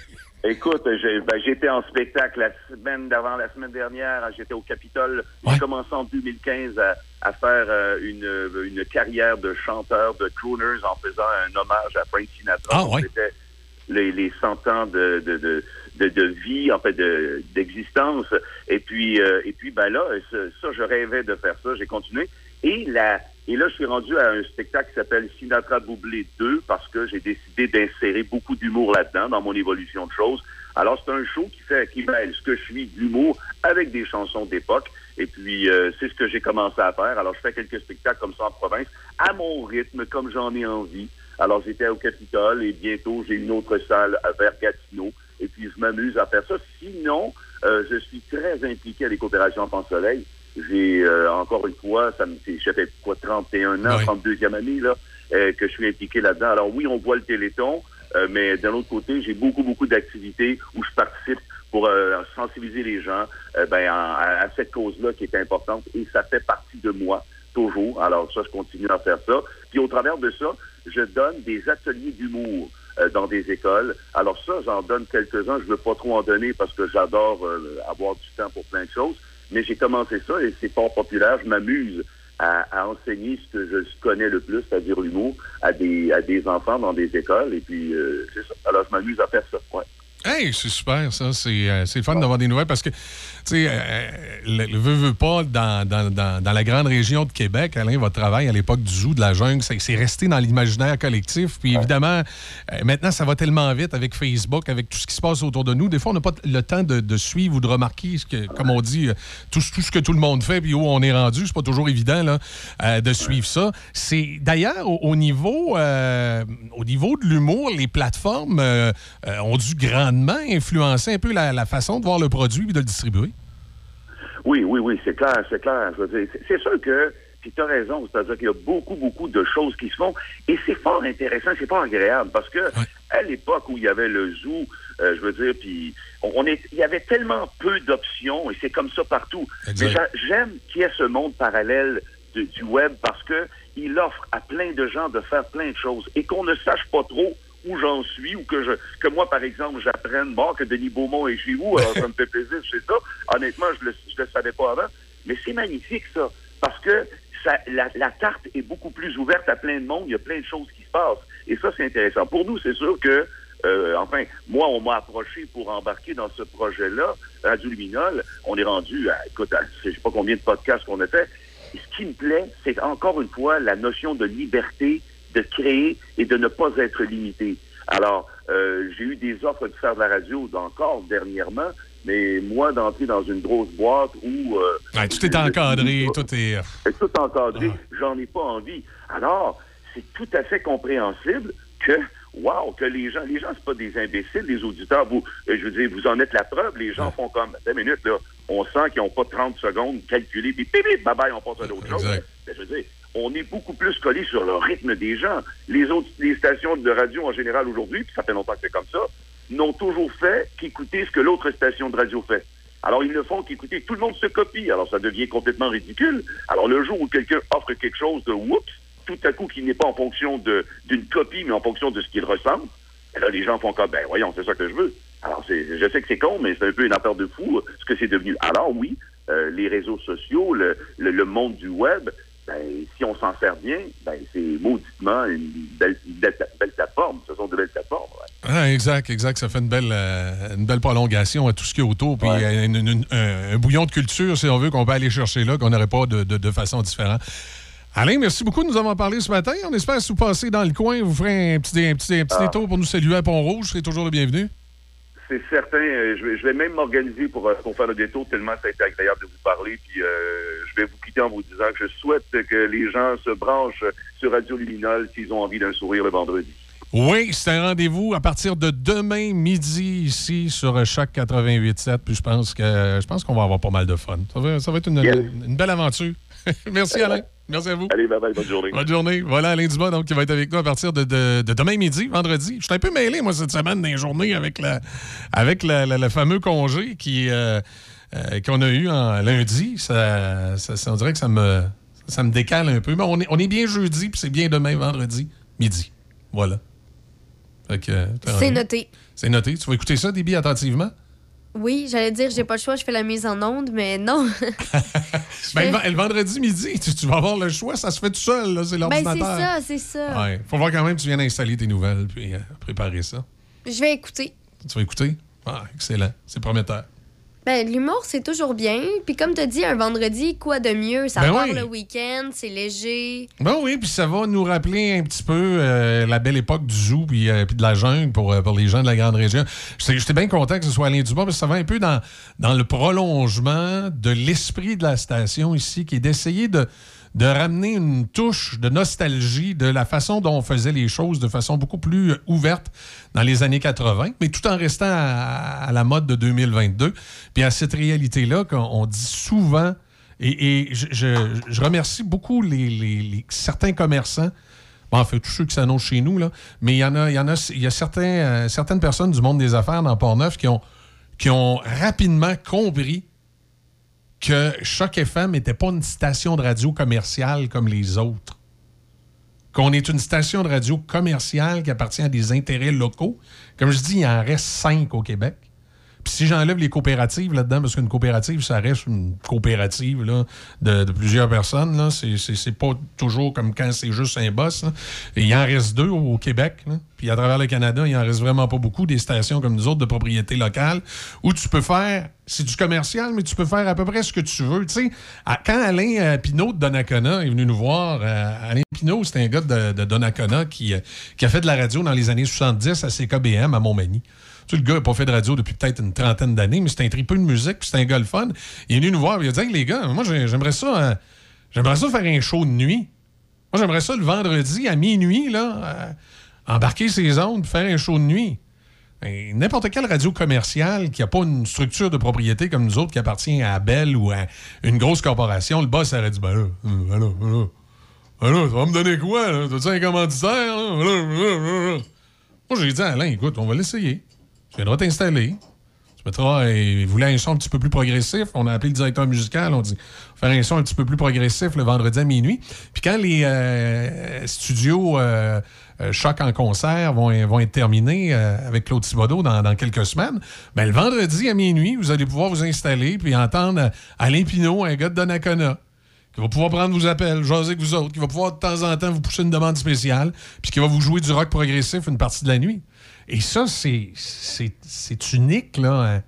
S28: écoute, ben, j'étais en spectacle la semaine d'avant, la semaine dernière. J'étais au Capitole. J'ai commencé en 2015 à, à faire euh, une, une carrière de chanteur, de crooners, en faisant un hommage à Frank Sinatra.
S7: Ah, ouais.
S28: C'était les, les 100 ans de, de, de, de, de vie, en fait, de- d'existence. Et puis, euh, et puis, ben là, ça, je rêvais de faire ça. J'ai continué. Et la, et là, je suis rendu à un spectacle qui s'appelle Sinatra Doublé 2 parce que j'ai décidé d'insérer beaucoup d'humour là-dedans dans mon évolution de choses. Alors, c'est un show qui fait, qui mêle ce que je suis d'humour avec des chansons d'époque. Et puis, euh, c'est ce que j'ai commencé à faire. Alors, je fais quelques spectacles comme ça en province, à mon rythme, comme j'en ai envie. Alors, j'étais au Capitole et bientôt, j'ai une autre salle à vers Gatineau. Et puis, je m'amuse à faire ça. Sinon, euh, je suis très impliqué à des coopérations Enfants Soleil. J'ai, euh, encore une fois, ça me fait, ça fait quoi, 31 ans, 32e année, là, euh, que je suis impliqué là-dedans. Alors, oui, on voit le Téléthon, mais d'un autre côté, j'ai beaucoup, beaucoup d'activités où je participe pour euh, sensibiliser les gens euh, ben, en- à, à cette cause-là qui est importante et ça fait partie de moi toujours. Alors ça, je continue à faire ça. Puis au travers de ça, je donne des ateliers d'humour euh, dans des écoles. Alors ça, j'en donne quelques-uns. Je veux pas trop en donner parce que j'adore euh, avoir du temps pour plein de choses. Mais j'ai commencé ça et c'est fort populaire. Je m'amuse à, à enseigner ce que je connais le plus, c'est-à-dire l'humour, à des, à des enfants dans des écoles. Et puis, euh, c'est ça. Alors, je m'amuse à faire ça. Ouais.
S7: Hey, c'est super, ça. C'est euh, le fun d'avoir des nouvelles parce que, tu sais, euh, le, le veut, veut pas, dans, dans- dans- dans la grande région de Québec, Alain, votre travail à l'époque du zoo, de la jungle, c'est resté dans l'imaginaire collectif. Puis évidemment, euh, maintenant, ça va tellement vite avec Facebook, avec tout ce qui se passe autour de nous. Des fois, on n'a pas le temps de, de suivre ou de remarquer, ce que, comme on dit, euh, tout, tout ce que tout le monde fait, puis où on est rendu. C'est pas toujours évident là, euh, de suivre ça. C'est D'ailleurs, au, au niveau, euh, au niveau de l'humour, les plateformes euh, euh, ont dû grandement influencer un peu la, la façon de voir le produit et de le distribuer.
S28: Oui, oui, oui, c'est clair, c'est clair. C'est- sûr que, puis tu as raison, c'est-à-dire qu'il y a beaucoup, beaucoup de choses qui se font, et c'est fort intéressant, c'est fort agréable, parce que à l'époque où il y avait le zoo, euh, je veux dire, puis on, on est, il y avait tellement peu d'options, et c'est comme ça partout. J'aime qu'il y ait ce monde parallèle de- du web, parce que il offre à plein de gens de faire plein de choses, et qu'on ne sache pas trop où j'en suis, ou que je que moi, par exemple, j'apprenne, bon, que Denis Beaumont est chez vous, alors [LAUGHS] ça me fait plaisir, je sais ça. Honnêtement, je le, je le savais pas avant. Mais c'est magnifique, ça, parce que ça, la, la carte est beaucoup plus ouverte à plein de monde, il y a plein de choses qui se passent. Et ça, c'est intéressant. Pour nous, c'est sûr que, euh, enfin, moi, on m'a approché pour embarquer dans ce projet-là, Radio Luminol. On est rendu à, écoute, à, je sais pas combien de podcasts qu'on a fait. Et ce qui me plaît, c'est encore une fois la notion de liberté, de créer et de ne pas être limité. Alors, euh, j'ai eu des offres de faire de la radio encore dernièrement, mais moi, d'entrer dans une grosse boîte où... euh,
S7: Ouais, tout est encadré, tout est.
S28: c'est tout encadré, j'en ai pas envie. Alors, c'est tout à fait compréhensible que, wow, que les gens, les gens, c'est pas des imbéciles, les auditeurs, vous, euh, je veux dire, vous en êtes la preuve, les gens font comme, deux minutes, là, on sent qu'ils n'ont pas 30 secondes calculées, puis bip, bip, bye bye, on passe à d'autres choses. Ben, je veux dire, on est beaucoup plus collé sur le rythme des gens. Les autres, les stations de radio en général aujourd'hui, puis ça fait longtemps que c'est comme ça, n'ont toujours fait qu'écouter ce que l'autre station de radio fait. Alors, ils ne font qu'écouter. Tout le monde se copie. Alors, ça devient complètement ridicule. Alors, le jour où quelqu'un offre quelque chose de whoops, tout à coup, qui n'est pas en fonction d'une copie, mais en fonction de ce qu'il ressemble, et là, les gens font comme, ben voyons, c'est ça que je veux. Alors, je sais que c'est con, mais c'est un peu une affaire de fou, euh, ce que c'est devenu. Alors, oui, euh, les réseaux sociaux, le- le monde du web, ben, si on s'en sert bien, ben, c'est mauditement une belle, belle, belle plateforme. Ce sont de belles plateformes. ouais.
S7: Ah, exact, exact. Ça fait une belle, euh, une belle prolongation à tout ce qui est autour. Puis euh, une- une- un, un bouillon de culture, si on veut, qu'on peut aller chercher là, qu'on n'aurait pas de, de- de façon différente. Alain, merci beaucoup de nous avoir parlé ce matin. On espère que si vous passez dans le coin, vous ferez un petit, un petit, un petit
S28: Ah.
S7: détour pour nous saluer à Pont-Rouge. C'est toujours le bienvenu.
S28: C'est certain. euh, Je vais, je vais même m'organiser pour, euh, pour faire le détour, tellement ça a été agréable de vous parler. Puis euh, je vais vous quitter en vous disant que je souhaite que les gens se branchent sur Radio Luminol s'ils ont envie d'un sourire le vendredi.
S7: Oui, c'est un rendez-vous à partir de demain midi ici sur Choc 88.7. Puis je pense que je pense qu'on va avoir pas mal de fun. Ça va, ça va être une, une belle aventure. [LAUGHS] Merci Alain. Merci à vous.
S28: Allez, bye bye, bonne journée.
S7: Bonne journée. Voilà Alain Dumas donc, qui va être avec nous à partir de, de- de demain midi, vendredi. Je suis un peu mêlé, moi, cette semaine, dans les journées avec, la, avec la- la- le fameux congé qui, euh, euh, qu'on a eu en lundi. Ça, ça- ça- on dirait que ça me, ça me décale un peu. Mais on est, on est bien jeudi, puis c'est bien demain, vendredi, midi. Voilà. Fait que, euh,
S1: C'est noté.
S7: C'est noté. Tu vas écouter ça, Déby, attentivement?
S1: Oui, j'allais dire, j'ai pas le choix, je fais la mise en onde, mais non. [LAUGHS]
S7: Ben, le, le vendredi midi, tu, tu vas avoir le choix. Ça se fait tout seul, là, c'est
S1: ben,
S7: l'ordinateur.
S1: c'est ça, c'est ça.
S7: Ouais. Faut voir quand même que tu viens d'installer tes nouvelles puis euh, préparer ça.
S1: Je vais écouter.
S7: Tu vas écouter? Ah, excellent. C'est prometteur.
S1: Ben, l'humour, c'est toujours bien. Puis comme tu dit, un vendredi, quoi de mieux? Ça
S7: Ben
S1: part
S7: oui.
S1: le week-end, c'est léger.
S7: Ben oui, puis ça va nous rappeler un petit peu euh, la belle époque du zoo puis, euh, puis de la jungle pour, euh, pour les gens de la grande région. J'étais j'étais bien content que ce soit Alain Dumas parce que ça va un peu dans, dans le prolongement de l'esprit de la station ici, qui est d'essayer de, de ramener une touche de nostalgie de la façon dont on faisait les choses de façon beaucoup plus euh, ouverte dans les années 80, mais tout en restant à, la mode de 2022. Puis à cette réalité-là qu'on on dit souvent, et, je, je- remercie beaucoup les, certains commerçants, bon, en fait, tous ceux qui s'annoncent chez nous, là, mais il y en a, il y a, il y a certains, euh, certaines personnes du monde des affaires dans Port-Neuf qui ont, qui ont rapidement compris que Choc FM n'était pas une station de radio commerciale comme les autres. Qu'on est une station de radio commerciale qui appartient à des intérêts locaux. Comme je dis, il en reste cinq au Québec. Si j'enlève les coopératives là-dedans, parce qu'une coopérative, ça reste une coopérative de, plusieurs personnes. là. C'est- pas toujours comme quand c'est juste un boss. il en reste deux au Québec. Puis à travers le Canada, il en reste vraiment pas beaucoup des stations comme nous autres de propriété locale où tu peux faire, c'est du commercial, mais tu peux faire à peu près ce que tu veux. Tu sais, quand Alain euh, Pinault de Donnacona est venu nous voir, euh, Alain Pinault, c'est un gars de, de Donnacona qui, euh, qui a fait de la radio dans les années 70 à CKBM à Montmagny. Tu sais, le gars n'a pas fait de radio depuis peut-être une trentaine d'années, mais c'est un tripeux de musique, puis c'est un gars le fun. Il est venu nous voir, il a dit Hey, les gars, moi j'ai- j'aimerais ça, euh, j'aimerais ça faire un show de nuit. Moi j'aimerais ça le vendredi à minuit, là, euh, embarquer ses ondes, faire un show de nuit. Ben, N'importe quelle radio commerciale qui n'a pas une structure de propriété comme nous autres, qui appartient à Bell ou à une grosse corporation, le boss aurait dit Ben là, ben là, ben là, ben là, ça va me donner quoi, là? T'as-tu un commanditaire, là? Moi, j'ai dit à Alain, écoute, on va l'essayer. Tu viendras t'installer. Tu mettras, euh, il voulait un son un petit peu plus progressif? On a appelé le directeur musical. On dit, faire un son un petit peu plus progressif le vendredi à minuit. Puis quand les euh, studios euh, Choc en concert vont, vont être terminés avec Claude Thibodeau dans, dans quelques semaines, ben, le vendredi à minuit, vous allez pouvoir vous installer puis entendre Alain Pinault, un gars de Donnacona qui va pouvoir prendre vos appels, jaser avec vous autres, qui va pouvoir de temps en temps vous pousser une demande spéciale, puis qui va vous jouer du rock progressif une partie de la nuit. Et ça, c'est, c'est, c'est unique là,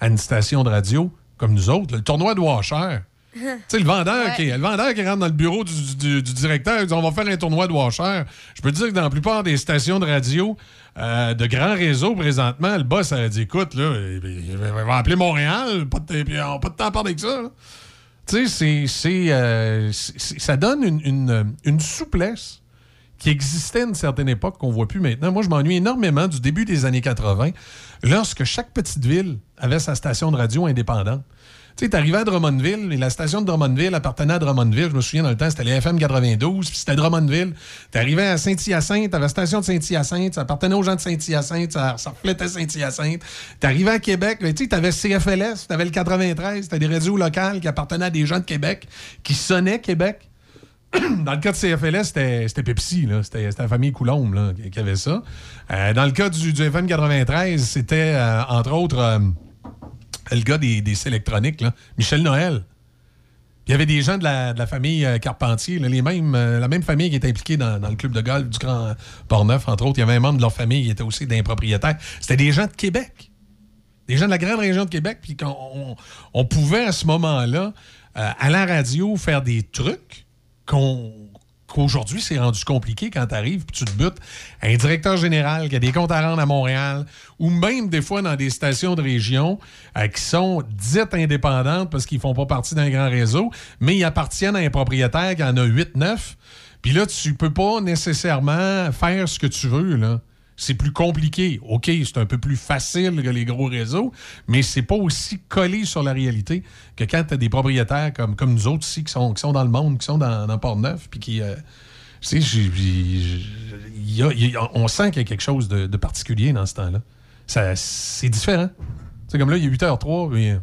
S7: à, à une station de radio comme nous autres. là. Le tournoi de Washer. [LAUGHS] Tu sais, le vendeur,
S1: Ouais.
S7: qui, le vendeur qui rentre dans le bureau du, du- du directeur, il dit on va faire un tournoi de washer. Je peux te dire que dans la plupart des stations de radio euh, de grands réseaux présentement, le boss a dit écoute, là, il va appeler Montréal, pas de, puis on n'a pas de temps à parler avec ça. Tu sais, euh, ça donne une, une- une souplesse qui existait à une certaine époque qu'on voit plus maintenant. Moi, je m'ennuie énormément du début des années 80, lorsque chaque petite ville avait sa station de radio indépendante. Tu sais, t'arrivais à Drummondville, et la station de Drummondville appartenait à Drummondville. Je me souviens dans le temps, c'était les FM 92, puis c'était Drummondville. T'arrivais à Saint-Hyacinthe, t'avais la station de Saint-Hyacinthe, ça appartenait aux gens de Saint-Hyacinthe, ça, reflétait Saint-Hyacinthe. T'arrivais à Québec, tu sais, t'avais CFLS, t'avais le 93, t'avais des radios locales qui appartenaient à des gens de Québec, qui sonnaient Québec. [CLEARS THROAT] Dans le cas de CFLS, c'était Pepsi. C'était la famille Coulombe qui, avait ça. Euh, dans le cas du, FM 93, c'était, euh, entre autres, euh, le gars des, des électroniques, Michel Noël. Il y avait des gens de la, famille Carpentier, les mêmes, la même famille qui était impliquée dans, le club de golf du Grand Port-Neuf, entre autres. Il y avait un membre de leur famille qui était aussi d'un propriétaire. C'était des gens de Québec. Des gens de la grande région de Québec. Puis on, on pouvait, à ce moment-là, à la radio, faire des trucs qu'aujourd'hui, c'est rendu compliqué quand tu arrives tu te butes un directeur général qui a des comptes à rendre à Montréal ou même des fois dans des stations de région euh, qui sont dites indépendantes parce qu'ils font pas partie d'un grand réseau, mais ils appartiennent à un propriétaire qui en a 8-9. Puis là, tu peux pas nécessairement faire ce que tu veux, là. C'est plus compliqué. OK, c'est un peu plus facile que les gros réseaux, mais c'est pas aussi collé sur la réalité que quand tu as des propriétaires comme, comme nous autres ici qui sont, qui sont dans le monde, qui sont dans, dans Port-Neuf, puis qui. euh, tu sais, on sent qu'il y a quelque chose de, particulier dans ce temps-là. C'est différent. C'est comme là, il est 8h03, mais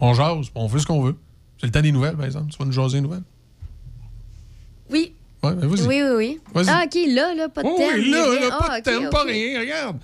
S7: on jase, on fait ce qu'on veut. C'est le temps des nouvelles, par exemple. Tu vas nous jaser les nouvelles?
S1: Oui.
S7: Ouais, ben.
S1: Oui, oui, oui. Ah, OK, là, là, pas de
S7: Oh
S1: thème.
S7: oui, là, là, pas
S1: Ah,
S7: de
S1: OK,
S7: thème, pas rien, regarde.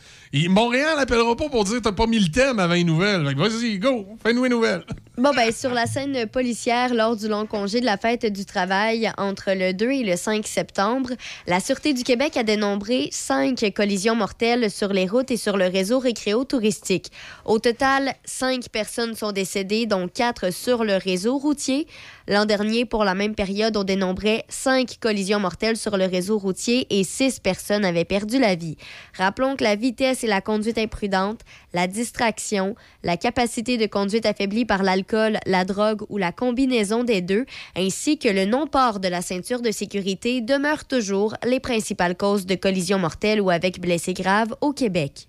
S7: Montréal n'appellera pas pour dire t'as pas mis le thème avant. Fait que Vas-y, go, fais-nous les nouvelles.
S1: Bon, ben, sur la scène policière, lors du long congé de la fête du travail entre le 2 et le 5 septembre, la Sûreté du Québec a dénombré cinq collisions mortelles sur les routes et sur le réseau récréo-touristique. Au total, cinq personnes sont décédées, dont quatre sur le réseau routier. L'an dernier, pour la même période, on dénombrait cinq collisions mortelles sur le réseau routier et six personnes avaient perdu la vie. Rappelons que la vitesse et la conduite imprudente, la distraction, la capacité de conduite affaiblie par l'alcool, la drogue ou la combinaison des deux, ainsi que le non-port de la ceinture de sécurité demeurent toujours les principales causes de collisions mortelles ou avec blessés graves au Québec.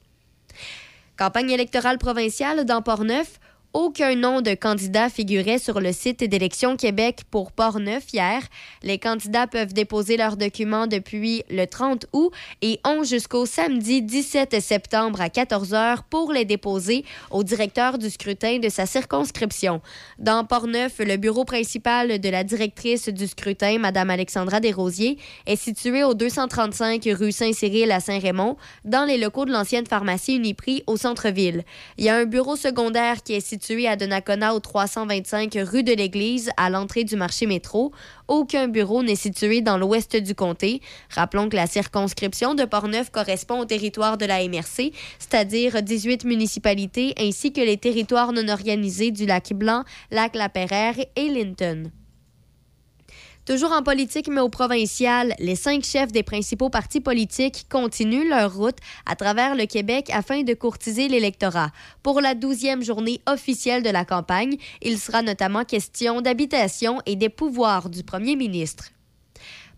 S1: Campagne électorale provinciale dans Port-Neuf. Aucun nom de candidat figurait sur le site d'Élections Québec pour Port-Neuf hier. Les candidats peuvent déposer leurs documents depuis le 30 août et ont jusqu'au samedi 17 septembre à 14 h pour les déposer au directeur du scrutin de sa circonscription. Dans Port-Neuf, le bureau principal de la directrice du scrutin, Mme Alexandra Desrosiers, est situé au 235 rue Saint-Cyril à Saint-Raymond, dans les locaux de l'ancienne pharmacie Uniprix au centre-ville. Il y a un bureau secondaire qui est situé à Donnacona au 325 rue de l'Église, à l'entrée du marché métro. Aucun bureau n'est situé dans l'ouest du comté. Rappelons que la circonscription de Portneuf correspond au territoire de la MRC, c'est-à-dire 18 municipalités, ainsi que les territoires non organisés du lac Blanc, lac La Perrère et Linton. Toujours en politique, mais au provincial, les cinq chefs des principaux partis politiques continuent leur route à travers le Québec afin de courtiser l'électorat. Pour la douzième journée officielle de la campagne, il sera notamment question d'habitation et des pouvoirs du premier ministre.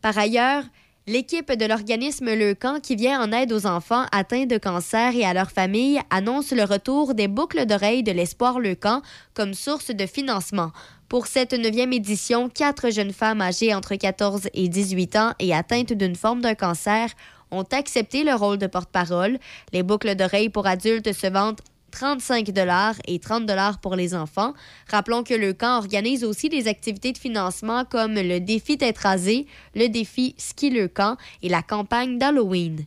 S1: Par ailleurs, L'équipe de l'organisme Le Camp qui vient en aide aux enfants atteints de cancer et à leurs familles annonce le retour des boucles d'oreilles de l'Espoir Le Camp comme source de financement. Pour cette neuvième édition, quatre jeunes femmes âgées entre 14 et 18 ans et atteintes d'une forme d'un cancer ont accepté le rôle de porte-parole. Les boucles d'oreilles pour adultes se vendent 35 et 30 pour les enfants. Rappelons que le camp organise aussi des activités de financement comme le défi tête rasée, le défi ski le camp et la campagne d'Halloween.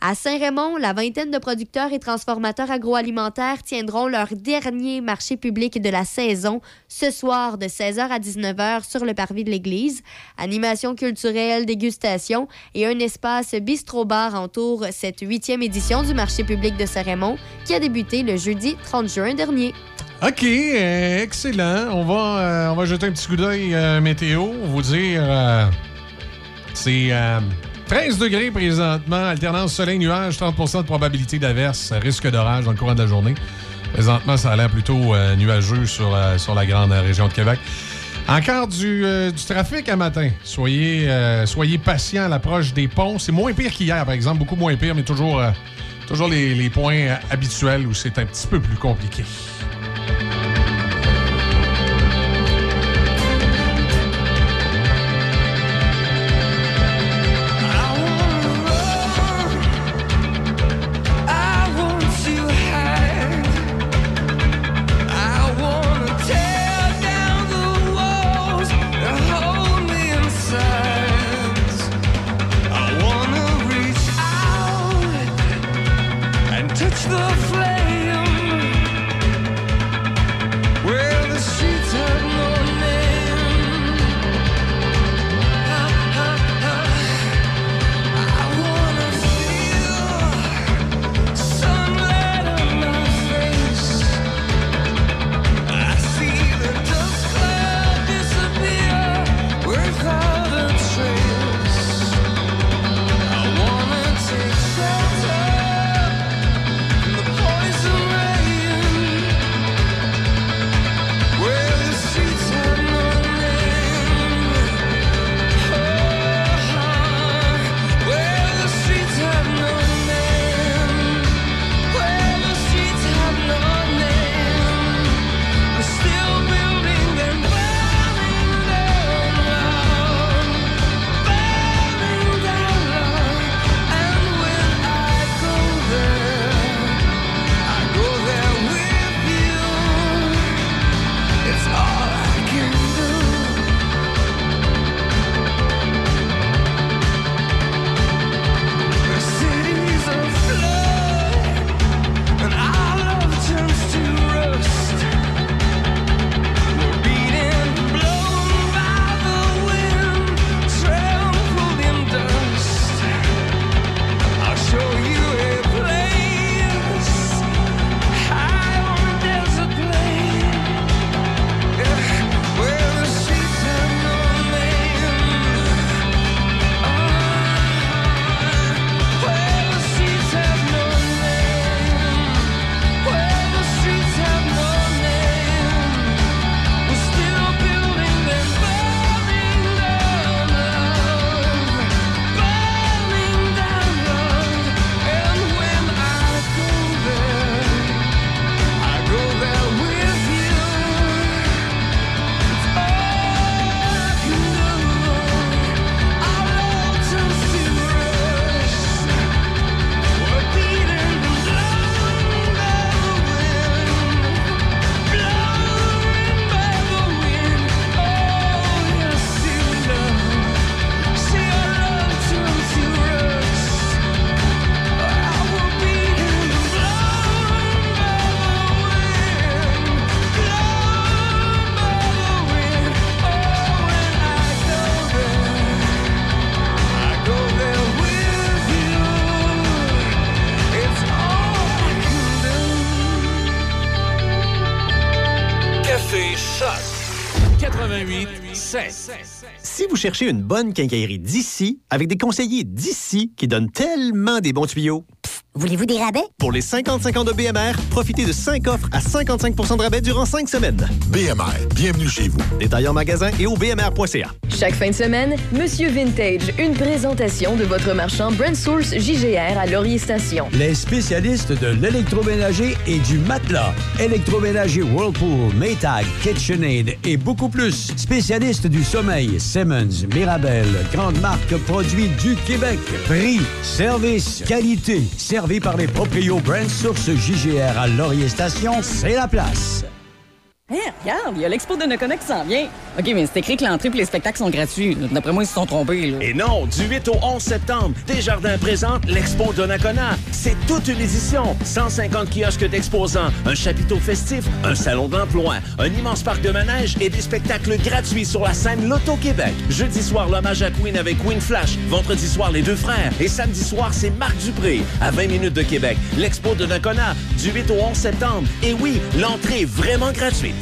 S1: À Saint-Raymond, la vingtaine de producteurs et transformateurs agroalimentaires tiendront leur dernier marché public de la saison ce soir de 16h à 19h sur le parvis de l'église. Animation culturelle, dégustation et un espace bistrot-bar entourent cette huitième édition du marché public de Saint-Raymond qui a débuté le jeudi 30 juin dernier.
S7: OK, euh, excellent. On va, euh, on va jeter un petit coup d'œil euh, météo. Vous dire, c'est 13 degrés présentement, alternance soleil-nuage, 30% de probabilité d'averse, risque d'orage dans le courant de la journée. Présentement, ça a l'air plutôt euh, nuageux sur, euh, sur la grande euh, région de Québec. Encore du, du trafic à matin. Soyez, soyez patients à l'approche des ponts. C'est moins pire qu'hier, par exemple, beaucoup moins pire, mais toujours, toujours les, les points habituels où c'est un petit peu plus compliqué.
S4: Cherchez une bonne quincaillerie d'ici, avec des conseillers d'ici qui donnent tellement des bons tuyaux,
S30: Voulez-vous des rabais?
S4: pour les 50-50 ans de BMR, profitez de 5 offres à 55% de rabais durant 5 semaines.
S31: BMR, bienvenue chez vous.
S4: Détails en magasin et au bmr.ca.
S26: Chaque fin de semaine, Monsieur Vintage, une présentation de votre marchand Brand Source JGR à Laurier Station.
S32: Les spécialistes de l'électroménager et du matelas. Électroménager Whirlpool, Maytag, KitchenAid et beaucoup plus. Spécialistes du sommeil, Simmons, Mirabel, grande marque produits du Québec. Prix, service, qualité. Servi par les proprios Brand Source JGR à Laurier Station, c'est la place.
S8: Hé, regarde, il y a l'expo de Noconoc qui s'en vient. OK, mais c'est écrit que l'entrée et les spectacles sont gratuits. D'après moi, ils se sont trompés. Là.
S9: Et non, du 8 au 11 septembre, Desjardins présente l'Expo Donnacona. C'est toute une édition. 150 kiosques d'exposants, un chapiteau festif, un salon d'emploi, un immense parc de manège et des spectacles gratuits sur la scène Loto-Québec. Jeudi soir, l'hommage à Queen avec Queen Flash. Vendredi soir, les deux frères. Et samedi soir, c'est Marc Dupré. À 20 minutes de Québec, l'Expo de Donnacona, du 8 au 11 septembre. Et oui, l'entrée est vraiment gratuite.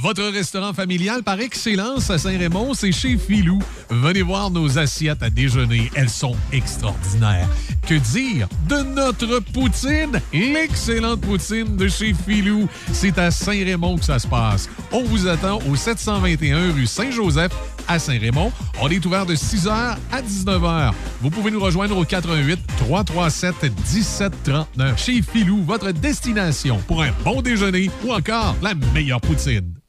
S7: Votre restaurant familial par excellence à Saint-Raymond, c'est chez Filou. Venez voir nos assiettes à déjeuner. Elles sont extraordinaires. Que dire de notre poutine? L'excellente poutine de chez Filou. C'est à Saint-Raymond que ça se passe. On vous attend au 721 rue Saint-Joseph à Saint-Raymond. On est ouvert de 6h à 19h. Vous pouvez nous rejoindre au 88 337 1739. Chez Filou, votre destination pour un bon déjeuner ou encore la meilleure poutine.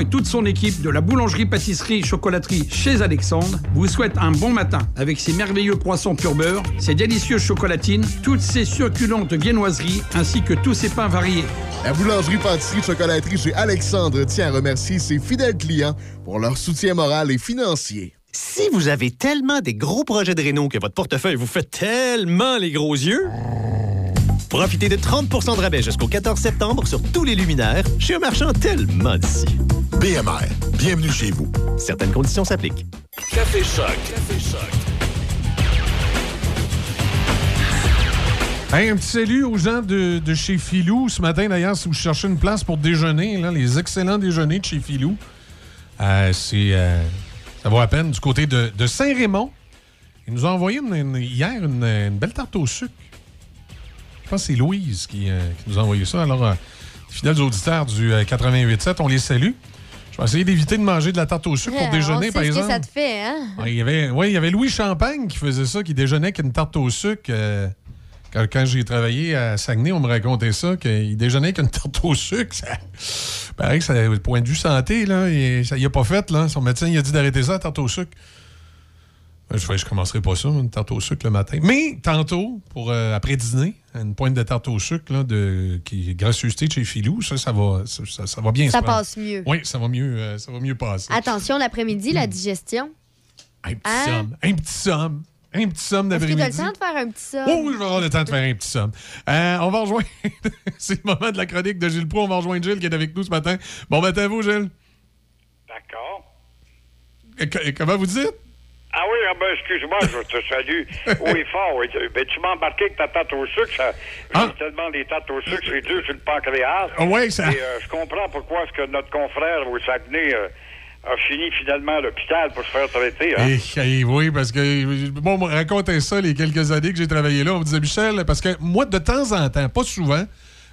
S33: et toute son équipe de la boulangerie-pâtisserie-chocolaterie chez Alexandre vous souhaitent un bon matin avec ses merveilleux poissons pur beurre, ses délicieuses chocolatines, toutes ses succulentes viennoiseries ainsi que tous ses pains variés.
S2: La boulangerie-pâtisserie-chocolaterie chez Alexandre tient à remercier ses fidèles clients pour leur soutien moral et financier.
S4: Si vous avez tellement des gros projets de réno que votre portefeuille vous fait tellement les gros yeux, profitez de 30% de rabais jusqu'au 14 septembre sur tous les luminaires chez un marchand tellement d'ici.
S31: BMR, bienvenue chez vous.
S4: Certaines conditions s'appliquent.
S11: Café Choc. Café Choc.
S7: Hey, un petit salut aux gens de, de chez Filou. Ce matin, d'ailleurs, si vous cherchez une place pour déjeuner, là, les excellents déjeuners de chez Filou, euh, c'est, euh, ça vaut la peine. Du côté de, de Saint-Raymond, ils nous ont envoyé une- une- hier une, une belle tarte au sucre. Je pense que c'est Louise qui, euh, qui nous a envoyé ça. Alors, euh, fidèles auditeurs du euh, 88.7, on les salue. Je vais essayer d'éviter de manger de la tarte au sucre pour
S1: On
S7: déjeuner,
S1: sait
S7: par
S1: ce
S7: exemple.
S1: que ça te fait, hein?
S7: Ouais, il y avait, ouais, il y avait Louis Champagne qui faisait ça, qui déjeunait avec une tarte au sucre. euh, quand quand j'ai travaillé à Saguenay, on me racontait ça, qu'il déjeunait avec une tarte au sucre. Ça, pareil que ça, le point de vue santé, là, et ça y a pas fait. Là. Son médecin il a dit d'arrêter ça, la tarte au sucre. Ben, Je ne commencerai pas ça, une tarte au sucre le matin. Mais tantôt, pour euh, après dîner, une pointe de tarte au sucre là, de, qui est gracieuseté de chez Filou, ça, ça va, ça, ça- ça va bien
S1: Ça
S7: prendre.
S1: passe mieux.
S7: Oui, ça va mieux, euh, ça va mieux passer.
S1: Attention, l'après-midi, la digestion.
S7: Un petit
S1: Hein?
S7: somme. Un petit somme. Un petit somme
S1: Est-ce que
S7: d'après-midi.
S1: tu as le temps de faire un petit ça?
S7: Oh oui, je vais avoir le temps de faire un petit somme. Euh, on va rejoindre. [LAUGHS] C'est le moment de la chronique de Gilles Pro. On va rejoindre Gilles qui est avec nous ce matin. Bon matin à vous, Gilles.
S34: D'accord.
S7: Comment vous dites?
S34: Ah oui, ah ben, excuse-moi, je te salue. [LAUGHS] Oui, fort, oui. Ben, tu m'as embarqué avec ta tarte au sucre. Ça, j'ai tellement des tartes au sucre, c'est dur sur le pancréas.
S7: Ah ouais, ça-
S34: Et euh, je comprends pourquoi est-ce que notre confrère au Saguenay euh, a fini finalement à l'hôpital pour se faire traiter. Hein?
S7: Eh, eh, oui, parce que, bon, racontait ça les quelques années que j'ai travaillé là. On me disait, Michel, parce que moi, de temps en temps, pas souvent,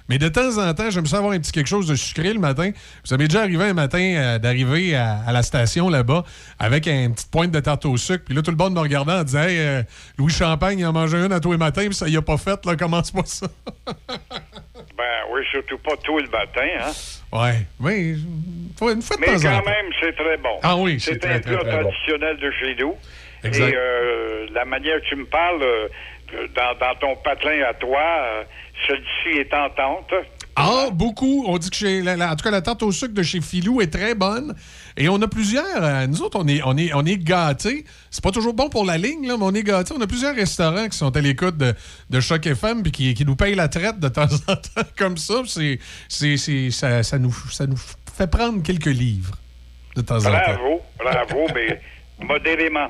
S7: Mais de temps en temps, j'aime ça avoir un petit quelque chose de sucré le matin. Vous avez déjà arrivé un matin euh, d'arriver à, à la station là-bas avec une petite pointe de tarte au sucre. Puis là, tout le monde me regardait en disant Hey, euh, Louis Champagne, il en mangeait une à tous les matins, puis ça y a pas fait. Là, commence pas ça. [LAUGHS]
S34: Ben oui, surtout pas tout le matin, hein.
S7: ouais, oui. Une fois de
S34: Mais
S7: temps en
S34: quand
S7: temps.
S34: même, c'est très bon.
S7: Ah oui, c'est très,
S34: un
S7: très, bon.
S34: traditionnel de chez nous.
S7: Exact.
S34: Et euh, la manière que tu me parles, euh, dans, dans ton patelin à toi, celle-ci est tentante.
S7: Ah, beaucoup. On dit que chez la- la- en tout cas, la tarte au sucre de chez Filou est très bonne. Et on a plusieurs. euh, nous autres, on est, on est, on est gâtés. C'est pas toujours bon pour la ligne, là, mais on est gâtés. On a plusieurs restaurants qui sont à l'écoute de, de Choc FM puis qui, qui nous payent la traite de temps en temps [LAUGHS] comme ça. C'est, c'est, c'est- ça, ça nous, ça nous fait prendre quelques livres de temps en temps.
S34: Bravo, bravo, mais [LAUGHS] modérément.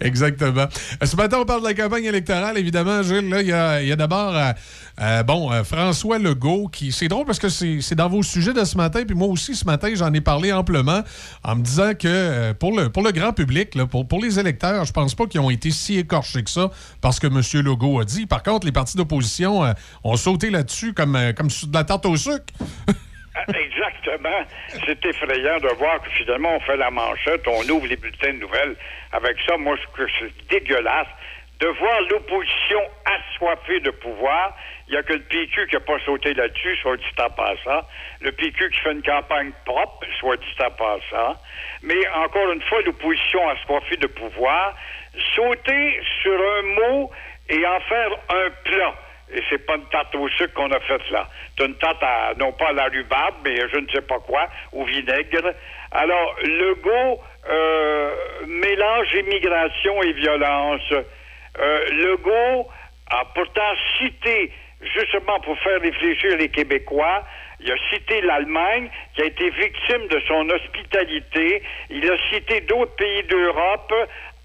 S7: Exactement. Euh, Ce matin, on parle de la campagne électorale, évidemment, Gilles. Il y a, d'abord, euh, euh, bon, François Legault, qui. C'est drôle parce que c'est dans vos sujets de ce matin, puis moi aussi, ce matin, j'en ai parlé amplement en me disant que pour, le, pour le grand public, pour, pour les électeurs, je pense pas qu'ils ont été si écorchés que ça parce que M. Legault a dit. Par contre, les partis d'opposition ont sauté là-dessus comme, comme de la tarte au sucre. [LAUGHS] [LAUGHS]
S34: Exactement. C'est effrayant de voir que finalement on fait la manchette, on ouvre les bulletins de nouvelles. Avec ça, moi, je trouve que c'est dégueulasse de voir l'opposition assoiffée de pouvoir. Il n'y a que le PQ qui n'a pas sauté là-dessus, soit dit en passant. Le PQ qui fait une campagne propre, soit dit en passant. Mais encore une fois, l'opposition assoiffée de pouvoir, sauter sur un mot et en faire un plat. Et c'est pas une tarte au sucre qu'on a faite là. C'est une tarte à, non pas à la rhubarbe, mais je ne sais pas quoi, au vinaigre. Alors, Legault euh, mélange immigration et violence. Euh, Legault a pourtant cité, justement pour faire réfléchir les Québécois, il a cité l'Allemagne, qui a été victime de son hospitalité. Il a cité d'autres pays d'Europe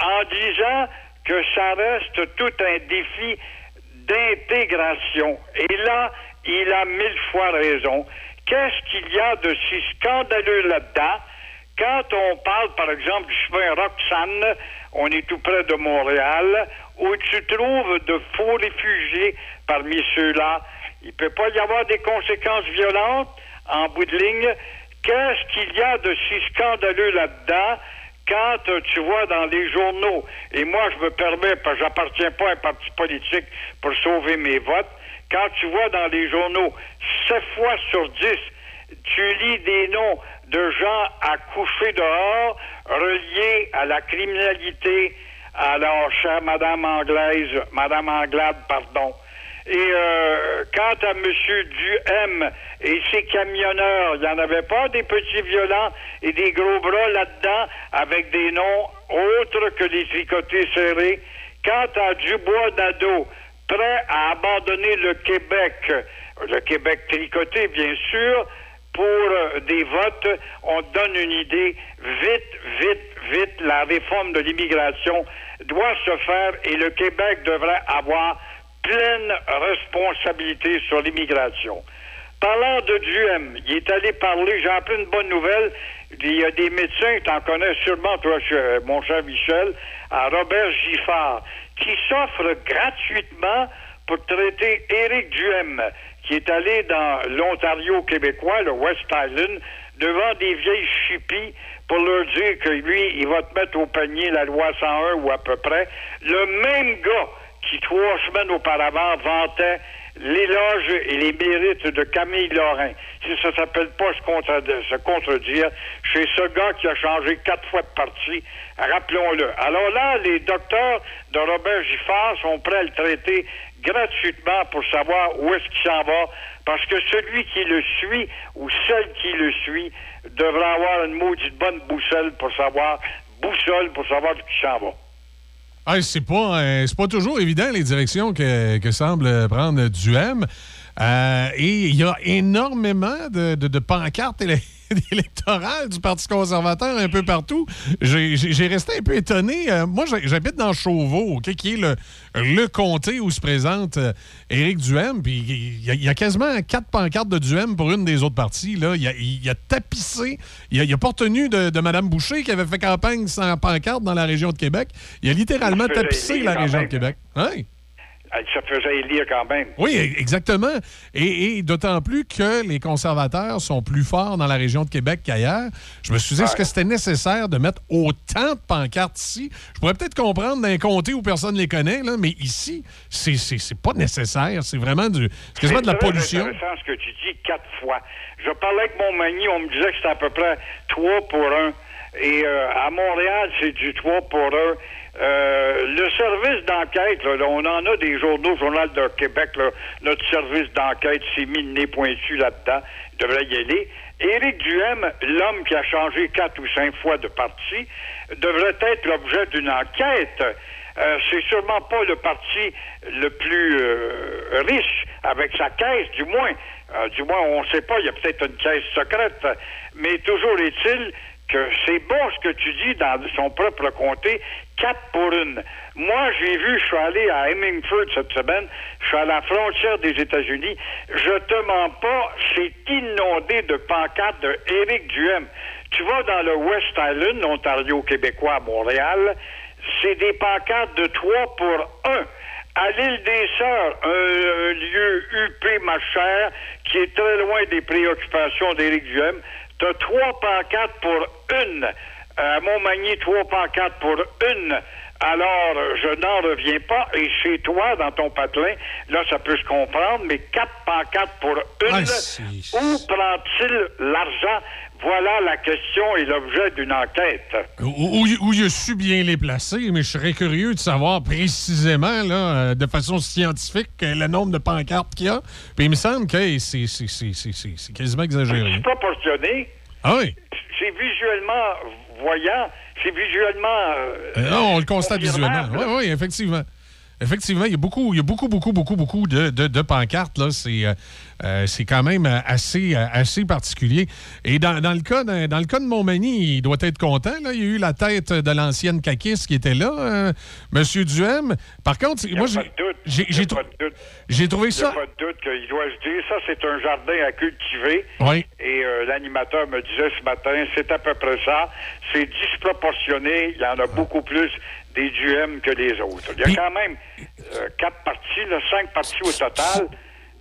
S34: en disant que ça reste tout un défi d'intégration. Et là, il a mille fois raison. Qu'est-ce qu'il y a de si scandaleux là-dedans? Quand on parle, par exemple, du chemin Roxane, on est tout près de Montréal, où tu trouves de faux réfugiés parmi ceux-là, il peut pas y avoir des conséquences violentes en bout de ligne. Qu'est-ce qu'il y a de si scandaleux là-dedans? Quand euh, tu vois dans les journaux, et moi je me permets, parce que j'appartiens pas à un parti politique pour sauver mes votes, quand tu vois dans les journaux, 7 fois sur 10, tu lis des noms de gens à coucher dehors reliés à la criminalité, alors, chère Madame Anglaise, Madame Anglade, pardon. Et euh, quant à M. Duhem et ses camionneurs, il n'y en avait pas des petits violents et des gros bras là-dedans avec des noms autres que les tricotés serrés. Quant à Dubois Nadeau, prêt à abandonner le Québec, le Québec tricoté, bien sûr, pour euh, des votes, on donne une idée. Vite, vite, vite, la réforme de l'immigration doit se faire et le Québec devrait avoir pleine responsabilité sur l'immigration. Parlant de Duhem, il est allé parler, j'ai appris une bonne nouvelle, il y a des médecins, tu en connais sûrement, toi, cher- mon cher Michel, à Robert Giffard, qui s'offre gratuitement pour traiter Éric Duhem, qui est allé dans l'Ontario québécois, le West Island, devant des vieilles chippies pour leur dire que lui, il va te mettre au panier la loi 101 ou à peu près. Le même gars qui, trois semaines auparavant, vantait l'éloge et les mérites de Camille Lorrain. Si ça s'appelle pas se, contre- se contredire, chez ce gars qui a changé quatre fois de parti, rappelons-le. Alors là, les docteurs de Robert Giffard sont prêts à le traiter gratuitement pour savoir où est-ce qu'il s'en va, parce que celui qui le suit ou celle qui le suit devra avoir une maudite bonne boussole pour savoir, boussole pour savoir où il s'en va.
S7: C'est pas, euh, c'est pas toujours évident les directions que, semble prendre Duhem. Euh, et il y a énormément de, de- de pancartes éle- [LAUGHS] [LAUGHS] électorales du Parti conservateur un peu partout. J'ai resté un peu étonné. Euh, moi, j'habite dans Chauveau, qui est le, le comté où se présente euh, Éric Duhem. Puis il y, a- y quasiment quatre pancartes de Duhem pour une des autres parties. Il, a, il a tapissé. Il a, il a pas retenu de, de Mme Boucher qui avait fait campagne sans pancarte dans la région de Québec. Il a littéralement tapissé la région de. Québec. Hein?
S34: Elle se faisait élire quand même.
S7: Oui, e- exactement. Et, et d'autant plus que les conservateurs sont plus forts dans la région de Québec qu'ailleurs. Je me suis dit, est-ce que c'était nécessaire de mettre autant de pancartes ici? Je pourrais peut-être comprendre d'un comté où personne ne les connaît, là, mais ici, c'est- pas nécessaire. C'est vraiment, du, quasiment de la pollution.
S34: intéressant ce que tu dis quatre fois. Je parlais avec mon mani, on me disait que c'était à peu près 3 pour 1. Et euh, à Montréal, c'est du 3 pour 1. Euh, le service d'enquête, on en a des journaux, Journal de Québec, là, notre service d'enquête s'est mis le nez pointu là-dedans, il devrait y aller. Éric Duhem, l'homme qui a changé quatre ou cinq fois de parti, devrait être l'objet d'une enquête. Euh, c'est sûrement pas le parti le plus euh, riche avec sa caisse, du moins. Euh, du moins, on ne sait pas, il y a peut-être une caisse secrète. Mais toujours est-il que c'est bon ce que tu dis dans son propre comté, quatre pour une. Moi, j'ai vu, je suis allé à Hemingford cette semaine, je suis à la frontière des États-Unis, je te mens pas, c'est inondé de pancartes de Éric Duhem. Tu vas dans le West Island, Ontario québécois Montréal, c'est des pancartes de 3 pour 1. À l'île des Sœurs, un, un lieu huppé, ma chère, qui est très loin des préoccupations d'Éric Duhem, t'as trois pancartes pour une. À Montmagny, trois pancartes pour une. Alors, je n'en reviens pas. Et chez toi, dans ton patelin, là, ça peut se comprendre, mais quatre pancartes pour une.
S7: Ah,
S34: Où prend-il l'argent? Voilà la question et l'objet d'une enquête.
S7: Où, où- où il a su bien les placer, mais je serais curieux de savoir précisément, là, euh, de façon scientifique, euh, le nombre de pancartes qu'il y a. Puis il me semble que c'est quasiment exagéré.
S34: C'est proportionné.
S7: Ah oui?
S34: C'est visuellement voyant. C'est visuellement. euh,
S7: Euh, non, on le constate visuellement. Oui, oui, effectivement. Effectivement, il y a beaucoup, il y a beaucoup, beaucoup, beaucoup, beaucoup de, de- de pancartes. Là. C'est, euh, euh, c'est quand même euh, assez, euh, assez particulier. Et dans, dans le cas de, dans le cas de Montmagny, il doit être content. Là. Il y a eu la tête de l'ancienne caquiste qui était là, euh, Monsieur Duhem. Par contre, moi, j'ai, j'ai, j'ai trou- j'ai trouvé ça...
S34: pas de doute qu'il doit se dire ça, c'est un jardin à cultiver.
S7: Oui.
S34: Et euh, l'animateur me disait ce matin, c'est à peu près ça. C'est disproportionné. Il y en a beaucoup plus des duèmes que des autres. Il y a quand même euh, quatre parties, là, cinq parties au total.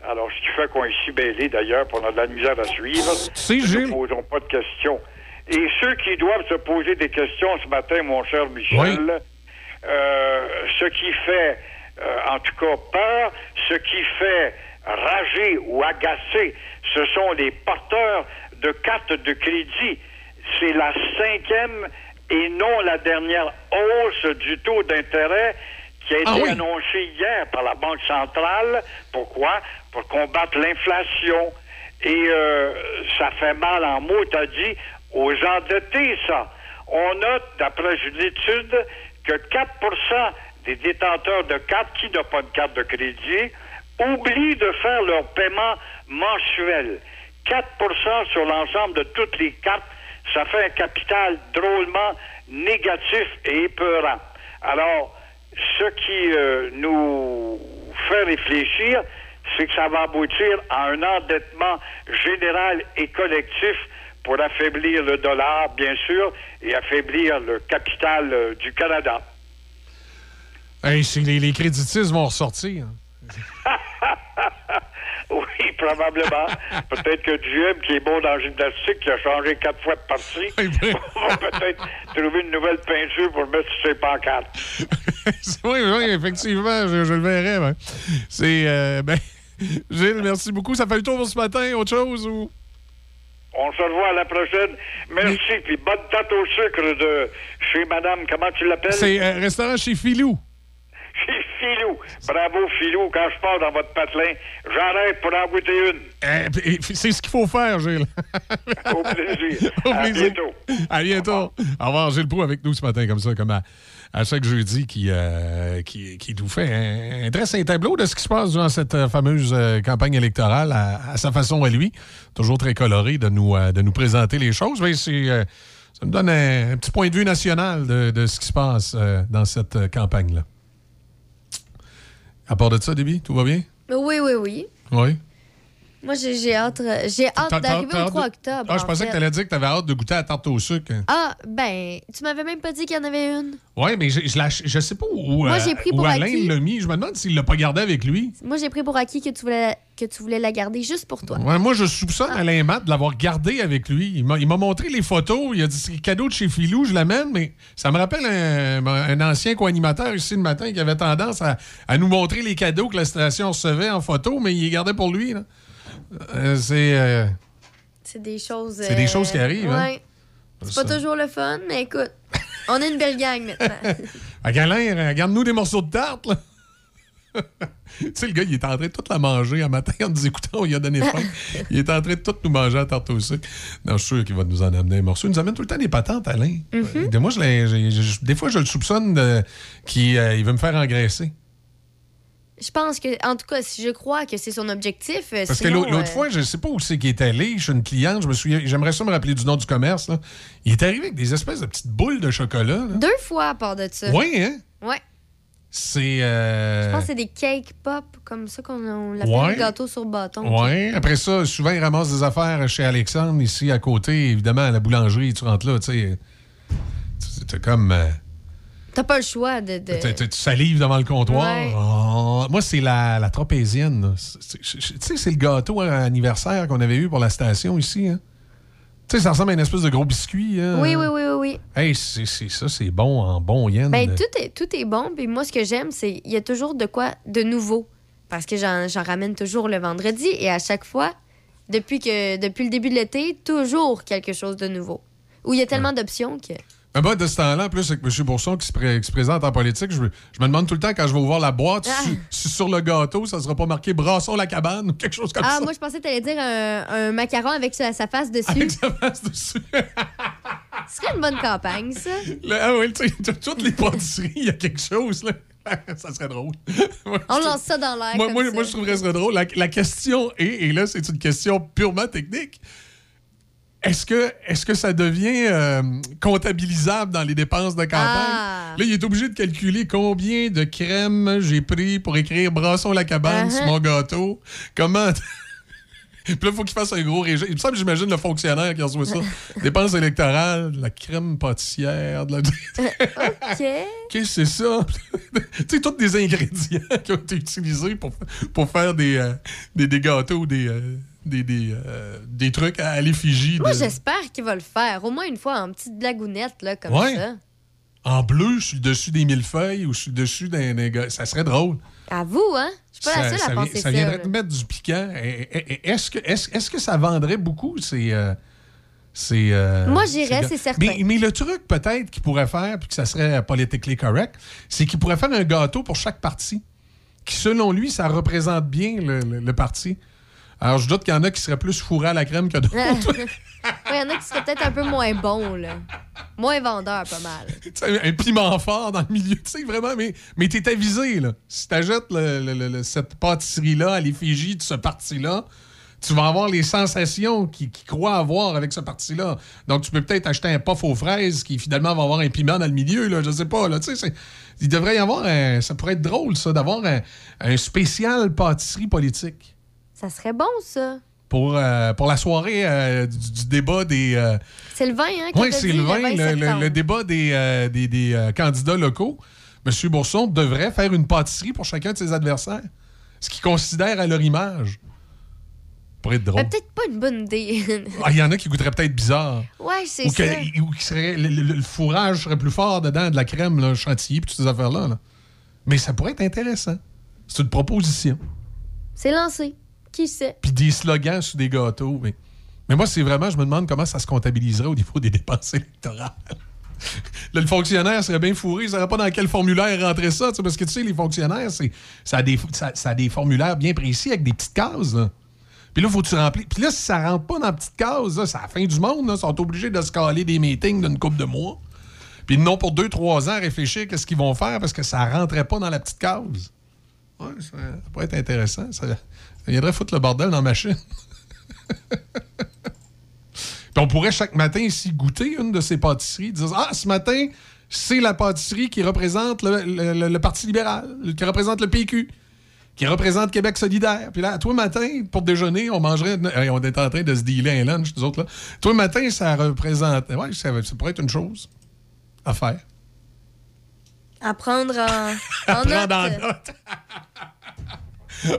S34: Alors, ce qui fait qu'on est si mêlés, d'ailleurs, pour on a de la misère à suivre. Nous ne posons pas de questions. Et ceux qui doivent se poser des questions ce matin, mon cher Michel, euh, ce qui fait, euh, en tout cas, peur, ce qui fait rager ou agacer, ce sont les porteurs de cartes de crédit. C'est la cinquième et non la dernière hausse du taux d'intérêt qui a été
S7: Ah oui.
S34: annoncée hier par la Banque centrale. Pourquoi? Pour combattre l'inflation. Et euh, ça fait mal en mots, t'as dit, aux endettés, ça. On note, d'après une étude, que 4% des détenteurs de cartes qui n'ont pas de carte de crédit oublient de faire leur paiement mensuel. 4% sur l'ensemble de toutes les cartes, ça fait un capital drôlement négatif et épeurant. Alors, ce qui euh, nous fait réfléchir, c'est que ça va aboutir à un endettement général et collectif pour affaiblir le dollar, bien sûr, et affaiblir le capital euh, du Canada.
S7: Hey, les, les créditistes vont ressortir. [LAUGHS]
S34: Oui, probablement. Peut-être que Duhem, qui est bon dans le gymnastique, qui a changé quatre fois de partie, [LAUGHS] [LAUGHS] va peut-être trouver une nouvelle peinture pour mettre sur ses pancartes.
S7: oui, oui, effectivement, je, je le verrai. ben. C'est. euh, ben, [LAUGHS] Gilles, merci beaucoup. Ça fait le tour pour ce matin. Autre chose ou?
S34: On se revoit à la prochaine. Merci, puis bonne tarte au sucre de chez Madame, comment tu l'appelles?
S7: C'est euh, restaurant chez Filou.
S34: Chez Filou. Bravo, Filou. Quand je pars dans votre patelin, j'arrête pour en goûter une.
S7: Euh, c'est ce qu'il faut faire, Gilles.
S34: Au plaisir. [LAUGHS]
S7: Au
S34: À
S7: plaisir.
S34: bientôt.
S7: À bientôt. Au revoir, Gilles Proux avec nous ce matin, comme ça, comme à, à chaque jeudi, qui, euh, qui, qui nous fait un, un dresse un tableau de ce qui se passe durant cette euh, fameuse euh, campagne électorale à, à sa façon à lui. Toujours très coloré de nous, de nous présenter les choses. Mais c'est, ça me donne un, un petit point de vue national de, de ce qui se passe euh, dans cette euh, campagne-là. À part de ça, Déby, tout va bien?
S1: Oui, oui, oui.
S7: Oui?
S1: Moi, j'ai hâte, euh, j'ai hâte d'arriver au
S7: hâte
S1: 3
S7: de-
S1: octobre.
S7: Ah, je
S1: en
S7: pensais que tu allais dire que tu avais hâte de goûter à la tarte au sucre.
S1: Ah, ben, tu m'avais même pas dit qu'il y en avait une.
S7: Oui, mais je, je, la- je sais pas où,
S1: Moi,
S7: euh,
S1: j'ai pris
S7: où
S1: pour
S7: Alain l'a mis. Je me demande s'il l'a pas gardé avec lui.
S1: Moi, j'ai pris pour acquis que tu voulais, que tu voulais la garder juste pour toi.
S7: Ouais, moi, je soupçonne
S1: Ah.
S7: Alain Matt de l'avoir gardé avec lui. Il m'a il m'a montré les photos. Il a dit c'est cadeau de chez Filou, je l'amène, mais ça me rappelle un, un ancien co-animateur ici le matin qui avait tendance à, à nous montrer les cadeaux que la station recevait en photo, mais il les gardait pour lui. là. Euh, c'est. euh,
S1: C'est des choses.
S7: C'est des
S1: euh,
S7: choses qui arrivent, hein?
S1: Ouais. C'est pas
S7: Ça.
S1: toujours le fun, mais écoute, on est une belle gang maintenant. [LAUGHS]
S7: À Alain, regarde-nous des morceaux de tarte, là. [LAUGHS] tu sais, le gars, il est en train de toute la manger un matin en nous écoutant, il a donné faim. [LAUGHS] il est en train de tout nous manger à tarte au sucre. Non, je suis sûr qu'il va nous en amener un morceau. Il nous amène tout le temps des patentes, Alain.
S1: Mhm.
S7: Euh, Moi, je l'ai- j'ai- j'ai- des fois, je le soupçonne de- qu'il euh, il veut me faire engraisser.
S1: Je pense que, en tout cas, si je crois que c'est son objectif. euh,
S7: Parce que
S1: sinon,
S7: l'autre l'autre
S1: euh,
S7: fois, je ne sais pas où c'est qu'il est allé. Je suis une cliente, je me souviens, j'aimerais ça me rappeler du nom du commerce. Là. Il est arrivé avec des espèces de petites boules de chocolat. là.
S1: Deux fois à part de ça.
S7: Oui, hein?
S1: Ouais.
S7: C'est. euh,
S1: Je pense que c'est des cake pop, comme ça qu'on on l'appelle
S7: Ouais.
S1: gâteau sur bâton.
S7: Oui. Après ça, souvent, ils ramassent des affaires chez Alexandre, ici à côté, évidemment, à la boulangerie. Tu rentres là, tu sais. tu- T'es comme. euh,
S1: T'as pas le choix de. de-
S7: tu salives devant le comptoir.
S1: Ouais.
S7: Oh, moi, c'est la, la c'est- Tu sais, c'est le gâteau à anniversaire qu'on avait eu pour la station ici. Hein? Tu sais, ça ressemble à une espèce de gros biscuit. hein?
S1: Oui, oui, oui, oui, oui.
S7: Hey, c'est c'est ça, c'est bon en bon yen.
S1: Ben, tout est, tout est bon. Puis moi, ce que j'aime, c'est il y a toujours de quoi de nouveau. Parce que j'en j'en ramène toujours le vendredi. Et à chaque fois, depuis, que, depuis le début de l'été, toujours quelque chose de nouveau. Où il y a tellement d'options que.
S7: Mais moi, de ce temps-là, en plus, avec M. Bourson qui se, pré- qui se présente en politique, je, me- je me demande tout le temps quand je vais ouvrir la boîte,
S1: Ah.
S7: si, si sur le gâteau, ça sera pas marqué Brassons la cabane ou quelque chose comme
S1: Ah,
S7: ça.
S1: moi, je pensais que t'allais dire un, un macaron avec sa, sa face dessus.
S7: Avec sa face dessus. [LAUGHS]
S1: Ce serait une bonne campagne, ça.
S7: Ah oui, tu toutes les pâtisseries, il y a quelque chose, là. [LAUGHS] ça serait drôle. [LAUGHS] Moi,
S1: On lance ça dans l'air.
S7: moi, moi, moi, je trouverais ça drôle. La, la question est, et là, c'est une question purement technique. Est-ce que, est que ça devient euh, comptabilisable dans les dépenses de campagne?
S1: Ah.
S7: Là, il est obligé de calculer combien de crème j'ai pris pour écrire Brasson la cabane
S1: Uh-huh.
S7: sur mon gâteau. Comment. [LAUGHS] Puis là, il faut qu'il fasse un gros régime. Il me semble, j'imagine, le fonctionnaire qui reçoit ça. [LAUGHS] Dépenses électorales, de la crème pâtissière, de la... [LAUGHS]
S1: OK.
S7: Qu'est-ce que c'est ça? tu sais, tous des ingrédients qui ont été utilisés pour, pour faire des, euh, des, des gâteaux, des, euh, des, des, euh, des trucs à l'effigie.
S1: Moi,
S7: de-
S1: j'espère qu'il va le faire. Au moins une fois en petite blagounette, là, comme
S7: Ouais.
S1: ça.
S7: En bleu, sur le dessus des millefeuilles ou sur le dessus d'un gars. Ça serait drôle.
S1: À vous, hein? Je suis pas la
S7: Ça-
S1: seule
S7: ça
S1: à penser
S7: ça
S1: ça.
S7: viendrait te mettre du piquant. Est-ce que, est est que ça vendrait beaucoup, ces. euh, ces, euh,
S1: Moi, j'irais, c'est certain.
S7: Mais, mais le truc, peut-être, qu'il pourrait faire, puis que ça serait politically correct, c'est qu'il pourrait faire un gâteau pour chaque parti, qui, selon lui, ça représente bien le, le- le parti. Alors, je doute qu'il y en a qui seraient plus fourrés à la crème que d'autres. [LAUGHS]
S1: Il y en a qui seraient peut-être un peu moins bons, là. Moins vendeurs, pas mal. [LAUGHS]
S7: Un piment fort dans le milieu, tu sais, vraiment, mais, mais t'es avisé, là. Si t'achètes cette pâtisserie-là à l'effigie de ce parti-là, tu vas avoir les sensations qu'ils qu'ils croient avoir avec ce parti-là. Donc, tu peux peut-être acheter un puff aux fraises qui, finalement, va avoir un piment dans le milieu, là, je sais pas, là, tu sais, c'est- il devrait y avoir un... Ça pourrait être drôle, ça, d'avoir un, un spécial pâtisserie politique
S1: Ça serait bon, ça.
S7: pour, euh, pour la soirée euh, du, du débat des... euh,
S1: C'est le vin, hein? que
S7: oui, c'est le 20, le, le- le débat des, euh, des, des, candidats locaux. M. Bourson devrait faire une pâtisserie pour chacun de ses adversaires, ce qu'il considère à leur image. Pour être drôle.
S1: Peut-être pas une bonne idée. [LAUGHS]
S7: Ah, Il y en a qui goûteraient peut-être bizarre.
S1: ouais, c'est
S7: Ou,
S1: ça.
S7: que- ou qui serait, le, le- le fourrage serait plus fort dedans, de la crème là, chantilly, puis toutes ces affaires-là. là. Mais ça pourrait être intéressant. C'est une proposition.
S1: C'est lancé. Qui sait?
S7: Puis des slogans sur des gâteaux. Mais, mais moi, c'est vraiment, je me demande comment ça se comptabiliserait au niveau des dépenses électorales. Là, [LAUGHS] le fonctionnaire serait bien fourré, il ne saurait pas dans quel formulaire rentrer ça, parce que tu sais, les fonctionnaires, ça, a des, ça, a des formulaires bien précis avec des petites cases. là. Puis là, faut que tu remplis. Puis là, si ça rentre pas dans la petite case, c'est la fin du monde. Ils sont obligés de se caler des meetings d'une couple de mois. Puis non, pour deux, trois ans, réfléchir qu'est-ce qu'ils vont faire parce que ça rentrait pas dans la petite case. Ouais, ça, ça pourrait être intéressant. Ça, ça viendrait foutre le bordel dans la machine. Puis on pourrait chaque matin ici goûter une de ces pâtisseries, dire Ah, ce matin, c'est la pâtisserie qui représente le, le- le- le Parti libéral, qui représente le PQ, qui représente Québec solidaire. Puis là, toi, matin, pour déjeuner, on mangerait. On était en train de se dealer un lunch, nous autres, là. Toi, matin, ça représente. Ouais, ça, ça pourrait être une chose à faire.
S1: À prendre en, [LAUGHS]
S7: À
S1: en
S7: en note.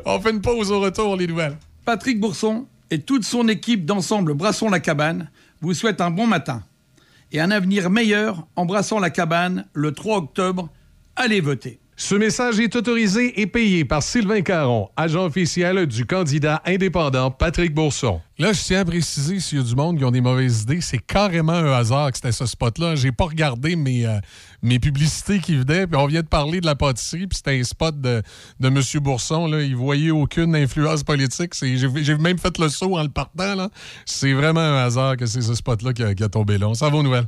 S7: On fait une pause au retour, les nouvelles.
S33: Patrick Bourson et toute son équipe d'ensemble Brassons la cabane vous souhaitent un bon matin et un avenir meilleur en brassant la cabane le 3 octobre. Allez voter.
S13: Ce message est autorisé et payé par Sylvain Caron, agent officiel du candidat indépendant Patrick Bourson.
S7: Là, je tiens à préciser, s'il y a du monde qui ont des mauvaises idées, c'est carrément un hasard que c'était ce spot-là. J'ai pas regardé mes, euh, mes publicités qui venaient, puis on vient de parler de la pâtisserie, puis c'était un spot de, de M. Bourson. Là. Il voyait aucune influence politique. J'ai même fait le saut en le partant. C'est vraiment un hasard que c'est ce spot-là qui, a- tombé là. On s'en va nouvelles.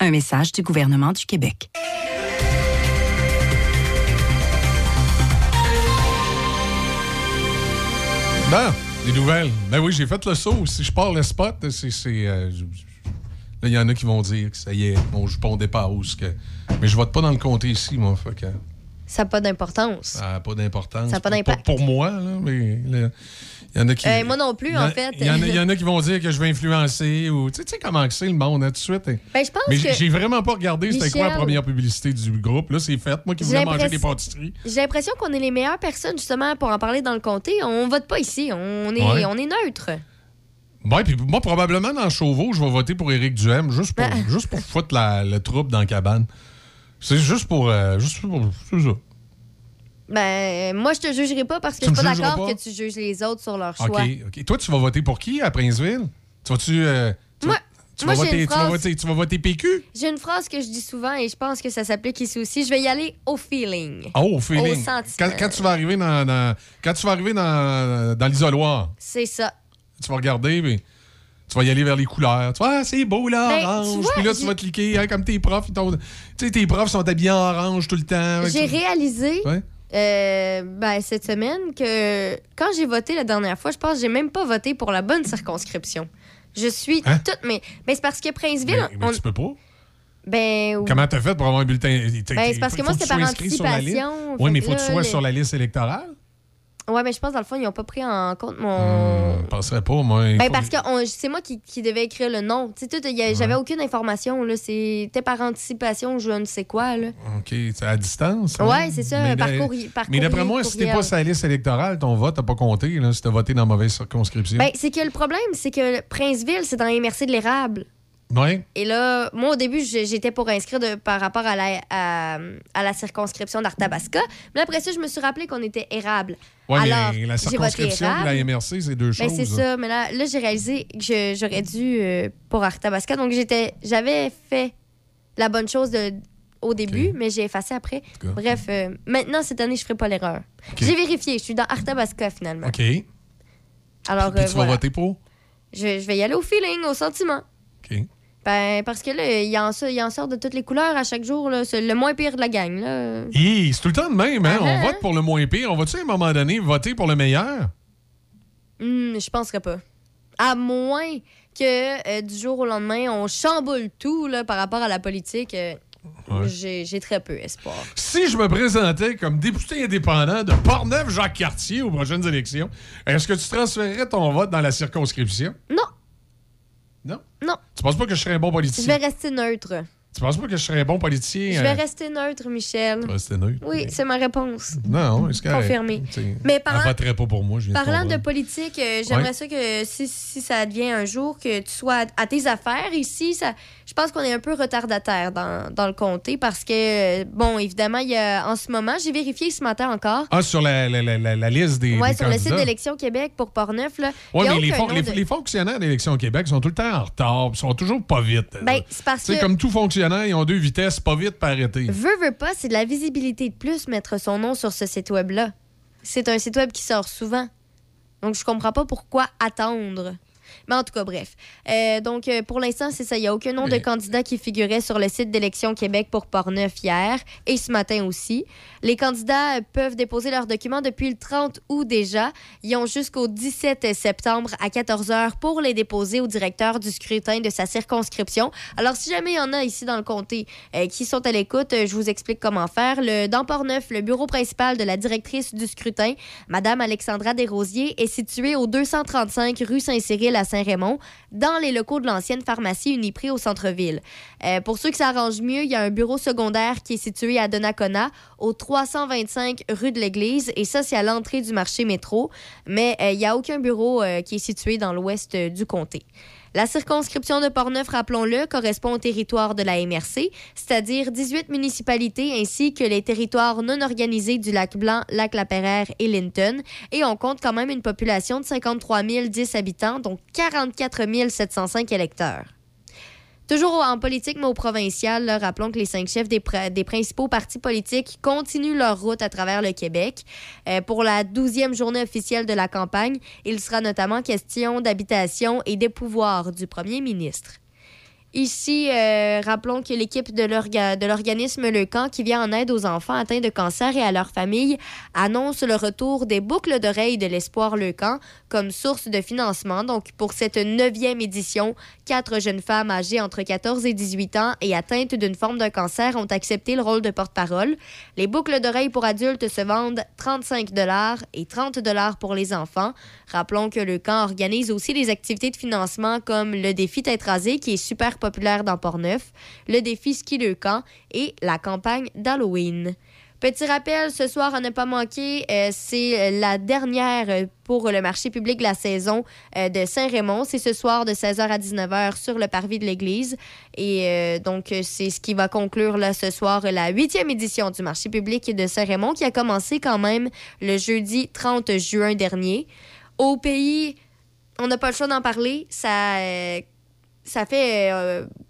S30: Un message du gouvernement du Québec.
S7: Bon, les nouvelles. Ben oui, j'ai fait le saut. Si je pars le spot, c'est. c'est, euh, Là, il y en a qui vont dire que ça y est, mon jupon dépasse. Que... Mais je vote pas dans le comté ici, moi. Fait que
S1: Ça n'a pas d'importance.
S7: ça n'a pas d'importance.
S1: Ça a pas
S7: Pour-
S1: d'impact.
S7: Pour, pour moi, là, mais là, il y en a qui.
S1: Euh, moi non plus,
S7: en-
S1: en fait.
S7: Il y, en a- il y en a qui vont dire que je vais influencer ou. Tu sais- comment c'est le monde, hein, tout de suite. hein.
S1: Ben, je pense
S7: Mais
S1: que-
S7: j'ai vraiment pas regardé c'était quoi la première publicité du groupe. Là, c'est fait. Moi qui voulais manger des pâtisseries.
S1: J'ai l'impression qu'on est les meilleures personnes, justement, pour en parler dans le comté. On vote pas ici. On est,
S7: Ouais.
S1: on est neutre.
S7: Ouais, puis moi, probablement, dans Chauveau, je vais voter pour Éric Duhem, juste pour,
S1: Ah.
S7: juste pour foutre la, le trouble dans la cabane. C'est juste pour. euh, juste pour. C'est ça.
S1: Ben, moi, je te jugerai pas parce que
S7: Tu
S1: je suis pas d'accord que tu juges les autres sur leur
S7: OK,
S1: choix.
S7: OK. Toi, tu vas voter pour qui à Princeville? Tu vas-tu. euh, tu
S1: Moi-
S7: vas- tu
S1: moi,
S7: vas voter,
S1: une
S7: tu vas
S1: phrase-
S7: voter, tu vas voter PQ?
S1: J'ai une phrase que je dis souvent et je pense que ça s'applique ici aussi. Je vais y aller au feeling.
S7: Oh, au feeling.
S1: Au sentiment.
S7: quand, quand tu vas arriver dans, dans- quand tu vas arriver dans, dans l'isoloir,
S1: C'est ça.
S7: tu vas regarder, puis tu vas y aller vers les couleurs. Tu vois, ah, c'est beau là,
S1: Ben, tu
S7: orange.
S1: vois,
S7: Puis là, tu vas cliquer, hein, comme tes profs. ils Tu sais, tes profs sont habillés en orange tout le temps.
S1: J'ai réalisé
S7: Ouais.
S1: Euh, ben, cette semaine que quand j'ai voté la dernière fois, je pense que j'ai même pas voté pour la bonne circonscription. Je suis
S7: Hein?
S1: toute. Mais, mais c'est parce que Princeville.
S7: Mais, mais
S1: on-
S7: tu peux pas?
S1: Ben. oui.
S7: Comment t'as fait pour avoir un bulletin?
S1: Ben, c'est parce que moi, c'était par anticipation,
S7: Oui, mais
S1: que
S7: faut que tu sois
S1: les-
S7: sur la liste électorale?
S1: Ouais, mais je pense, dans le fond, ils n'ont pas pris en compte mon.
S7: Je penserais pas, moi.
S1: Ben,
S7: faut-
S1: parce que on- c'est moi qui, qui devais écrire le nom. Tu sais, a- j'avais aucune information. C'était par anticipation, je ne sais quoi. Là.
S7: OK, à distance.
S1: Ouais, c'est ça,
S7: Mais
S1: par
S7: d'a-
S1: courrier- par
S7: Mais d'après moi, si t'es pas la liste électorale, ton vote n'a pas compté, là, si t'as voté dans la mauvaise circonscription.
S1: Ben, c'est que le problème, c'est que Princeville, c'est dans les de l'érable.
S7: Ouais.
S1: Et là, moi, au début, j'étais pour inscrire de- par rapport à la, à, à la circonscription d'Arthabasca. Mais après ça, je me suis rappelé qu'on était érable. Alors,
S7: mais la circonscription et la. MRC, c'est deux
S1: Ben,
S7: choses.
S1: c'est ça. Mais là, là j'ai réalisé que j'aurais dû euh, pour Arthabasca. Donc, j'étais, j'avais fait la bonne chose de, au début, mais j'ai effacé après. Bref, euh, maintenant, cette année, je ferai pas l'erreur. J'ai vérifié. Je suis dans Arthabasca, finalement.
S7: OK. Puis
S1: Alors,
S7: tu
S1: euh,
S7: vas
S1: voilà.
S7: voter pour?
S1: Je, je vais y aller au feeling, au sentiment.
S7: OK.
S1: Ben, parce que là, il en, sort- il en sort de toutes les couleurs à chaque jour. là. C'est le moins pire de la gang. Là.
S7: Hi, c'est tout le temps de même, hein?
S1: Ah,
S7: On
S1: hein?
S7: vote pour le moins pire. On va-tu, à un moment donné, voter pour le meilleur?
S1: Hmm, je penserais pas. À moins que euh, du jour au lendemain, on chamboule tout là, par rapport à la politique. euh,
S7: Ouais.
S1: j'ai, j'ai très peu espoir.
S7: Si je me présentais comme député indépendant de Portneuf-Jacques-Cartier aux prochaines élections, est-ce que tu transférerais ton vote dans la circonscription?
S1: Non.
S7: Non?
S1: Non.
S7: Tu penses pas que je serais un bon
S1: Je
S7: politicien?
S1: vais rester neutre.
S7: Tu penses pas que je serais un bon politicien?
S1: Je vais
S7: euh,
S1: rester neutre, Michel.
S7: tu vas rester neutre?
S1: Oui, c'est ma réponse.
S7: Non, c'est correct.
S1: Confirmé. Mais parlant-
S7: voterait pas pour moi, je viens
S1: Parlant
S7: de
S1: politique, euh, j'aimerais
S7: Ouais.
S1: ça que si, si ça advient un jour, que tu sois à, à tes affaires ici. Ça, je pense qu'on est un peu retardataire dans, dans le comté parce que, bon, évidemment, il y a, en ce moment, j'ai vérifié ce matin encore.
S7: Ah, sur la, la, la, liste des, des
S1: sur le site d'Élection Québec pour Portneuf. Là,
S7: Oui, mais les, fon- les,
S1: de-
S7: les fonctionnaires d'Élection Québec sont tout le temps en retard, ils sont toujours pas vite.
S1: Ben, c'est parce que-
S7: comme tout fonctionnaire, ils ont deux vitesses, pas vite, pas arrêter.
S1: Veux, veux pas, c'est de la visibilité de plus mettre son nom sur ce site web-là. C'est un site web qui sort souvent. Donc, je comprends pas pourquoi attendre. Mais en tout cas, bref. Euh, donc, euh, pour l'instant, c'est ça. Il n'y a aucun nom de candidat qui figurait sur le site d'Élection Québec pour Portneuf hier et ce matin aussi. Les candidats euh, peuvent déposer leurs documents depuis le 30 août déjà. Ils ont jusqu'au 17 septembre à 14 h pour les déposer au directeur du scrutin de sa circonscription. Alors, si jamais il y en a ici dans le comté euh, qui sont à l'écoute, je vous explique comment faire. Le, dans Portneuf, le bureau principal de la directrice du scrutin, Madame Alexandra Desrosiers, est situé au 235 rue Saint-Cyril à Saint-Raymond, dans les locaux de l'ancienne pharmacie Uniprix au centre-ville. Euh, pour ceux qui s'arrangent mieux, il y a un bureau secondaire qui est situé à Donnacona, au 325 rue de l'Église, et ça, c'est à l'entrée du marché métro. Mais euh, il n'y a aucun bureau euh, qui est situé dans l'ouest du comté. La circonscription de Portneuf, rappelons-le, correspond au territoire de la MRC, c'est-à-dire 18 municipalités ainsi que les territoires non organisés du lac Blanc, lac La et Linton. Et on compte quand même une population de 53 010 habitants, donc 44 705 électeurs. Toujours en politique, mais au provincial, rappelons que les cinq chefs des, pr- des principaux partis politiques continuent leur route à travers le Québec. Euh, pour la douzième journée officielle de la campagne, il sera notamment question d'habitation et des pouvoirs du premier ministre. Ici, euh, rappelons que l'équipe de l'organisme Le Camp, qui vient en aide aux enfants atteints de cancer et à leurs familles, annonce le retour des boucles d'oreilles de l'Espoir Le Camp comme source de financement. Donc, pour cette neuvième édition, quatre jeunes femmes âgées entre 14 et 18 ans et atteintes d'une forme de cancer ont accepté le rôle de porte-parole. Les boucles d'oreilles pour adultes se vendent 35 et 30 pour les enfants. Rappelons que le camp organise aussi des activités de financement comme le défi tête rasée qui est super populaire dans Portneuf, le défi ski le camp et la campagne d'Halloween. Petit rappel, ce soir, à ne pas manquer, euh, c'est la dernière euh, pour le marché public de la saison euh, de Saint-Raymond. C'est ce soir de 16h à 19h sur le parvis de l'église. Et donc, c'est ce qui va conclure là, ce soir la huitième édition du marché public de Saint-Raymond qui a commencé quand même le jeudi 30 juin dernier. Au pays, on n'a pas le choix d'en parler. Ça, ça fait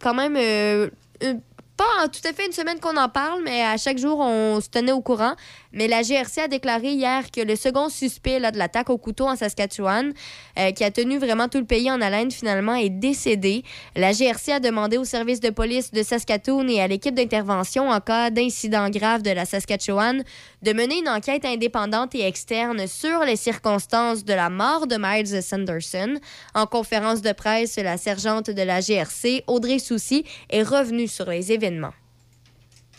S1: quand même une- pas tout à fait une semaine qu'on en parle, mais à chaque jour, on se tenait au courant. Mais la GRC a déclaré hier que le second suspect de l'attaque au couteau en Saskatchewan, euh, qui a tenu vraiment tout le pays en haleine, finalement, est décédé. La GRC a demandé au service de police de Saskatoon et à l'équipe d'intervention en cas d'incident grave de la Saskatchewan de mener une enquête indépendante et externe sur les circonstances de la mort de Miles Sanderson. En conférence de presse, la sergente de la GRC, Audrey Soucy, est revenue sur les événements.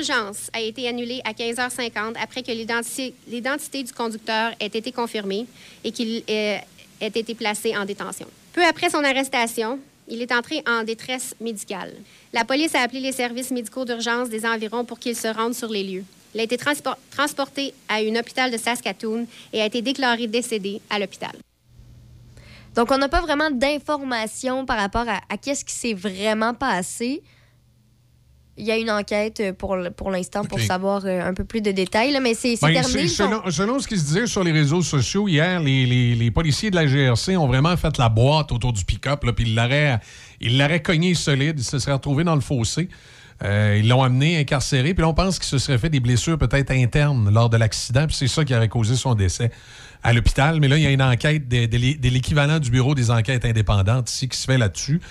S35: L'urgence a été annulée à 15h50 après que l'identi- l'identité du conducteur ait été confirmée et qu'il euh, ait été placé en détention. Peu après son arrestation, il est entré en détresse médicale. La police a appelé les services médicaux d'urgence des environs pour qu'ils se rendent sur les lieux. Il a été transpor- transporté à un hôpital de Saskatoon et a été déclaré décédé à l'hôpital.
S1: Donc, on n'a pas vraiment d'informations par rapport à, à qu'est-ce qui s'est vraiment passé. Il y a une enquête euh, pour, pour l'instant pour savoir euh, un peu plus de détails, là, mais c'est
S7: Ben,
S1: terminé.
S7: selon, selon ce qui se disait sur les réseaux sociaux hier, les, les- les policiers de la GRC ont vraiment fait la boîte autour du pick-up, puis ils l'auraient cogné solide, il se serait retrouvé dans le fossé. Euh, ils l'ont amené incarcéré, puis là, on pense qu'il se serait fait des blessures peut-être internes lors de l'accident, puis c'est ça qui aurait causé son décès à l'hôpital. Mais là, il y a une enquête de, de l'équivalent du bureau des enquêtes indépendantes ici qui se fait là-dessus.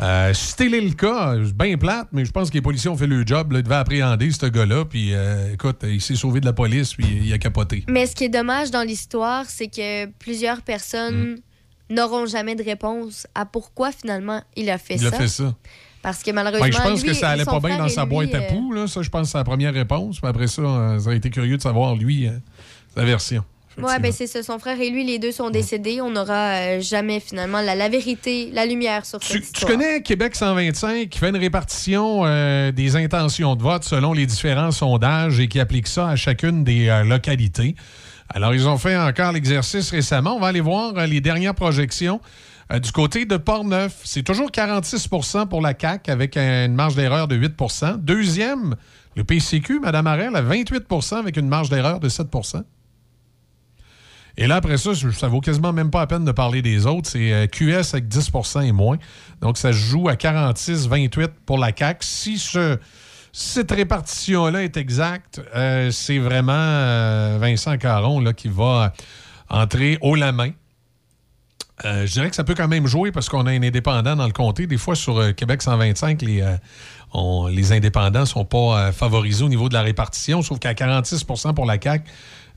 S7: Euh, si c'était le cas, c'est bien plate, mais je pense que les policiers ont fait le job. Là, ils devaient appréhender ce gars-là. Puis, euh, écoute, il s'est sauvé de la police, puis il a capoté.
S1: Mais ce qui est dommage dans l'histoire, c'est que plusieurs personnes
S7: Mm.
S1: n'auront jamais de réponse à pourquoi finalement il a fait
S7: Il
S1: ça.
S7: a fait ça.
S1: Parce que malheureusement,
S7: Ben, je pense
S1: lui
S7: que ça allait pas bien dans sa boîte à
S1: euh,
S7: poux. Là. Ça, je pense c'est la première réponse. Mais après ça, euh, ça aurait été curieux de savoir, lui, sa version.
S1: Ouais, ben c'est ça. Son frère et lui, les deux sont décédés. On n'aura euh, jamais finalement la, la vérité, la lumière sur cette
S7: Tu connais Québec 125 qui fait une répartition euh, des intentions de vote selon les différents sondages et qui applique ça à chacune des euh, localités. Alors, ils ont fait encore l'exercice récemment. On va aller voir euh, les dernières projections. Euh, du côté de Portneuf, c'est toujours 46% pour la CAQ avec une marge d'erreur de 8% Deuxième, le PCQ, Mme Arel, à 28% avec une marge d'erreur de 7 et là, après ça, ça vaut quasiment même pas la peine de parler des autres. C'est euh, QS avec 10% et moins. Donc, ça se joue à 46-28 pour la CAQ. Si ce- cette répartition-là est exacte, euh, c'est vraiment euh, Vincent Caron là, qui va entrer haut la main je dirais que ça peut quand même jouer parce qu'on a un indépendant dans le comté. Des fois, sur Québec 125, les, indépendants ne sont pas favorisés au niveau de la répartition, sauf qu'à 46% pour la CAQ,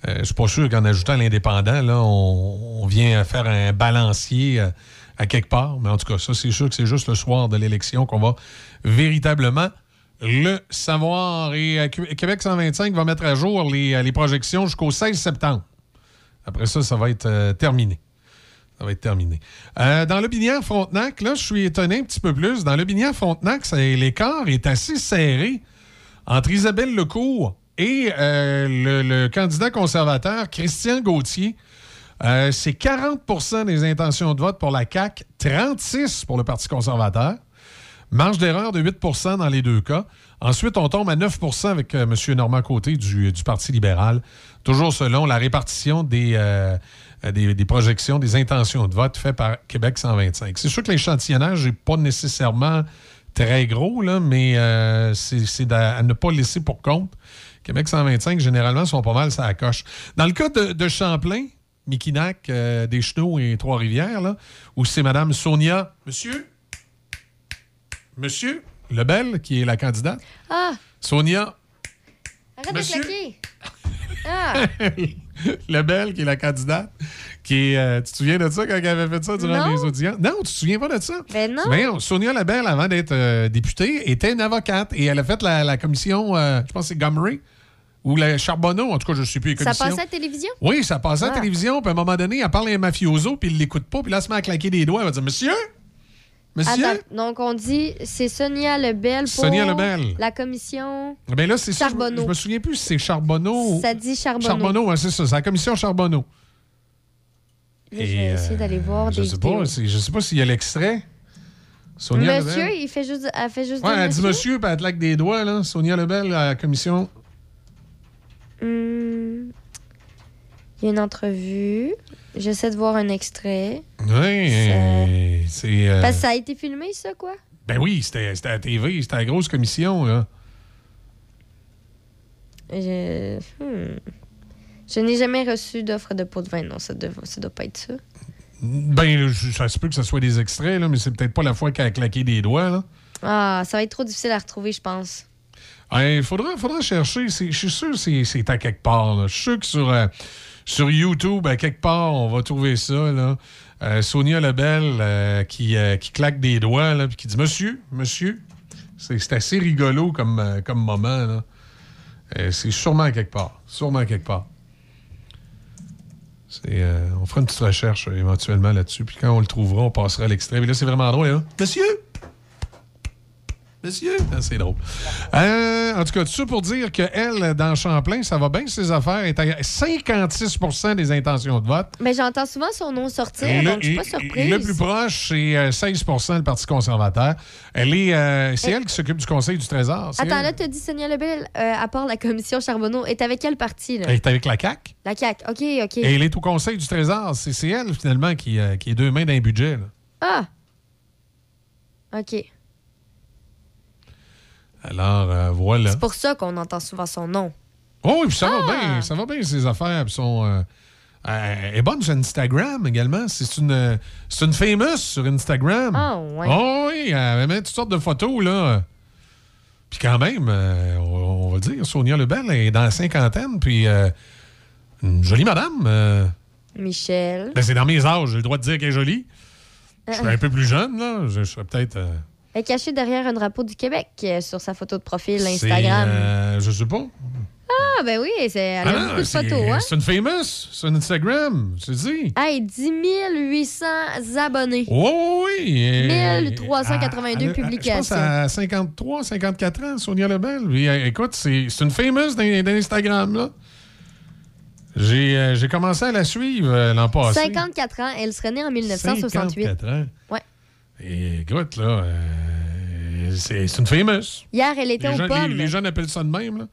S7: euh, je suis pas sûr qu'en ajoutant l'indépendant, on, vient faire un balancier euh, à quelque part. Mais en tout cas, ça, c'est sûr que c'est juste le soir de l'élection qu'on va véritablement le savoir. Et euh, Qué- Québec 125 va mettre à jour les, les projections jusqu'au 16 septembre. Après ça, ça va être euh, terminé. Ça va être terminé. Euh, dans le Binière Frontenac, là, je suis étonné un petit peu plus. Dans le Binière Frontenac, l'écart est assez serré entre Isabelle Lecourt et euh, le, candidat conservateur Christian Gauthier. Euh, c'est 40% des intentions de vote pour la CAQ, 36% pour le Parti conservateur. Marge d'erreur de 8% dans les deux cas. Ensuite, on tombe à 9% avec euh, M. Normand Côté du, Parti libéral, toujours selon la répartition des, des, projections, des intentions de vote faites par Québec 125. C'est sûr que l'échantillonnage n'est pas nécessairement très gros, là, mais c'est à ne pas laisser pour compte. Québec 125, généralement, sont pas mal ça la coche. Dans le cas de, de Champlain, Miquinac, euh, Deschenaux et Trois-Rivières, là, où c'est Mme Sonia. Monsieur? Monsieur Lebel, qui est la candidate.
S1: Ah,
S7: Sonia
S1: arrête
S7: Monsieur?
S1: de claquer. [LAUGHS] Ah, [LAUGHS]
S7: Lebel, qui est la candidate. Qui est, euh, tu te souviens de ça quand elle avait fait ça durant
S1: Non.
S7: les audiences? Non, tu te souviens pas de ça?
S1: ben non.
S7: Voyons, Sonia Lebel, avant d'être euh, députée, était une avocate et elle a fait la, la commission, euh, je pense que c'est Gomery, ou la Charbonneau, en tout cas, je ne sais plus
S1: Ça passait à la télévision?
S7: Oui, ça passait à la
S1: Ah.
S7: télévision, puis à un moment donné, elle parle à un mafioso, puis il l'écoute pas, puis là, elle se met à claquer des doigts, elle va dire Monsieur Monsieur?
S1: Attends, donc on dit c'est Sonia Lebel pour
S7: Sonia Lebel.
S1: la commission.
S7: Ben là, c'est ça. Je,
S1: Charbonneau.
S7: je me souviens plus si c'est Charbonneau.
S1: Ça dit Charbonneau.
S7: Charbonneau, c'est ça. C'est la commission Charbonneau.
S1: Là, je vais essayer
S7: euh,
S1: d'aller voir
S7: Je
S1: des
S7: sais
S1: vidéos.
S7: pas, je sais pas s'il y a l'extrait. Sonia
S1: Monsieur,
S7: Lebel.
S1: il fait juste, elle fait juste
S7: Ouais, elle dit monsieur, puis elle claque des doigts, là. Sonia Lebel, à la commission.
S1: Hmm. Il y a une entrevue. J'essaie de voir un extrait.
S7: Oui, c'est. euh,
S1: Parce que ça a été filmé, ça, quoi?
S7: Ben oui, c'était c'était à la TV, c'était la grosse commission, là.
S1: Je, hmm. Je n'ai jamais reçu d'offre de pot de vin. Non, ça ne ça doit pas être ça.
S7: Ben, ça se peut que ce soit des extraits, là, mais c'est peut-être pas la fois qu'elle a claqué des doigts, là.
S1: Ah, ça va être trop difficile à retrouver, je pense.
S7: Il faudra, faudra chercher. C'est- Je suis sûr que c'est- c'est à quelque part. là. Je suis sûr que sur, euh, sur YouTube, à quelque part, on va trouver ça. Là. Euh, Sonia Lebel euh, qui, euh, qui claque des doigts là, puis qui dit Monsieur, monsieur. C'est assez rigolo comme, comme moment. là. C'est sûrement quelque part. Sûrement quelque part. On fera une petite recherche éventuellement là-dessus. Puis quand on le trouvera, on passera à l'extrait. Mais là, c'est vraiment drôle. Hein? Monsieur! Monsieur! Ah, c'est drôle. Euh, en tout cas, tout ça pour dire qu'elle, dans Champlain, ça va bien, ses affaires. est à 56% des intentions de vote.
S1: Mais j'entends souvent son nom sortir,
S7: Le-
S1: donc je suis pas surprise.
S7: Le plus proche, c'est euh, 16% le Parti conservateur. Elle est, euh, c'est
S1: Et-
S7: elle qui s'occupe du Conseil du Trésor.
S1: Attends,
S7: elle?
S1: là, tu as dit Sonia Lebel, euh, à part la commission Charbonneau, est avec quel parti, là?
S7: Elle est avec la CAQ.
S1: La CAQ. OK, OK.
S7: Et elle est au Conseil du Trésor. C'est elle, finalement, qui, euh, qui est deux mains dans un budget. là.
S1: Ah! OK.
S7: Alors, euh, voilà.
S1: C'est pour ça qu'on entend souvent son nom.
S7: Oh, oui, puis ça
S1: Ah!
S7: va bien. Ça va bien, ses affaires. Puis sont, euh, euh, elle est bonne sur Instagram également. C'est une, c'est une famous sur Instagram.
S1: Ah, ouais.
S7: Oh, oui, elle met toutes sortes de photos, là. Puis quand même, euh, on, on va le dire, Sonia Lebel est dans la cinquantaine, puis euh, une jolie madame. euh,
S1: Michel.
S7: ben, c'est dans mes âges, j'ai le droit de dire qu'elle est jolie. Je suis [LAUGHS] un peu plus jeune, là. Je serais peut-être...
S1: Elle est cachée derrière un drapeau du Québec euh, sur sa photo de profil
S7: c'est,
S1: Instagram.
S7: euh, je sais pas.
S1: Ah, ben oui, c'est- elle a
S7: Ah
S1: beaucoup de
S7: c'est-
S1: photos, hein?
S7: C'est une famous sur Instagram, te dis.
S1: Hey, 10 800 abonnés.
S7: Oh oui! et-
S1: 1382
S7: elle a-
S1: publications.
S7: Je pense à 53, 54 ans, Sonia Lebel. Puis, euh, écoute, c'est c'est une famous d'In- d'Instagram, là. J'ai euh, j'ai commencé à la suivre l'an passé.
S1: 54 ans, elle serait née en 1968.
S7: 54 ans.
S1: Ouais.
S7: Et écoute, là, euh, c'est une famous.
S1: Hier, elle était
S7: Les
S1: aux
S7: gens,
S1: pommes.
S7: les, les gens appellent ça de même, là.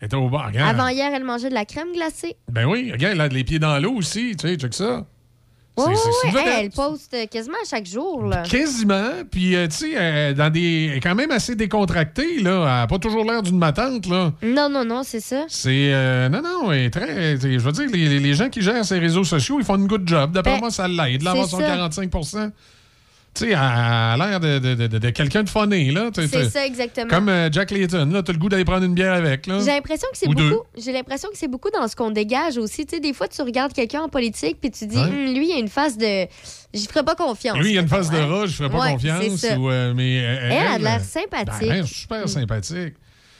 S7: Elle était au bar. Regarde.
S1: Avant hier, elle mangeait de la crème glacée.
S7: Ben oui, regarde, elle a les pieds dans l'eau aussi, tu sais, check ça.
S1: Ouais. Hey,
S7: vedette.
S1: elle poste euh, quasiment à chaque jour. Là.
S7: Quasiment. Puis, euh, tu sais, euh, dans des. elle est quand même assez décontractée, là. Elle n'a pas toujours l'air d'une matante, là.
S1: Non, non, non, c'est ça.
S7: C'est. euh, non, non, elle est très. Je veux dire, les, les- gens qui gèrent ces réseaux sociaux, ils font une good job. D'après
S1: Ben,
S7: moi, ça l'aide. D'avoir
S1: c'est
S7: son
S1: ça.
S7: 45 Tu sais, elle a l'air de, de- de- quelqu'un de funny, là.
S1: C'est ça, exactement.
S7: Comme euh, Jack Layton, là. T'as le goût d'aller prendre une bière avec, là.
S1: J'ai l'impression que c'est beaucoup. J'ai l'impression que c'est beaucoup dans ce qu'on dégage aussi. Tu sais, des fois, tu regardes quelqu'un en politique puis tu dis. Hum, lui, il a une face de. J'y ferai pas confiance.
S7: Lui, il a une face de rat, je ferais pas
S1: Ouais,
S7: confiance.
S1: c'est ça.
S7: ou, euh, mais,
S1: Elle a de l'air sympathique.
S7: ben, elle est super sympathique.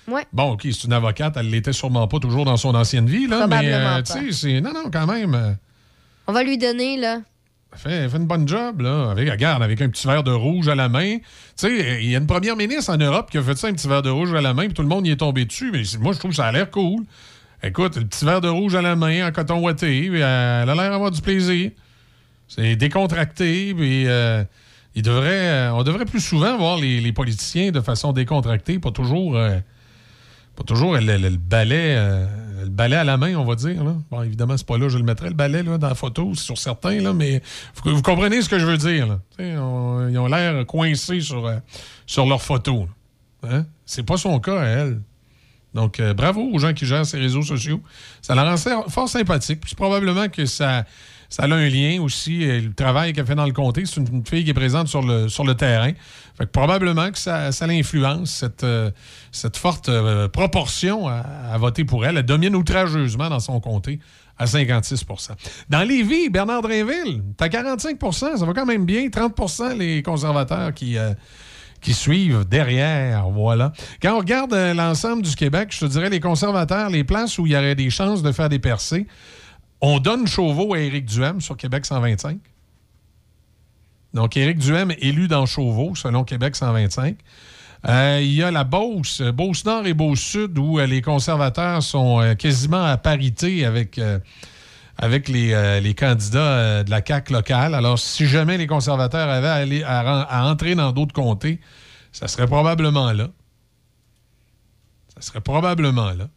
S1: Ouais.
S7: Bon, OK, c'est une avocate, elle l'était sûrement pas toujours dans son ancienne vie, là. Mais, euh, tu sais, c'est. Non, non, quand même. euh,
S1: On va lui donner, là.
S7: Fait, fait une bonne job, là. Avec, regarde, avec un petit verre de rouge à la main. Tu sais, il y a une première ministre en Europe qui a fait ça, un petit verre de rouge à la main, puis tout le monde y est tombé dessus. Mais moi, je trouve que ça a l'air cool. Écoute, le petit verre de rouge à la main, en coton ouaté, euh, elle a l'air d'avoir du plaisir. C'est décontracté, puis euh, devrait, euh, on devrait plus souvent voir les, politiciens de façon décontractée, pas toujours, pas toujours le, le- le balai, le balai à la main, on va dire. Là. Bon, évidemment, c'est pas là, je le mettrais, le balai, là, dans la photo, sur certains, mais vous, comprenez ce que je veux dire. Ils ont l'air coincés sur, euh, sur leurs photos. Hein? C'est pas son cas à elle. Donc, euh, bravo aux gens qui gèrent ces réseaux sociaux. Ça la rend fort sympathique. Puis probablement que ça, ça a un lien aussi. euh, Le travail qu'elle fait dans le comté, c'est une, fille qui est présente sur le, terrain. Fait que probablement que ça, ça l'influence, cette, euh, cette forte euh, proportion à, voter pour elle. Elle domine outrageusement dans son comté à 56% Dans Lévis, Bernard Drinville, t'as 45% ça va quand même bien. 30% les conservateurs qui... qui suivent derrière. Voilà. Quand on regarde l'ensemble du Québec, je te dirais les conservateurs, les places où il y aurait des chances de faire des percées, on donne Chauveau à Éric Duhem sur Québec 125. Donc, Éric Duhem élu dans Chauveau, selon Québec 125. Euh, il y a la Beauce, Beauce-Nord et Beauce-Sud, où euh, les conservateurs sont euh, quasiment à parité avec, les, candidats de la CAQ locale. Alors, si jamais les conservateurs avaient à, à entrer dans d'autres comtés, ça serait probablement là. Ça serait probablement là.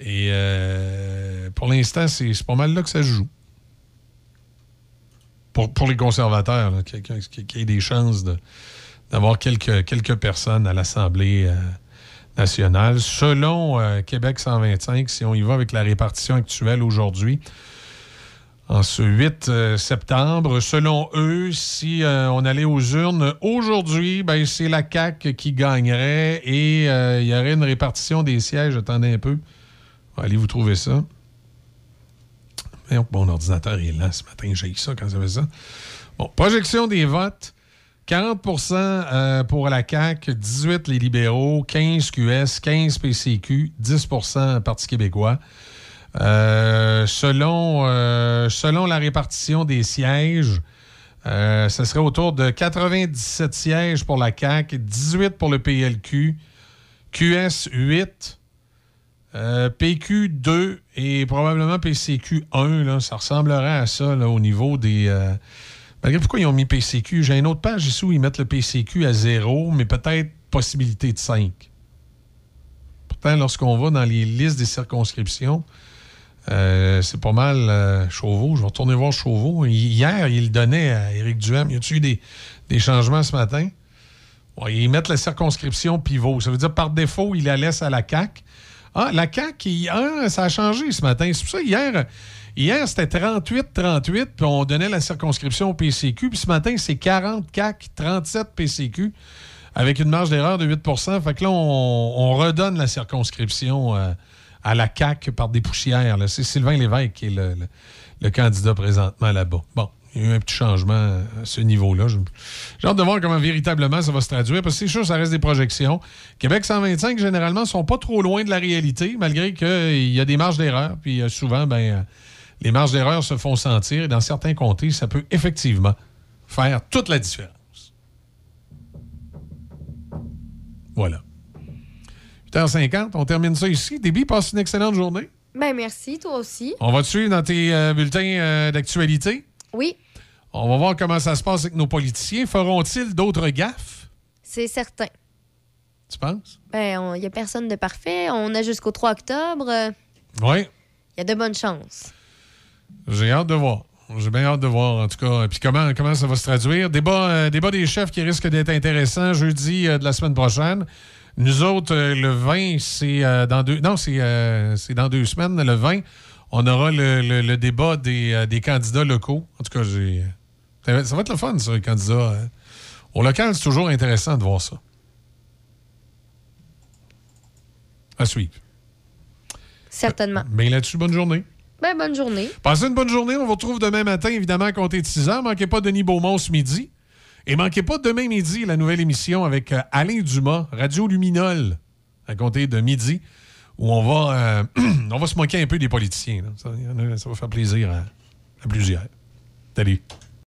S7: Et euh, pour l'instant, c'est pas mal là que ça se joue. Pour, les conservateurs, qu'il y ait des chances d'avoir quelques, quelques personnes à l'Assemblée euh, nationale. Selon euh, Québec 125, si on y va avec la répartition actuelle aujourd'hui, en ce 8 euh, septembre, selon eux, si on allait aux urnes aujourd'hui, ben, c'est la CAQ qui gagnerait et il y aurait une répartition des sièges. Attendez un peu. Allez vous trouver ça. Mon ordinateur est là ce matin. J'ai ça quand ça fait ça. Bon, projection des votes. 40% euh, pour la CAQ, 18 les libéraux, 15 QS, 15 PCQ, 10% Parti québécois. Euh, selon, euh, selon la répartition des sièges, euh, ce serait autour de 97 sièges pour la CAQ, 18 pour le PLQ, QS 8, euh, PQ 2 et probablement PCQ 1. Là, ça ressemblerait à ça au niveau des. Euh, malgré pourquoi ils ont mis PCQ, j'ai une autre page ici où ils mettent le PCQ à 0, mais peut-être possibilité de 5. Pourtant, lorsqu'on va dans les listes des circonscriptions, euh, c'est pas mal Chauveau. Je vais retourner voir Chauveau. Hi- Hier, il le donnait à Éric Duhem. Y a-tu eu des, changements ce matin? Ils mettent la circonscription pivot. Ça veut dire par défaut, ils la laissent à la CAQ. Ah, la CAQ, hier, ça a changé ce matin. C'est pour ça hier, hier c'était 38-38, puis on donnait la circonscription au PCQ. Puis ce matin, c'est 40 CAQ, 37 PCQ, avec une marge d'erreur de 8% Fait que là, on, on redonne la circonscription euh, à la CAQ par des poussières. C'est Sylvain Lévesque qui est le, le- le candidat présentement là-bas. Bon, il y a eu un petit changement à ce niveau-là. J'ai hâte de voir comment véritablement ça va se traduire, parce que c'est sûr, ça reste des projections. Québec 125, généralement, sont pas trop loin de la réalité, malgré qu'il y a des marges d'erreur. Puis euh, souvent, ben, euh, les marges d'erreur se font sentir. Et dans certains comtés, ça peut effectivement faire toute la différence. Voilà. 8h50, on termine ça ici. Déby, passe une excellente journée.
S1: Ben, merci, toi aussi.
S7: On va te suivre dans tes euh, bulletins euh, d'actualité.
S1: Oui,
S7: On va voir comment ça se passe avec nos politiciens. Feront-ils d'autres gaffes,
S1: c'est certain.
S7: tu penses?
S1: Ben, il n'y a personne de parfait. On a jusqu'au 3 octobre. Il
S7: Oui.
S1: y a de bonnes chances.
S7: J'ai hâte de voir. J'ai bien hâte de voir, en tout cas. Puis comment, comment ça va se traduire? Débat, euh, débat des chefs qui risque d'être intéressant jeudi euh, de la semaine prochaine. Nous autres, euh, le 20, c'est dans deux. Non, c'est c'est dans deux semaines. Le 20, on aura le, le- le débat des, des candidats locaux. En tout cas, j'ai. Ça va ça va être le fun, ça, les candidats. hein. Au local, c'est toujours intéressant de voir ça. À suivre.
S1: Certainement.
S7: Bien là-dessus, bonne journée.
S1: Ben, bonne journée.
S7: Passez une bonne journée. On vous retrouve demain matin, évidemment, à compter de 6 heures. Manquez pas Denis Beaumont ce midi. Et manquez pas demain midi la nouvelle émission avec euh, Alain Dumas, Radio Luminol, à compter de midi, où on va, euh, [CLEARS THROAT] on va se moquer un peu des politiciens. là. Ça va faire plaisir à, à plusieurs. Salut.